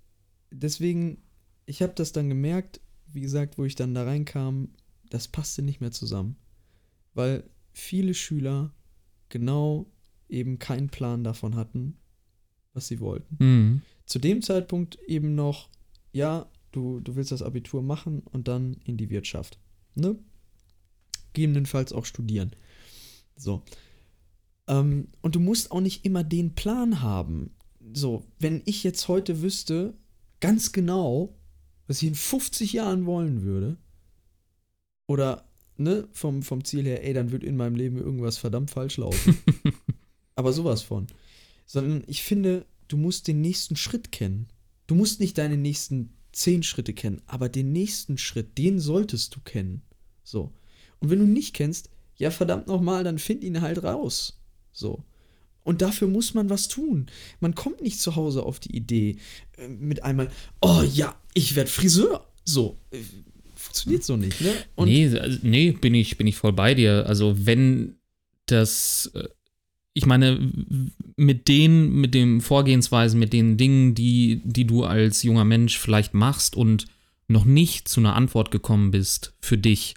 deswegen, ich habe das dann gemerkt, wie gesagt, wo ich dann da reinkam, das passte nicht mehr zusammen. Weil viele Schüler genau eben keinen Plan davon hatten, was sie wollten. Mhm. Zu dem Zeitpunkt eben noch, ja, du, du willst das Abitur machen und dann in die Wirtschaft. Ne? Gegebenenfalls auch studieren. So. Ähm, und du musst auch nicht immer den Plan haben. So, wenn ich jetzt heute wüsste, ganz genau, was ich in 50 Jahren wollen würde, oder ne, vom, vom Ziel her, ey, dann wird in meinem Leben irgendwas verdammt falsch laufen. Aber sowas von sondern ich finde, du musst den nächsten Schritt kennen. Du musst nicht deine nächsten zehn Schritte kennen, aber den nächsten Schritt, den solltest du kennen. So. Und wenn du ihn nicht kennst, ja verdammt nochmal, dann find ihn halt raus. So. Und dafür muss man was tun. Man kommt nicht zu Hause auf die Idee äh, mit einmal, oh ja, ich werde Friseur. So. Äh, funktioniert so nicht, ne? Und nee, also, nee, bin ich, bin ich voll bei dir. Also wenn das äh, ich meine, mit den, mit den Vorgehensweisen, mit den Dingen, die, die du als junger Mensch vielleicht machst und noch nicht zu einer Antwort gekommen bist für dich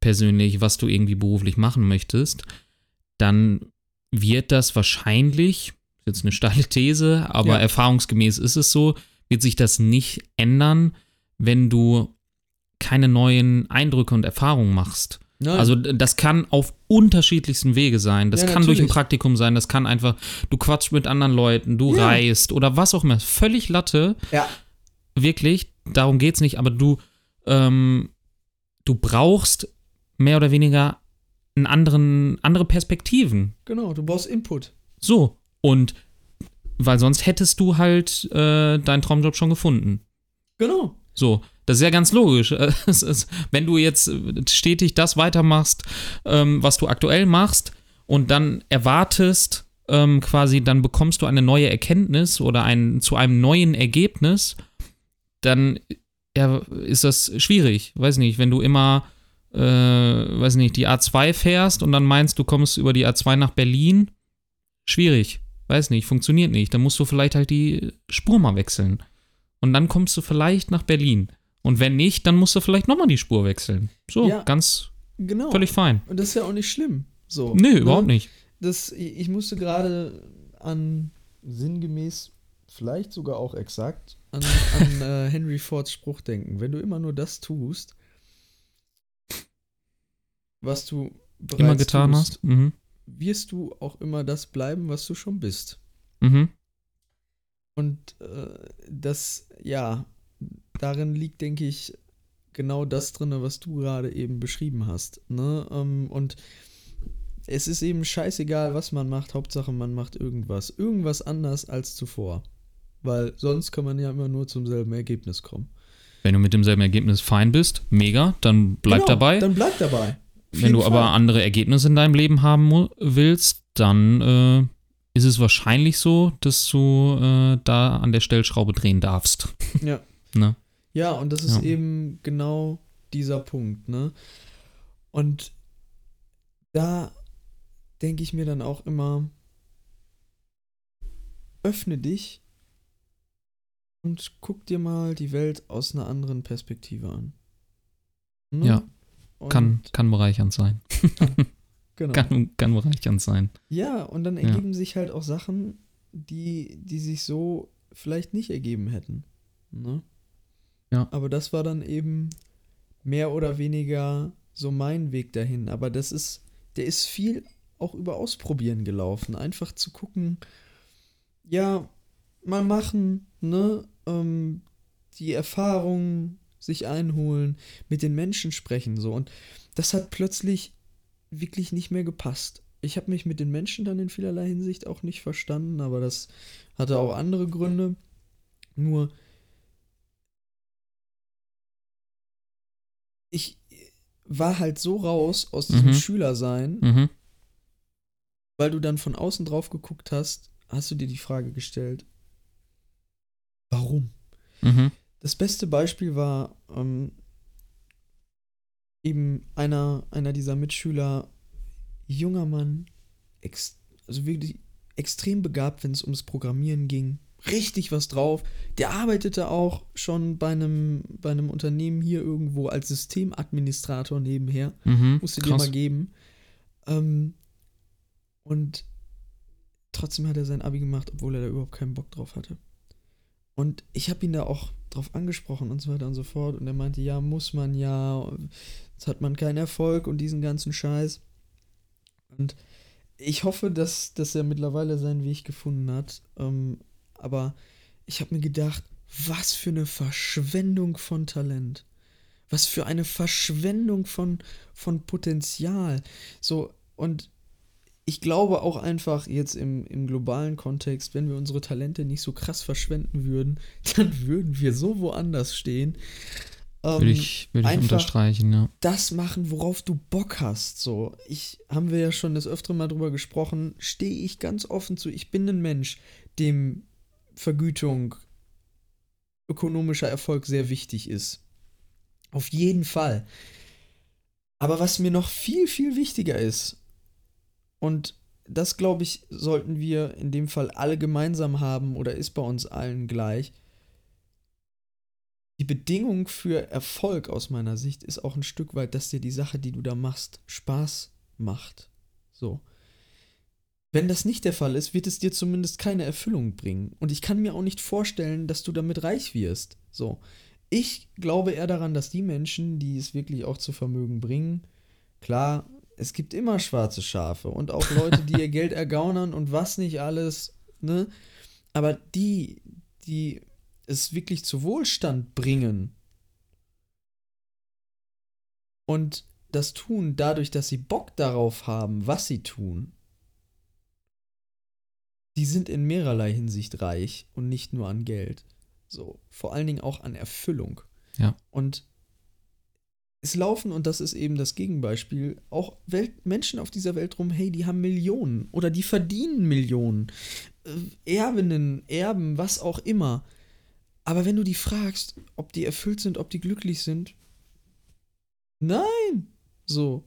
persönlich, was du irgendwie beruflich machen möchtest, dann wird das wahrscheinlich, jetzt eine steile These, aber ja. erfahrungsgemäß ist es so, wird sich das nicht ändern, wenn du keine neuen Eindrücke und Erfahrungen machst. Nein. Also das kann auf unterschiedlichsten Wege sein. Das ja, kann natürlich. durch ein Praktikum sein, das kann einfach, du quatschst mit anderen Leuten, du ja. reist oder was auch immer. Völlig Latte. Ja. Wirklich, darum geht es nicht, aber du, ähm, du brauchst mehr oder weniger einen anderen, andere Perspektiven. Genau, du brauchst Input. So, und weil sonst hättest du halt äh, deinen Traumjob schon gefunden. Genau. So, das ist ja ganz logisch. wenn du jetzt stetig das weitermachst, ähm, was du aktuell machst, und dann erwartest, ähm, quasi, dann bekommst du eine neue Erkenntnis oder ein, zu einem neuen Ergebnis, dann ja, ist das schwierig. Weiß nicht, wenn du immer, äh, weiß nicht, die A2 fährst und dann meinst, du kommst über die A2 nach Berlin, schwierig. Weiß nicht, funktioniert nicht. Dann musst du vielleicht halt die Spur mal wechseln. Und dann kommst du vielleicht nach Berlin. Und wenn nicht, dann musst du vielleicht nochmal die Spur wechseln. So, ja, ganz genau. völlig fein. Und das ist ja auch nicht schlimm. So, Nö, ne? überhaupt nicht. Das, ich musste gerade an sinngemäß, vielleicht sogar auch exakt, an, an äh, Henry Fords Spruch denken. Wenn du immer nur das tust, was du bereits immer getan tust, hast, mhm. wirst du auch immer das bleiben, was du schon bist. Mhm. Und äh, das, ja, darin liegt, denke ich, genau das drin, was du gerade eben beschrieben hast. Ne? Ähm, und es ist eben scheißegal, was man macht, Hauptsache man macht irgendwas. Irgendwas anders als zuvor. Weil sonst kann man ja immer nur zum selben Ergebnis kommen. Wenn du mit demselben Ergebnis fein bist, mega, dann bleib genau, dabei. Dann bleib dabei. Wenn du Fall. aber andere Ergebnisse in deinem Leben haben willst, dann äh, ist es wahrscheinlich so, dass du äh, da an der Stellschraube drehen darfst. Ja. ne? Ja, und das ist ja. eben genau dieser Punkt, ne? Und da denke ich mir dann auch immer, öffne dich und guck dir mal die Welt aus einer anderen Perspektive an. Ne? Ja, kann, kann bereichernd sein. genau. kann, kann bereichernd sein. Ja, und dann ergeben ja. sich halt auch Sachen, die, die sich so vielleicht nicht ergeben hätten. Ne? Ja. Aber das war dann eben mehr oder weniger so mein Weg dahin. Aber das ist, der ist viel auch über Ausprobieren gelaufen. Einfach zu gucken, ja, mal machen, ne? Ähm, die Erfahrungen sich einholen, mit den Menschen sprechen, so. Und das hat plötzlich wirklich nicht mehr gepasst. Ich habe mich mit den Menschen dann in vielerlei Hinsicht auch nicht verstanden, aber das hatte auch andere Gründe. Nur ich, war halt so raus aus diesem Mhm. Schülersein, Mhm. weil du dann von außen drauf geguckt hast, hast du dir die Frage gestellt, warum? Mhm. Das beste Beispiel war ähm, eben einer, einer dieser Mitschüler, junger Mann, ex, also wirklich extrem begabt, wenn es ums Programmieren ging. Richtig was drauf. Der arbeitete auch schon bei einem, bei einem Unternehmen hier irgendwo als Systemadministrator nebenher. Mhm. Musste dir mal geben. Ähm, und trotzdem hat er sein Abi gemacht, obwohl er da überhaupt keinen Bock drauf hatte. Und ich habe ihn da auch drauf angesprochen und so weiter und so fort. Und er meinte, ja, muss man ja, jetzt hat man keinen Erfolg und diesen ganzen Scheiß. Und ich hoffe, dass, dass er mittlerweile seinen Weg gefunden hat. Ähm, aber ich habe mir gedacht, was für eine Verschwendung von Talent. Was für eine Verschwendung von, von Potenzial. So, und ich glaube auch einfach jetzt im, im globalen Kontext, wenn wir unsere Talente nicht so krass verschwenden würden, dann würden wir so woanders stehen. Ähm, Würde ich, würde ich unterstreichen, ja. das machen, worauf du Bock hast. So, ich haben wir ja schon das öftere Mal drüber gesprochen, stehe ich ganz offen zu. Ich bin ein Mensch, dem Vergütung, ökonomischer Erfolg sehr wichtig ist. Auf jeden Fall. Aber was mir noch viel, viel wichtiger ist, und das glaube ich, sollten wir in dem Fall alle gemeinsam haben oder ist bei uns allen gleich. Die Bedingung für Erfolg aus meiner Sicht ist auch ein Stück weit, dass dir die Sache, die du da machst, Spaß macht. So. Wenn das nicht der Fall ist, wird es dir zumindest keine Erfüllung bringen. Und ich kann mir auch nicht vorstellen, dass du damit reich wirst. So. Ich glaube eher daran, dass die Menschen, die es wirklich auch zu Vermögen bringen, klar, es gibt immer schwarze Schafe und auch Leute, die ihr Geld ergaunern und was nicht alles, ne? Aber die, die es wirklich zu Wohlstand bringen und das tun dadurch, dass sie Bock darauf haben, was sie tun, die sind in mehrerlei Hinsicht reich und nicht nur an Geld. So, vor allen Dingen auch an Erfüllung. Ja. Und es laufen, und das ist eben das Gegenbeispiel, auch Welt Menschen auf dieser Welt rum, hey, die haben Millionen oder die verdienen Millionen. Äh, Erbinnen, Erben, was auch immer. Aber wenn du die fragst, ob die erfüllt sind, ob die glücklich sind, nein. So.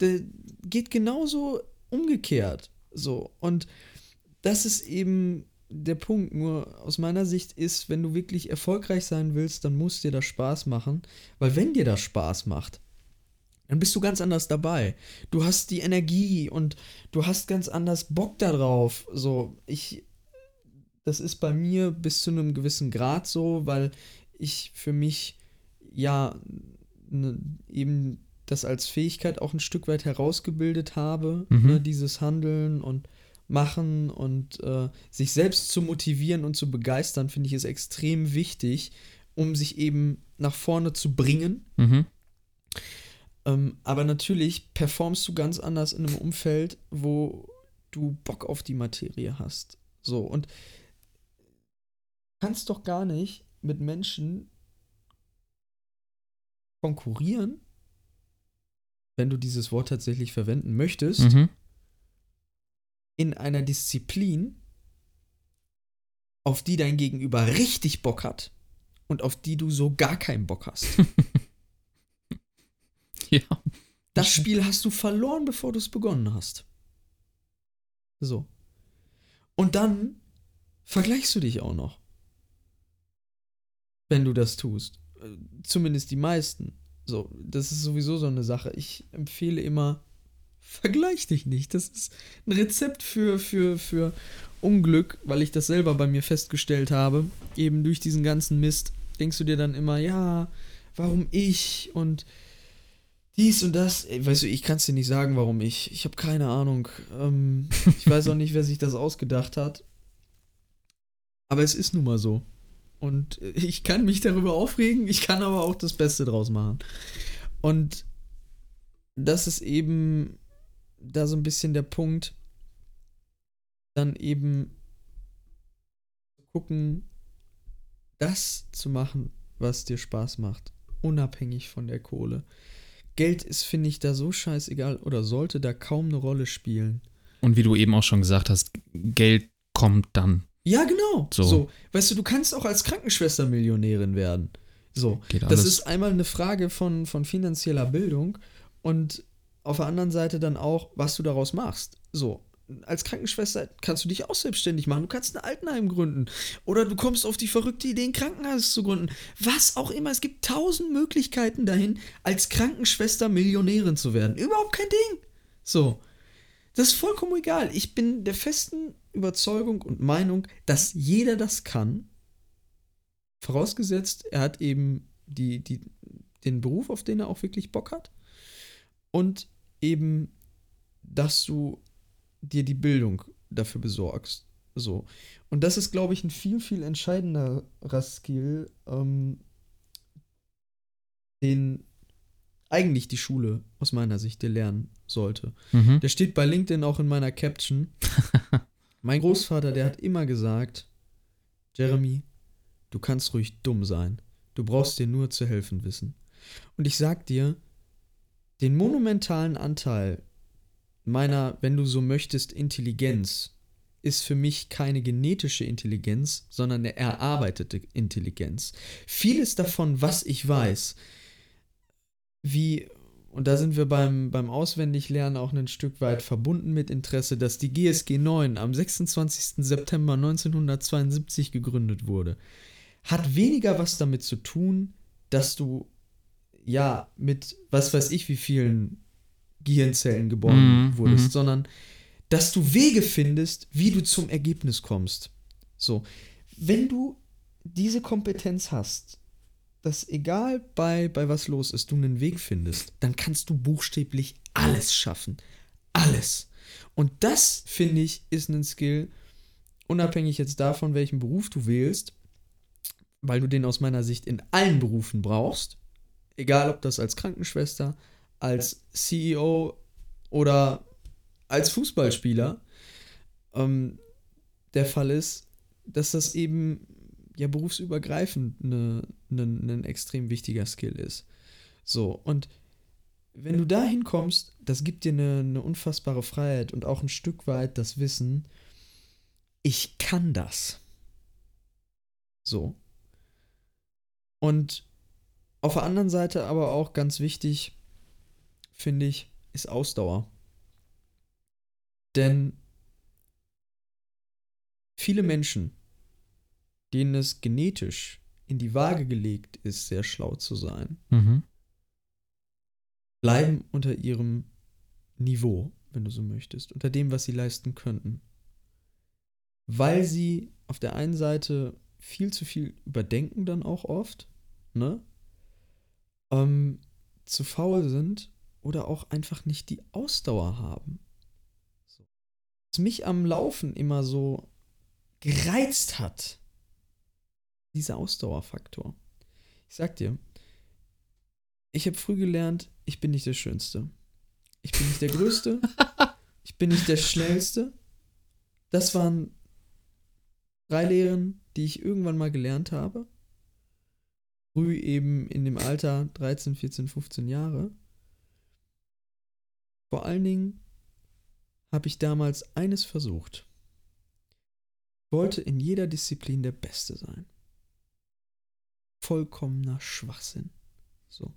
Der geht genauso umgekehrt. So. Und das ist eben der Punkt. Nur aus meiner Sicht ist, wenn du wirklich erfolgreich sein willst, dann muss dir das Spaß machen. Weil wenn dir das Spaß macht, dann bist du ganz anders dabei. Du hast die Energie und du hast ganz anders Bock darauf. So, ich, das ist bei mir bis zu einem gewissen Grad so, weil ich für mich ja ne, eben das als Fähigkeit auch ein Stück weit herausgebildet habe, Mhm. ne, dieses Handeln und Machen und äh, sich selbst zu motivieren und zu begeistern, finde ich, ist extrem wichtig, um sich eben nach vorne zu bringen. Mhm. Ähm, aber natürlich performst du ganz anders in einem Umfeld, wo du Bock auf die Materie hast. So, und kannst doch gar nicht mit Menschen konkurrieren, wenn du dieses Wort tatsächlich verwenden möchtest, Mhm. In einer Disziplin, auf die dein Gegenüber richtig Bock hat und auf die du so gar keinen Bock hast. Ja. Das Spiel hast du verloren, bevor du es begonnen hast. So. Und dann vergleichst du dich auch noch. Wenn du das tust. Äh, Zumindest die meisten. So, das ist sowieso so eine Sache. Ich empfehle immer, vergleich dich nicht. Das ist ein Rezept für, für, für Unglück, weil ich das selber bei mir festgestellt habe. Eben durch diesen ganzen Mist denkst du dir dann immer, ja, warum ich und dies und das. Weißt du, ich kann es dir nicht sagen, warum ich. Ich habe keine Ahnung. Ähm, ich weiß auch nicht, wer sich das ausgedacht hat. Aber es ist nun mal so. Und äh, ich kann mich darüber aufregen, ich kann aber auch das Beste draus machen. Und das ist eben da so ein bisschen der Punkt, dann eben gucken, das zu machen, was dir Spaß macht, unabhängig von der Kohle. Geld ist, finde ich, da so scheißegal oder sollte da kaum eine Rolle spielen. Und wie du eben auch schon gesagt hast, Geld kommt dann. Ja, genau. So. so. Weißt du, du kannst auch als Krankenschwester Millionärin werden. So. Geht alles. Das ist einmal eine Frage von, von finanzieller Bildung und auf der anderen Seite dann auch, was du daraus machst. So als Krankenschwester kannst du dich auch selbstständig machen. Du kannst ein Altenheim gründen. Oder du kommst auf die verrückte Idee, ein Krankenhaus zu gründen. Was auch immer. Es gibt tausend Möglichkeiten dahin, als Krankenschwester Millionärin zu werden. Überhaupt kein Ding. So. Das ist vollkommen egal. Ich bin der festen Überzeugung und Meinung, dass jeder das kann. Vorausgesetzt, er hat eben die, die, den Beruf, auf den er auch wirklich Bock hat. Und eben, dass du dir die Bildung dafür besorgst. So. Und das ist, glaube ich, ein viel, viel entscheidenderer Skill, ähm, den eigentlich die Schule aus meiner Sicht dir lernen sollte. Mhm. Der steht bei LinkedIn auch in meiner Caption. mein Großvater, der hat immer gesagt, Jeremy, du kannst ruhig dumm sein. Du brauchst dir nur zu helfen wissen. Und ich sag dir, den monumentalen Anteil meiner, wenn du so möchtest, Intelligenz ist für mich keine genetische Intelligenz, sondern eine erarbeitete Intelligenz. Vieles davon, was ich weiß, wie, und da sind wir beim, beim Auswendiglernen auch ein Stück weit verbunden mit Interesse, dass die GSG 9 am 26. September 1972 gegründet wurde, hat weniger was damit zu tun, dass du ja mit was weiß ich wie vielen Gehirnzellen geboren mhm. wurdest, mhm. sondern dass du Wege findest, wie du zum Ergebnis kommst. So, wenn du diese Kompetenz hast, dass egal bei, bei was los ist, du einen Weg findest, dann kannst du buchstäblich alles schaffen. Alles. Und das, finde ich, ist ein Skill, unabhängig jetzt davon, welchen Beruf du wählst, weil du den aus meiner Sicht in allen Berufen brauchst. Egal, ob das als Krankenschwester, als CEO oder als Fußballspieler ähm, der Fall ist, dass das eben ja berufsübergreifend ein ne, ne, extrem wichtiger Skill ist. So, und wenn du da hinkommst, das gibt dir eine, eine unfassbare Freiheit und auch ein Stück weit das Wissen, ich kann das. So. Und auf der anderen Seite aber auch ganz wichtig, finde ich, ist Ausdauer. Denn viele Menschen, denen es genetisch in die Waage gelegt ist, sehr schlau zu sein, mhm. bleiben unter ihrem Niveau, wenn du so möchtest, unter dem, was sie leisten könnten. Weil sie auf der einen Seite viel zu viel überdenken dann auch oft, ne? Ähm, zu faul sind oder auch einfach nicht die Ausdauer haben. Was mich am Laufen immer so gereizt hat, dieser Ausdauerfaktor. Ich sag dir, ich habe früh gelernt, ich bin nicht der Schönste. Ich bin nicht der Größte. ich bin nicht der Schnellste. Das waren drei Lehren, die ich irgendwann mal gelernt habe. Früh eben in dem Alter 13, 14, 15 Jahre. Vor allen Dingen habe ich damals eines versucht. Ich wollte in jeder Disziplin der Beste sein. Vollkommener Schwachsinn. So.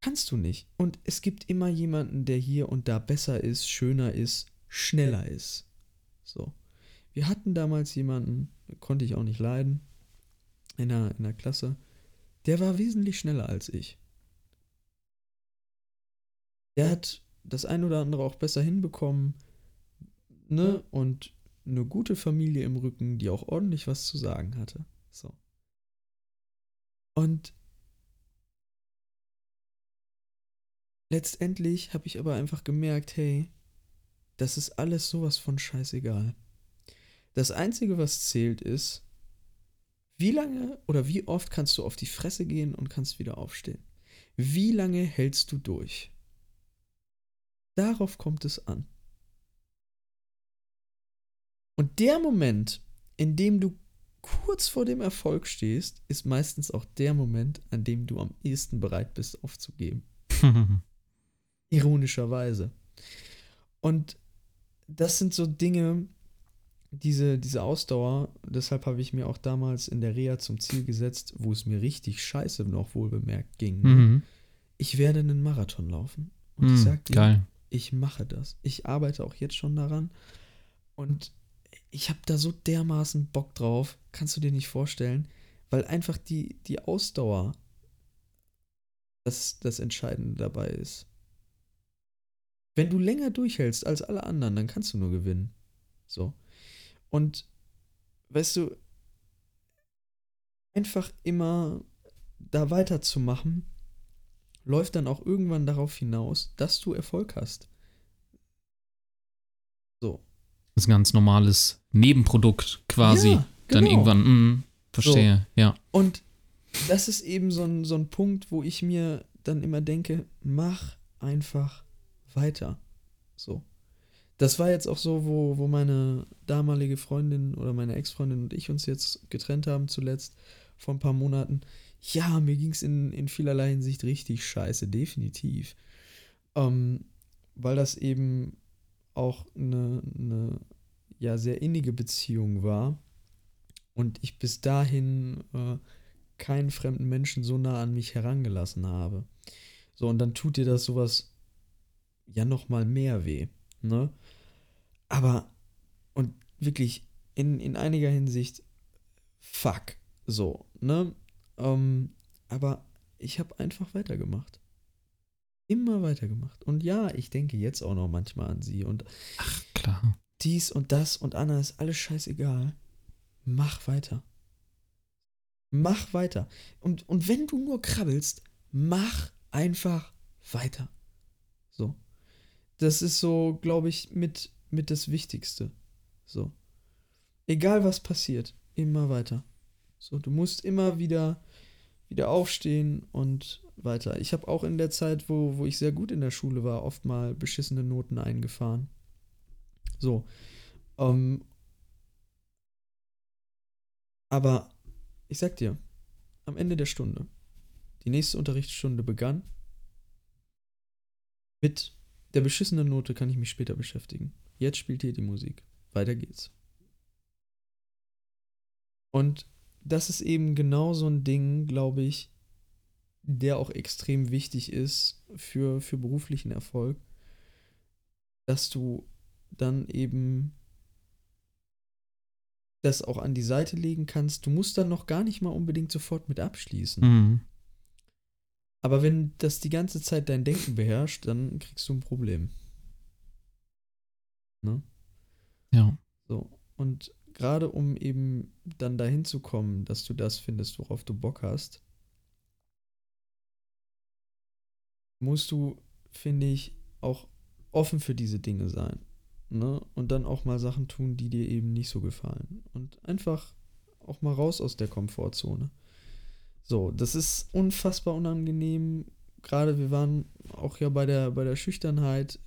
Kannst du nicht. Und es gibt immer jemanden, der hier und da besser ist, schöner ist, schneller ist. So. Wir hatten damals jemanden, konnte ich auch nicht leiden, in der, in der Klasse, der war wesentlich schneller als ich der hat das ein oder andere auch besser hinbekommen, ne? Und eine gute Familie im Rücken, die auch ordentlich was zu sagen hatte. So. Und letztendlich habe ich aber einfach gemerkt, hey, das ist alles sowas von scheißegal. Das Einzige, was zählt, ist, wie lange oder wie oft kannst du auf die Fresse gehen und kannst wieder aufstehen? Wie lange hältst du durch? Darauf kommt es an. Und der Moment, in dem du kurz vor dem Erfolg stehst, ist meistens auch der Moment, an dem du am ehesten bereit bist aufzugeben. Ironischerweise. Und das sind so Dinge, diese, diese Ausdauer, deshalb habe ich mir auch damals in der Reha zum Ziel gesetzt, wo es mir richtig scheiße noch wohl bemerkt ging. Ne? Mhm. Ich werde einen Marathon laufen. Und mhm, ich dir, geil. ich mache das. Ich arbeite auch jetzt schon daran. Und ich habe da so dermaßen Bock drauf, kannst du dir nicht vorstellen, weil einfach die, die Ausdauer das, das Entscheidende dabei ist. Wenn du länger durchhältst als alle anderen, dann kannst du nur gewinnen. So. Und weißt du, einfach immer da weiterzumachen, läuft dann auch irgendwann darauf hinaus, dass du Erfolg hast. So. Das ist ein ganz normales Nebenprodukt quasi. Ja, genau. Dann irgendwann, mh, verstehe, so. ja. Und das ist eben so ein, so ein Punkt, wo ich mir dann immer denke, mach einfach weiter. So. Das war jetzt auch so, wo, wo meine damalige Freundin oder meine Ex-Freundin und ich uns jetzt getrennt haben zuletzt vor ein paar Monaten. Ja, mir ging es in, in vielerlei Hinsicht richtig scheiße, definitiv. Ähm, weil das eben auch eine, eine ja, sehr innige Beziehung war und ich bis dahin äh, keinen fremden Menschen so nah an mich herangelassen habe. So, und dann tut dir das sowas ja noch mal mehr weh. Ne? Aber, und wirklich in, in einiger Hinsicht, fuck, so, ne? Ähm, aber ich habe einfach weitergemacht. Immer weitergemacht. Und ja, ich denke jetzt auch noch manchmal an sie und Ach, klar. Dies und das und Anna ist alles scheißegal. Mach weiter. Mach weiter. Und, und wenn du nur krabbelst, mach einfach weiter. So. Das ist so, glaube ich, mit, mit das Wichtigste. So. Egal was passiert, immer weiter. So, du musst immer wieder, wieder aufstehen und weiter. Ich habe auch in der Zeit, wo, wo ich sehr gut in der Schule war, oft mal beschissene Noten eingefahren. So. Ähm, aber ich sag dir, am Ende der Stunde, die nächste Unterrichtsstunde begann mit der beschissenen Note kann ich mich später beschäftigen. Jetzt spielt hier die Musik. Weiter geht's. Und das ist eben genau so ein Ding, glaube ich, der auch extrem wichtig ist für, für beruflichen Erfolg, dass du dann eben das auch an die Seite legen kannst. Du musst dann noch gar nicht mal unbedingt sofort mit abschließen. Mhm. Aber wenn das die ganze Zeit dein Denken beherrscht, dann kriegst du ein Problem. Ne? Ja. So. Und gerade um eben dann dahin zu kommen, dass du das findest, worauf du Bock hast, musst du, finde ich, auch offen für diese Dinge sein. Ne? Und dann auch mal Sachen tun, die dir eben nicht so gefallen. Und einfach auch mal raus aus der Komfortzone. So, das ist unfassbar unangenehm. Gerade wir waren auch ja bei der, bei der Schüchternheit,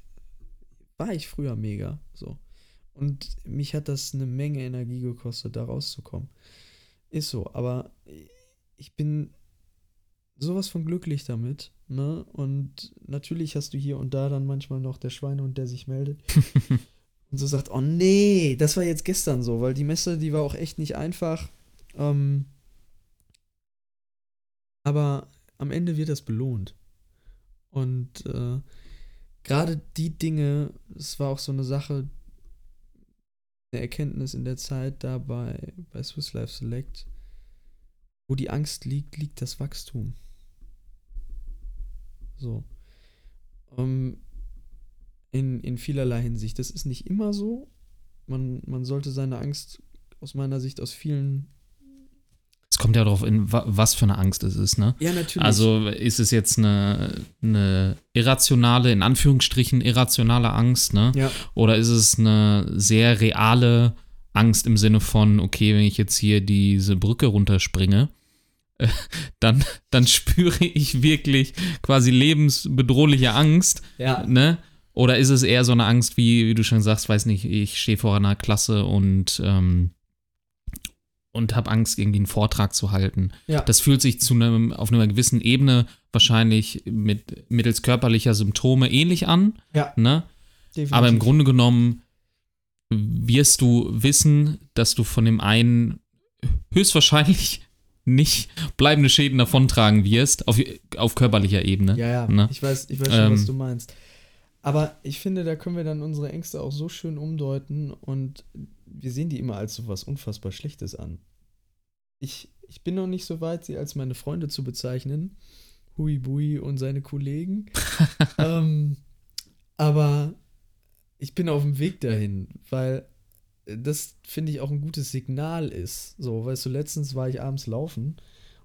war ich früher mega. So. Und mich hat das eine Menge Energie gekostet, da rauszukommen. Ist so, aber ich bin sowas von glücklich damit. Ne? Und natürlich hast du hier und da dann manchmal noch der Schweinehund, der sich meldet. und so sagt, oh nee, das war jetzt gestern so, weil die Messe, die war auch echt nicht einfach. Ähm, aber am Ende wird das belohnt. Und äh, gerade die Dinge, es war auch so eine Sache, eine Erkenntnis in der Zeit da bei, bei Swiss Life Select, wo die Angst liegt, liegt das Wachstum. So. Um, ähm, in, in vielerlei Hinsicht. Das ist nicht immer so. Man, man sollte seine Angst aus meiner Sicht aus vielen kommt ja darauf in, was für eine Angst es ist, ne? Ja, natürlich. Also ist es jetzt eine, eine irrationale, in Anführungsstrichen irrationale Angst, ne? Ja. Oder ist es eine sehr reale Angst im Sinne von, okay, wenn ich jetzt hier diese Brücke runterspringe, dann, dann spüre ich wirklich quasi lebensbedrohliche Angst, ja. ne? Oder ist es eher so eine Angst, wie, wie du schon sagst, weiß nicht, ich stehe vor einer Klasse und ähm, und habe Angst, irgendwie einen Vortrag zu halten. Ja. Das fühlt sich zu einem, auf einer gewissen Ebene wahrscheinlich mit, mittels körperlicher Symptome ähnlich an. Ja. Ne? Aber im Grunde genommen wirst du wissen, dass du von dem einen höchstwahrscheinlich nicht bleibende Schäden davontragen wirst, auf, auf körperlicher Ebene. Ja, ja, ne? ich weiß, ich weiß schon, ähm, was du meinst. Aber ich finde, da können wir dann unsere Ängste auch so schön umdeuten und wir sehen die immer als so was unfassbar Schlechtes an. Ich, ich bin noch nicht so weit, sie als meine Freunde zu bezeichnen. Hui Bui und seine Kollegen. ähm, aber ich bin auf dem Weg dahin, weil das finde ich auch ein gutes Signal ist. So, weißt du, letztens war ich abends laufen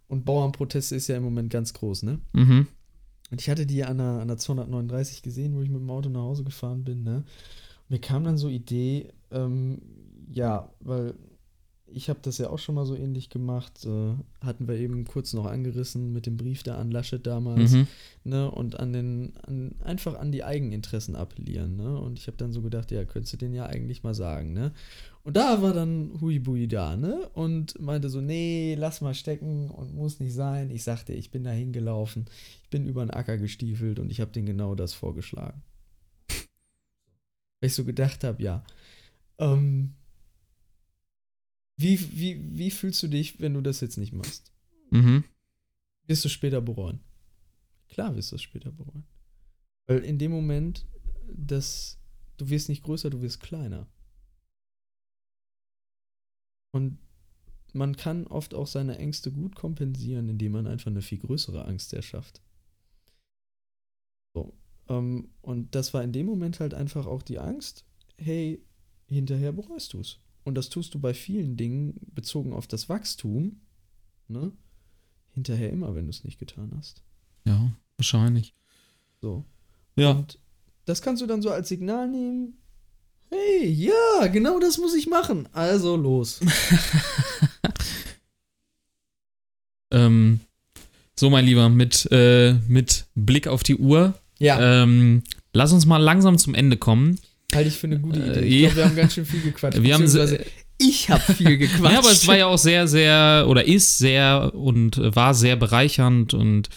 und Bauernproteste ist ja im Moment ganz groß, ne? Mhm. Und ich hatte die an der, an der 239 gesehen, wo ich mit dem Auto nach Hause gefahren bin, ne? Und mir kam dann so Idee, ähm, ja, weil ich habe das ja auch schon mal so ähnlich gemacht. Äh, hatten wir eben kurz noch angerissen mit dem Brief da an Laschet damals. Mhm. Ne, und an den, an, einfach an die Eigeninteressen appellieren. Ne? Und ich habe dann so gedacht, ja, könntest du den ja eigentlich mal sagen. Ne? Und da war dann Huibui da, ne? Und meinte so, nee, lass mal stecken und muss nicht sein. Ich sagte, ich bin da hingelaufen, ich bin über den Acker gestiefelt und ich habe den genau das vorgeschlagen. Weil ich so gedacht habe, ja. Ähm, wie, wie, wie fühlst du dich, wenn du das jetzt nicht machst? Mhm. Wirst du später bereuen? Klar wirst du es später bereuen. Weil in dem Moment, dass du wirst nicht größer, du wirst kleiner. Und man kann oft auch seine Ängste gut kompensieren, indem man einfach eine viel größere Angst erschafft. So. Ähm, und das war in dem Moment halt einfach auch die Angst, hey, hinterher bereust du es. Und das tust du bei vielen Dingen bezogen auf das Wachstum, ne? Hinterher immer, wenn du es nicht getan hast. Ja, wahrscheinlich. So. Ja. Und das kannst du dann so als Signal nehmen. Hey, ja, genau das muss ich machen. Also los. ähm, so, mein Lieber, mit, äh, mit Blick auf die Uhr. Ja. Ähm, lass uns mal langsam zum Ende kommen. Halte ich für eine gute Idee. Äh, ich glaube, wir haben ganz schön viel gequatscht. Wir haben ich habe viel gequatscht. ja, aber es war ja auch sehr, sehr, oder ist sehr und war sehr bereichernd und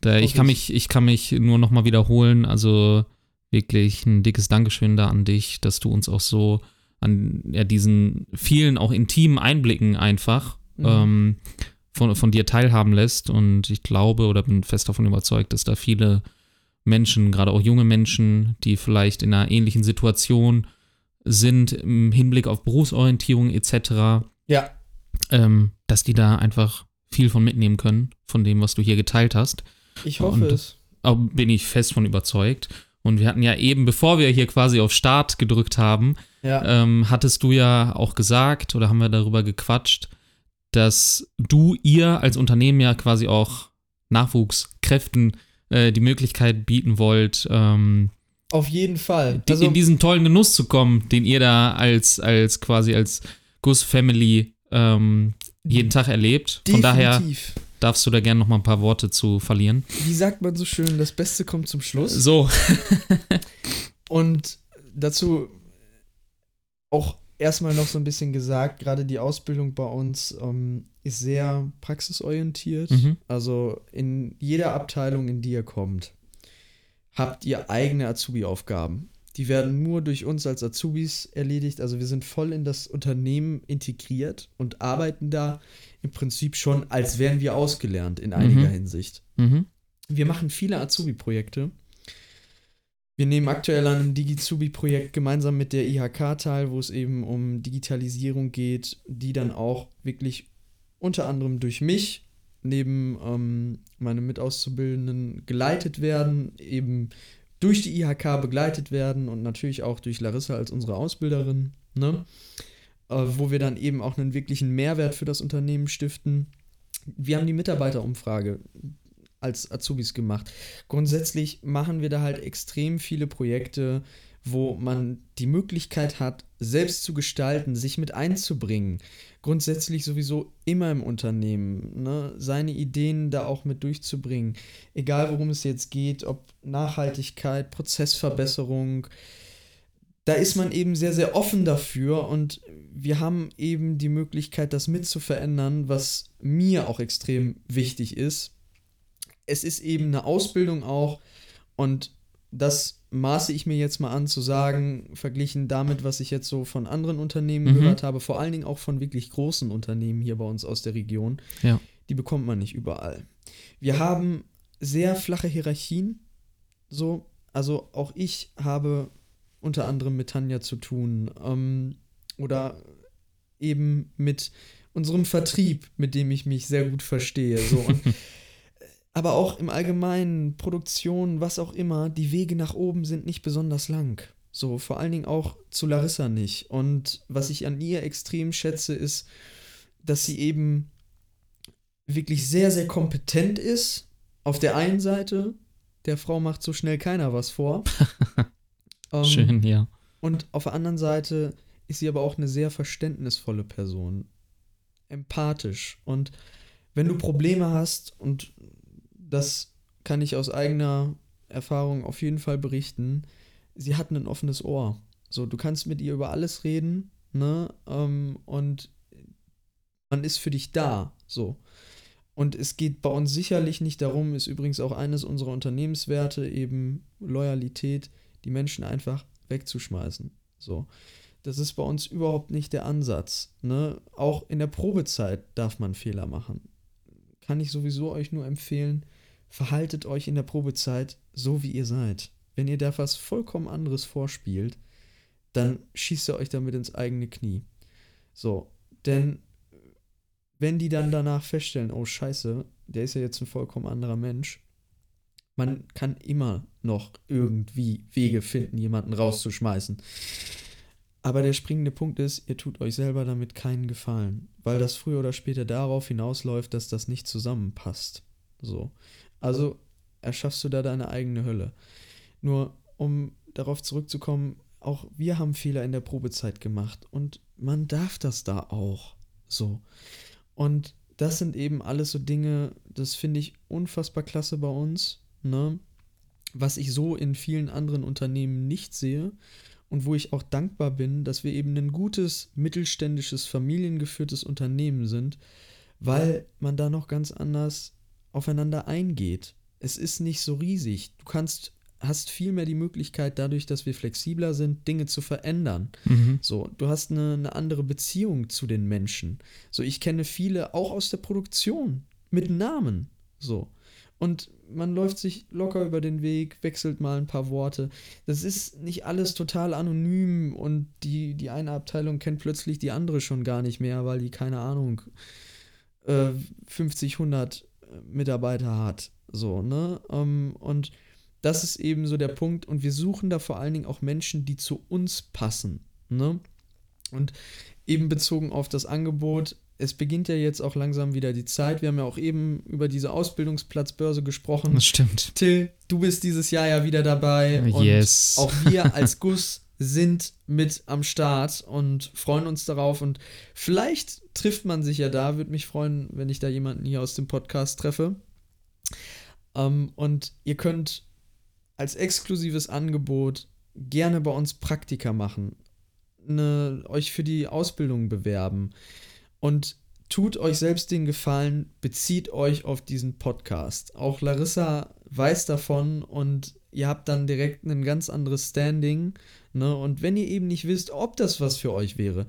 da, ich, kann mich, ich kann mich nur nochmal wiederholen. Also wirklich ein dickes Dankeschön da an dich, dass du uns auch so an ja, diesen vielen, auch intimen Einblicken einfach mhm. ähm, von, von dir teilhaben lässt. Und ich glaube oder bin fest davon überzeugt, dass da viele Menschen, gerade auch junge Menschen, die vielleicht in einer ähnlichen Situation sind im Hinblick auf Berufsorientierung etc. Ja. Ähm, dass die da einfach viel von mitnehmen können, von dem, was du hier geteilt hast. Ich hoffe Und es. Bin ich fest von überzeugt. Und wir hatten ja eben, bevor wir hier quasi auf Start gedrückt haben, ja. ähm, hattest du ja auch gesagt oder haben wir darüber gequatscht, dass du ihr als Unternehmen ja quasi auch Nachwuchskräften äh, die Möglichkeit bieten wollt, ähm, auf jeden Fall. Also, in diesen tollen Genuss zu kommen, den ihr da als, als quasi als Gus Family ähm, jeden Tag erlebt. Von daher darfst du da gerne noch mal ein paar Worte zu verlieren. Wie sagt man so schön, das Beste kommt zum Schluss. So. Und dazu auch erstmal noch so ein bisschen gesagt, gerade die Ausbildung bei uns ähm, ist sehr praxisorientiert. Mhm. Also in jeder Abteilung, in die ihr kommt, habt ihr eigene Azubi-Aufgaben. Die werden nur durch uns als Azubis erledigt. Also wir sind voll in das Unternehmen integriert und arbeiten da im Prinzip schon, als wären wir ausgelernt in einiger mhm. Hinsicht. Mhm. Wir machen viele Azubi-Projekte wir nehmen aktuell an einem Digizubi-Projekt gemeinsam mit der IHK teil, wo es eben um Digitalisierung geht, die dann auch wirklich unter anderem durch mich neben ähm, meinem Mitauszubildenden geleitet werden, eben durch die IHK begleitet werden und natürlich auch durch Larissa als unsere Ausbilderin, ne? Äh, wo wir dann eben auch einen wirklichen Mehrwert für das Unternehmen stiften. Wir haben die Mitarbeiterumfrage als Azubis gemacht. Grundsätzlich machen wir da halt extrem viele Projekte, wo man die Möglichkeit hat, selbst zu gestalten, sich mit einzubringen. Grundsätzlich sowieso immer im Unternehmen, ne? seine Ideen da auch mit durchzubringen. Egal worum es jetzt geht, ob Nachhaltigkeit, Prozessverbesserung, da ist man eben sehr, sehr offen dafür und wir haben eben die Möglichkeit, das mitzuverändern, was mir auch extrem wichtig ist. Es ist eben eine Ausbildung auch und das maße ich mir jetzt mal an zu sagen, verglichen damit, was ich jetzt so von anderen Unternehmen mhm. gehört habe, vor allen Dingen auch von wirklich großen Unternehmen hier bei uns aus der Region, ja. die bekommt man nicht überall. Wir haben sehr flache Hierarchien, so, also auch ich habe unter anderem mit Tanja zu tun ähm, oder eben mit unserem Vertrieb, mit dem ich mich sehr gut verstehe. So. Und, aber auch im Allgemeinen, Produktion, was auch immer, die Wege nach oben sind nicht besonders lang. So, vor allen Dingen auch zu Larissa nicht. Und was ich an ihr extrem schätze, ist, dass sie eben wirklich sehr, sehr kompetent ist. Auf der einen Seite, der Frau macht so schnell keiner was vor. Ähm, Schön, ja. Und auf der anderen Seite ist sie aber auch eine sehr verständnisvolle Person. Empathisch. Und wenn du Probleme hast, und das kann ich aus eigener Erfahrung auf jeden Fall berichten, sie hat ein offenes Ohr. So, du kannst mit ihr über alles reden, ne? Ähm, und man ist für dich da. So. Und es geht bei uns sicherlich nicht darum, ist übrigens auch eines unserer Unternehmenswerte, eben Loyalität, die Menschen einfach wegzuschmeißen. So. Das ist bei uns überhaupt nicht der Ansatz. Ne? Auch in der Probezeit darf man Fehler machen. Kann ich sowieso euch nur empfehlen, verhaltet euch in der Probezeit so, wie ihr seid. Wenn ihr da was vollkommen anderes vorspielt, dann schießt ihr euch damit ins eigene Knie. So, denn wenn die dann danach feststellen, oh scheiße, der ist ja jetzt ein vollkommen anderer Mensch, man kann immer noch irgendwie Wege finden, jemanden rauszuschmeißen. Aber der springende Punkt ist, ihr tut euch selber damit keinen Gefallen, weil das früher oder später darauf hinausläuft, dass das nicht zusammenpasst. So. Also erschaffst du da deine eigene Hölle. Nur um darauf zurückzukommen, auch wir haben Fehler in der Probezeit gemacht und man darf das da auch. So. Und das sind eben alles so Dinge, das finde ich unfassbar klasse bei uns ne? was ich so in vielen anderen Unternehmen nicht sehe und wo ich auch dankbar bin, dass wir eben ein gutes, mittelständisches, familiengeführtes Unternehmen sind, weil man da noch ganz anders aufeinander eingeht. Es ist nicht so riesig. Du kannst hast viel mehr die Möglichkeit, dadurch, dass wir flexibler sind, Dinge zu verändern. Mhm. So, du hast eine, eine, andere Beziehung zu den Menschen. So, ich kenne viele auch aus der Produktion mit Namen. So. Und man läuft sich locker über den Weg, wechselt mal ein paar Worte. Das ist nicht alles total anonym und die, die eine Abteilung kennt plötzlich die andere schon gar nicht mehr, weil die, keine Ahnung, äh, 50, 100 Mitarbeiter hat. So, ne? Ähm, und das ist eben so der Punkt. Und wir suchen da vor allen Dingen auch Menschen, die zu uns passen. Ne? Und eben bezogen auf das Angebot, es beginnt ja jetzt auch langsam wieder die Zeit. Wir haben ja auch eben über diese Ausbildungsplatzbörse gesprochen. Das stimmt. Till, du bist dieses Jahr ja wieder dabei. Yes. Und auch wir als Guss sind mit am Start und freuen uns darauf. Und vielleicht trifft man sich ja da. Würde mich freuen, wenn ich da jemanden hier aus dem Podcast treffe. Ähm, und ihr könnt als exklusives Angebot gerne bei uns Praktika machen, eine, euch für die Ausbildung bewerben und tut euch selbst den Gefallen, bezieht euch auf diesen Podcast. Auch Larissa weiß davon und ihr habt dann direkt ein ganz anderes Standing. Ne? Und wenn ihr eben nicht wisst, ob das was für euch wäre,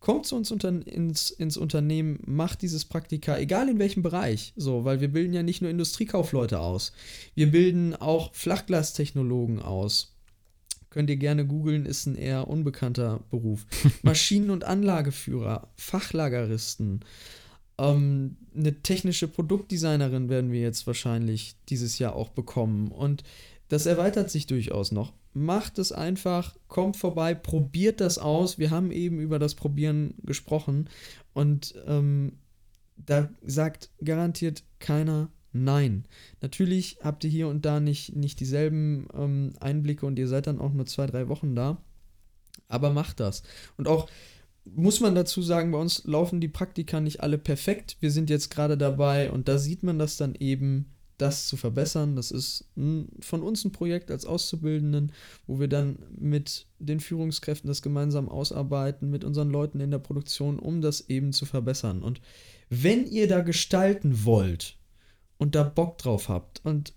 kommt zu uns unter, ins, ins Unternehmen, macht dieses Praktika, egal in welchem Bereich. So, weil wir bilden ja nicht nur Industriekaufleute aus. Wir bilden auch Flachglastechnologen aus. Könnt ihr gerne googeln, ist ein eher unbekannter Beruf. Maschinen- und Anlageführer, Fachlageristen, ähm, eine technische Produktdesignerin werden wir jetzt wahrscheinlich dieses Jahr auch bekommen. Und das erweitert sich durchaus noch. Macht es einfach, kommt vorbei, probiert das aus. Wir haben eben über das Probieren gesprochen und ähm, da sagt garantiert keiner Nein. Natürlich habt ihr hier und da nicht, nicht dieselben ähm, Einblicke und ihr seid dann auch nur zwei, drei Wochen da. Aber macht das. Und auch muss man dazu sagen, bei uns laufen die Praktika nicht alle perfekt. Wir sind jetzt gerade dabei und da sieht man das dann eben, das zu verbessern. Das ist von uns ein Projekt als Auszubildenden, wo wir dann mit den Führungskräften das gemeinsam ausarbeiten, mit unseren Leuten in der Produktion, um das eben zu verbessern. Und wenn ihr da gestalten wollt und da Bock drauf habt und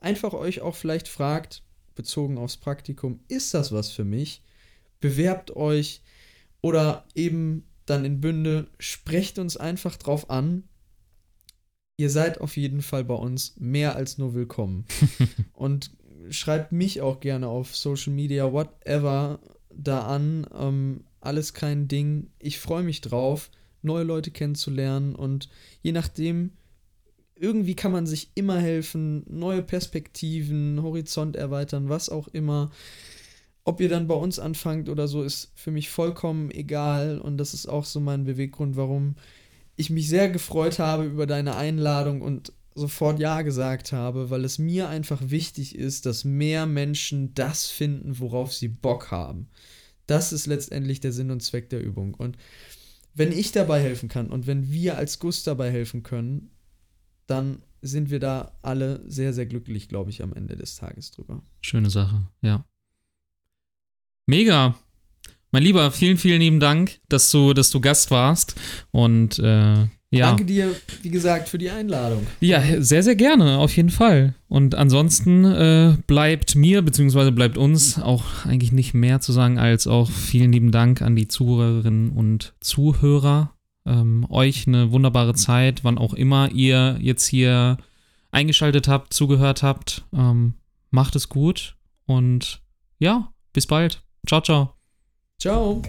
einfach euch auch vielleicht fragt, bezogen aufs Praktikum, ist das was für mich? Bewerbt euch oder eben dann in Bünde, sprecht uns einfach drauf an. Ihr seid auf jeden Fall bei uns mehr als nur willkommen. und schreibt mich auch gerne auf Social Media, whatever, da an. Ähm, alles kein Ding. Ich freue mich drauf, neue Leute kennenzulernen und je nachdem, irgendwie kann man sich immer helfen, neue Perspektiven, Horizont erweitern, was auch immer. Ob ihr dann bei uns anfangt oder so, ist für mich vollkommen egal. Und das ist auch so mein Beweggrund, warum ich mich sehr gefreut habe über deine Einladung und sofort Ja gesagt habe, weil es mir einfach wichtig ist, dass mehr Menschen das finden, worauf sie Bock haben. Das ist letztendlich der Sinn und Zweck der Übung. Und wenn ich dabei helfen kann und wenn wir als Guss dabei helfen können, dann sind wir da alle sehr, sehr glücklich, glaube ich, am Ende des Tages drüber. Schöne Sache, ja. Mega. Mein Lieber, vielen, vielen lieben Dank, dass du, dass du Gast warst. Und äh, ja. Danke dir, wie gesagt, für die Einladung. Ja, sehr, sehr gerne, auf jeden Fall. Und ansonsten äh, bleibt mir, beziehungsweise bleibt uns auch eigentlich nicht mehr zu sagen, als auch vielen lieben Dank an die Zuhörerinnen und Zuhörer. Ähm, euch eine wunderbare Zeit, wann auch immer ihr jetzt hier eingeschaltet habt, zugehört habt. Ähm, macht es gut und ja, bis bald. Ciao, ciao. Ciao.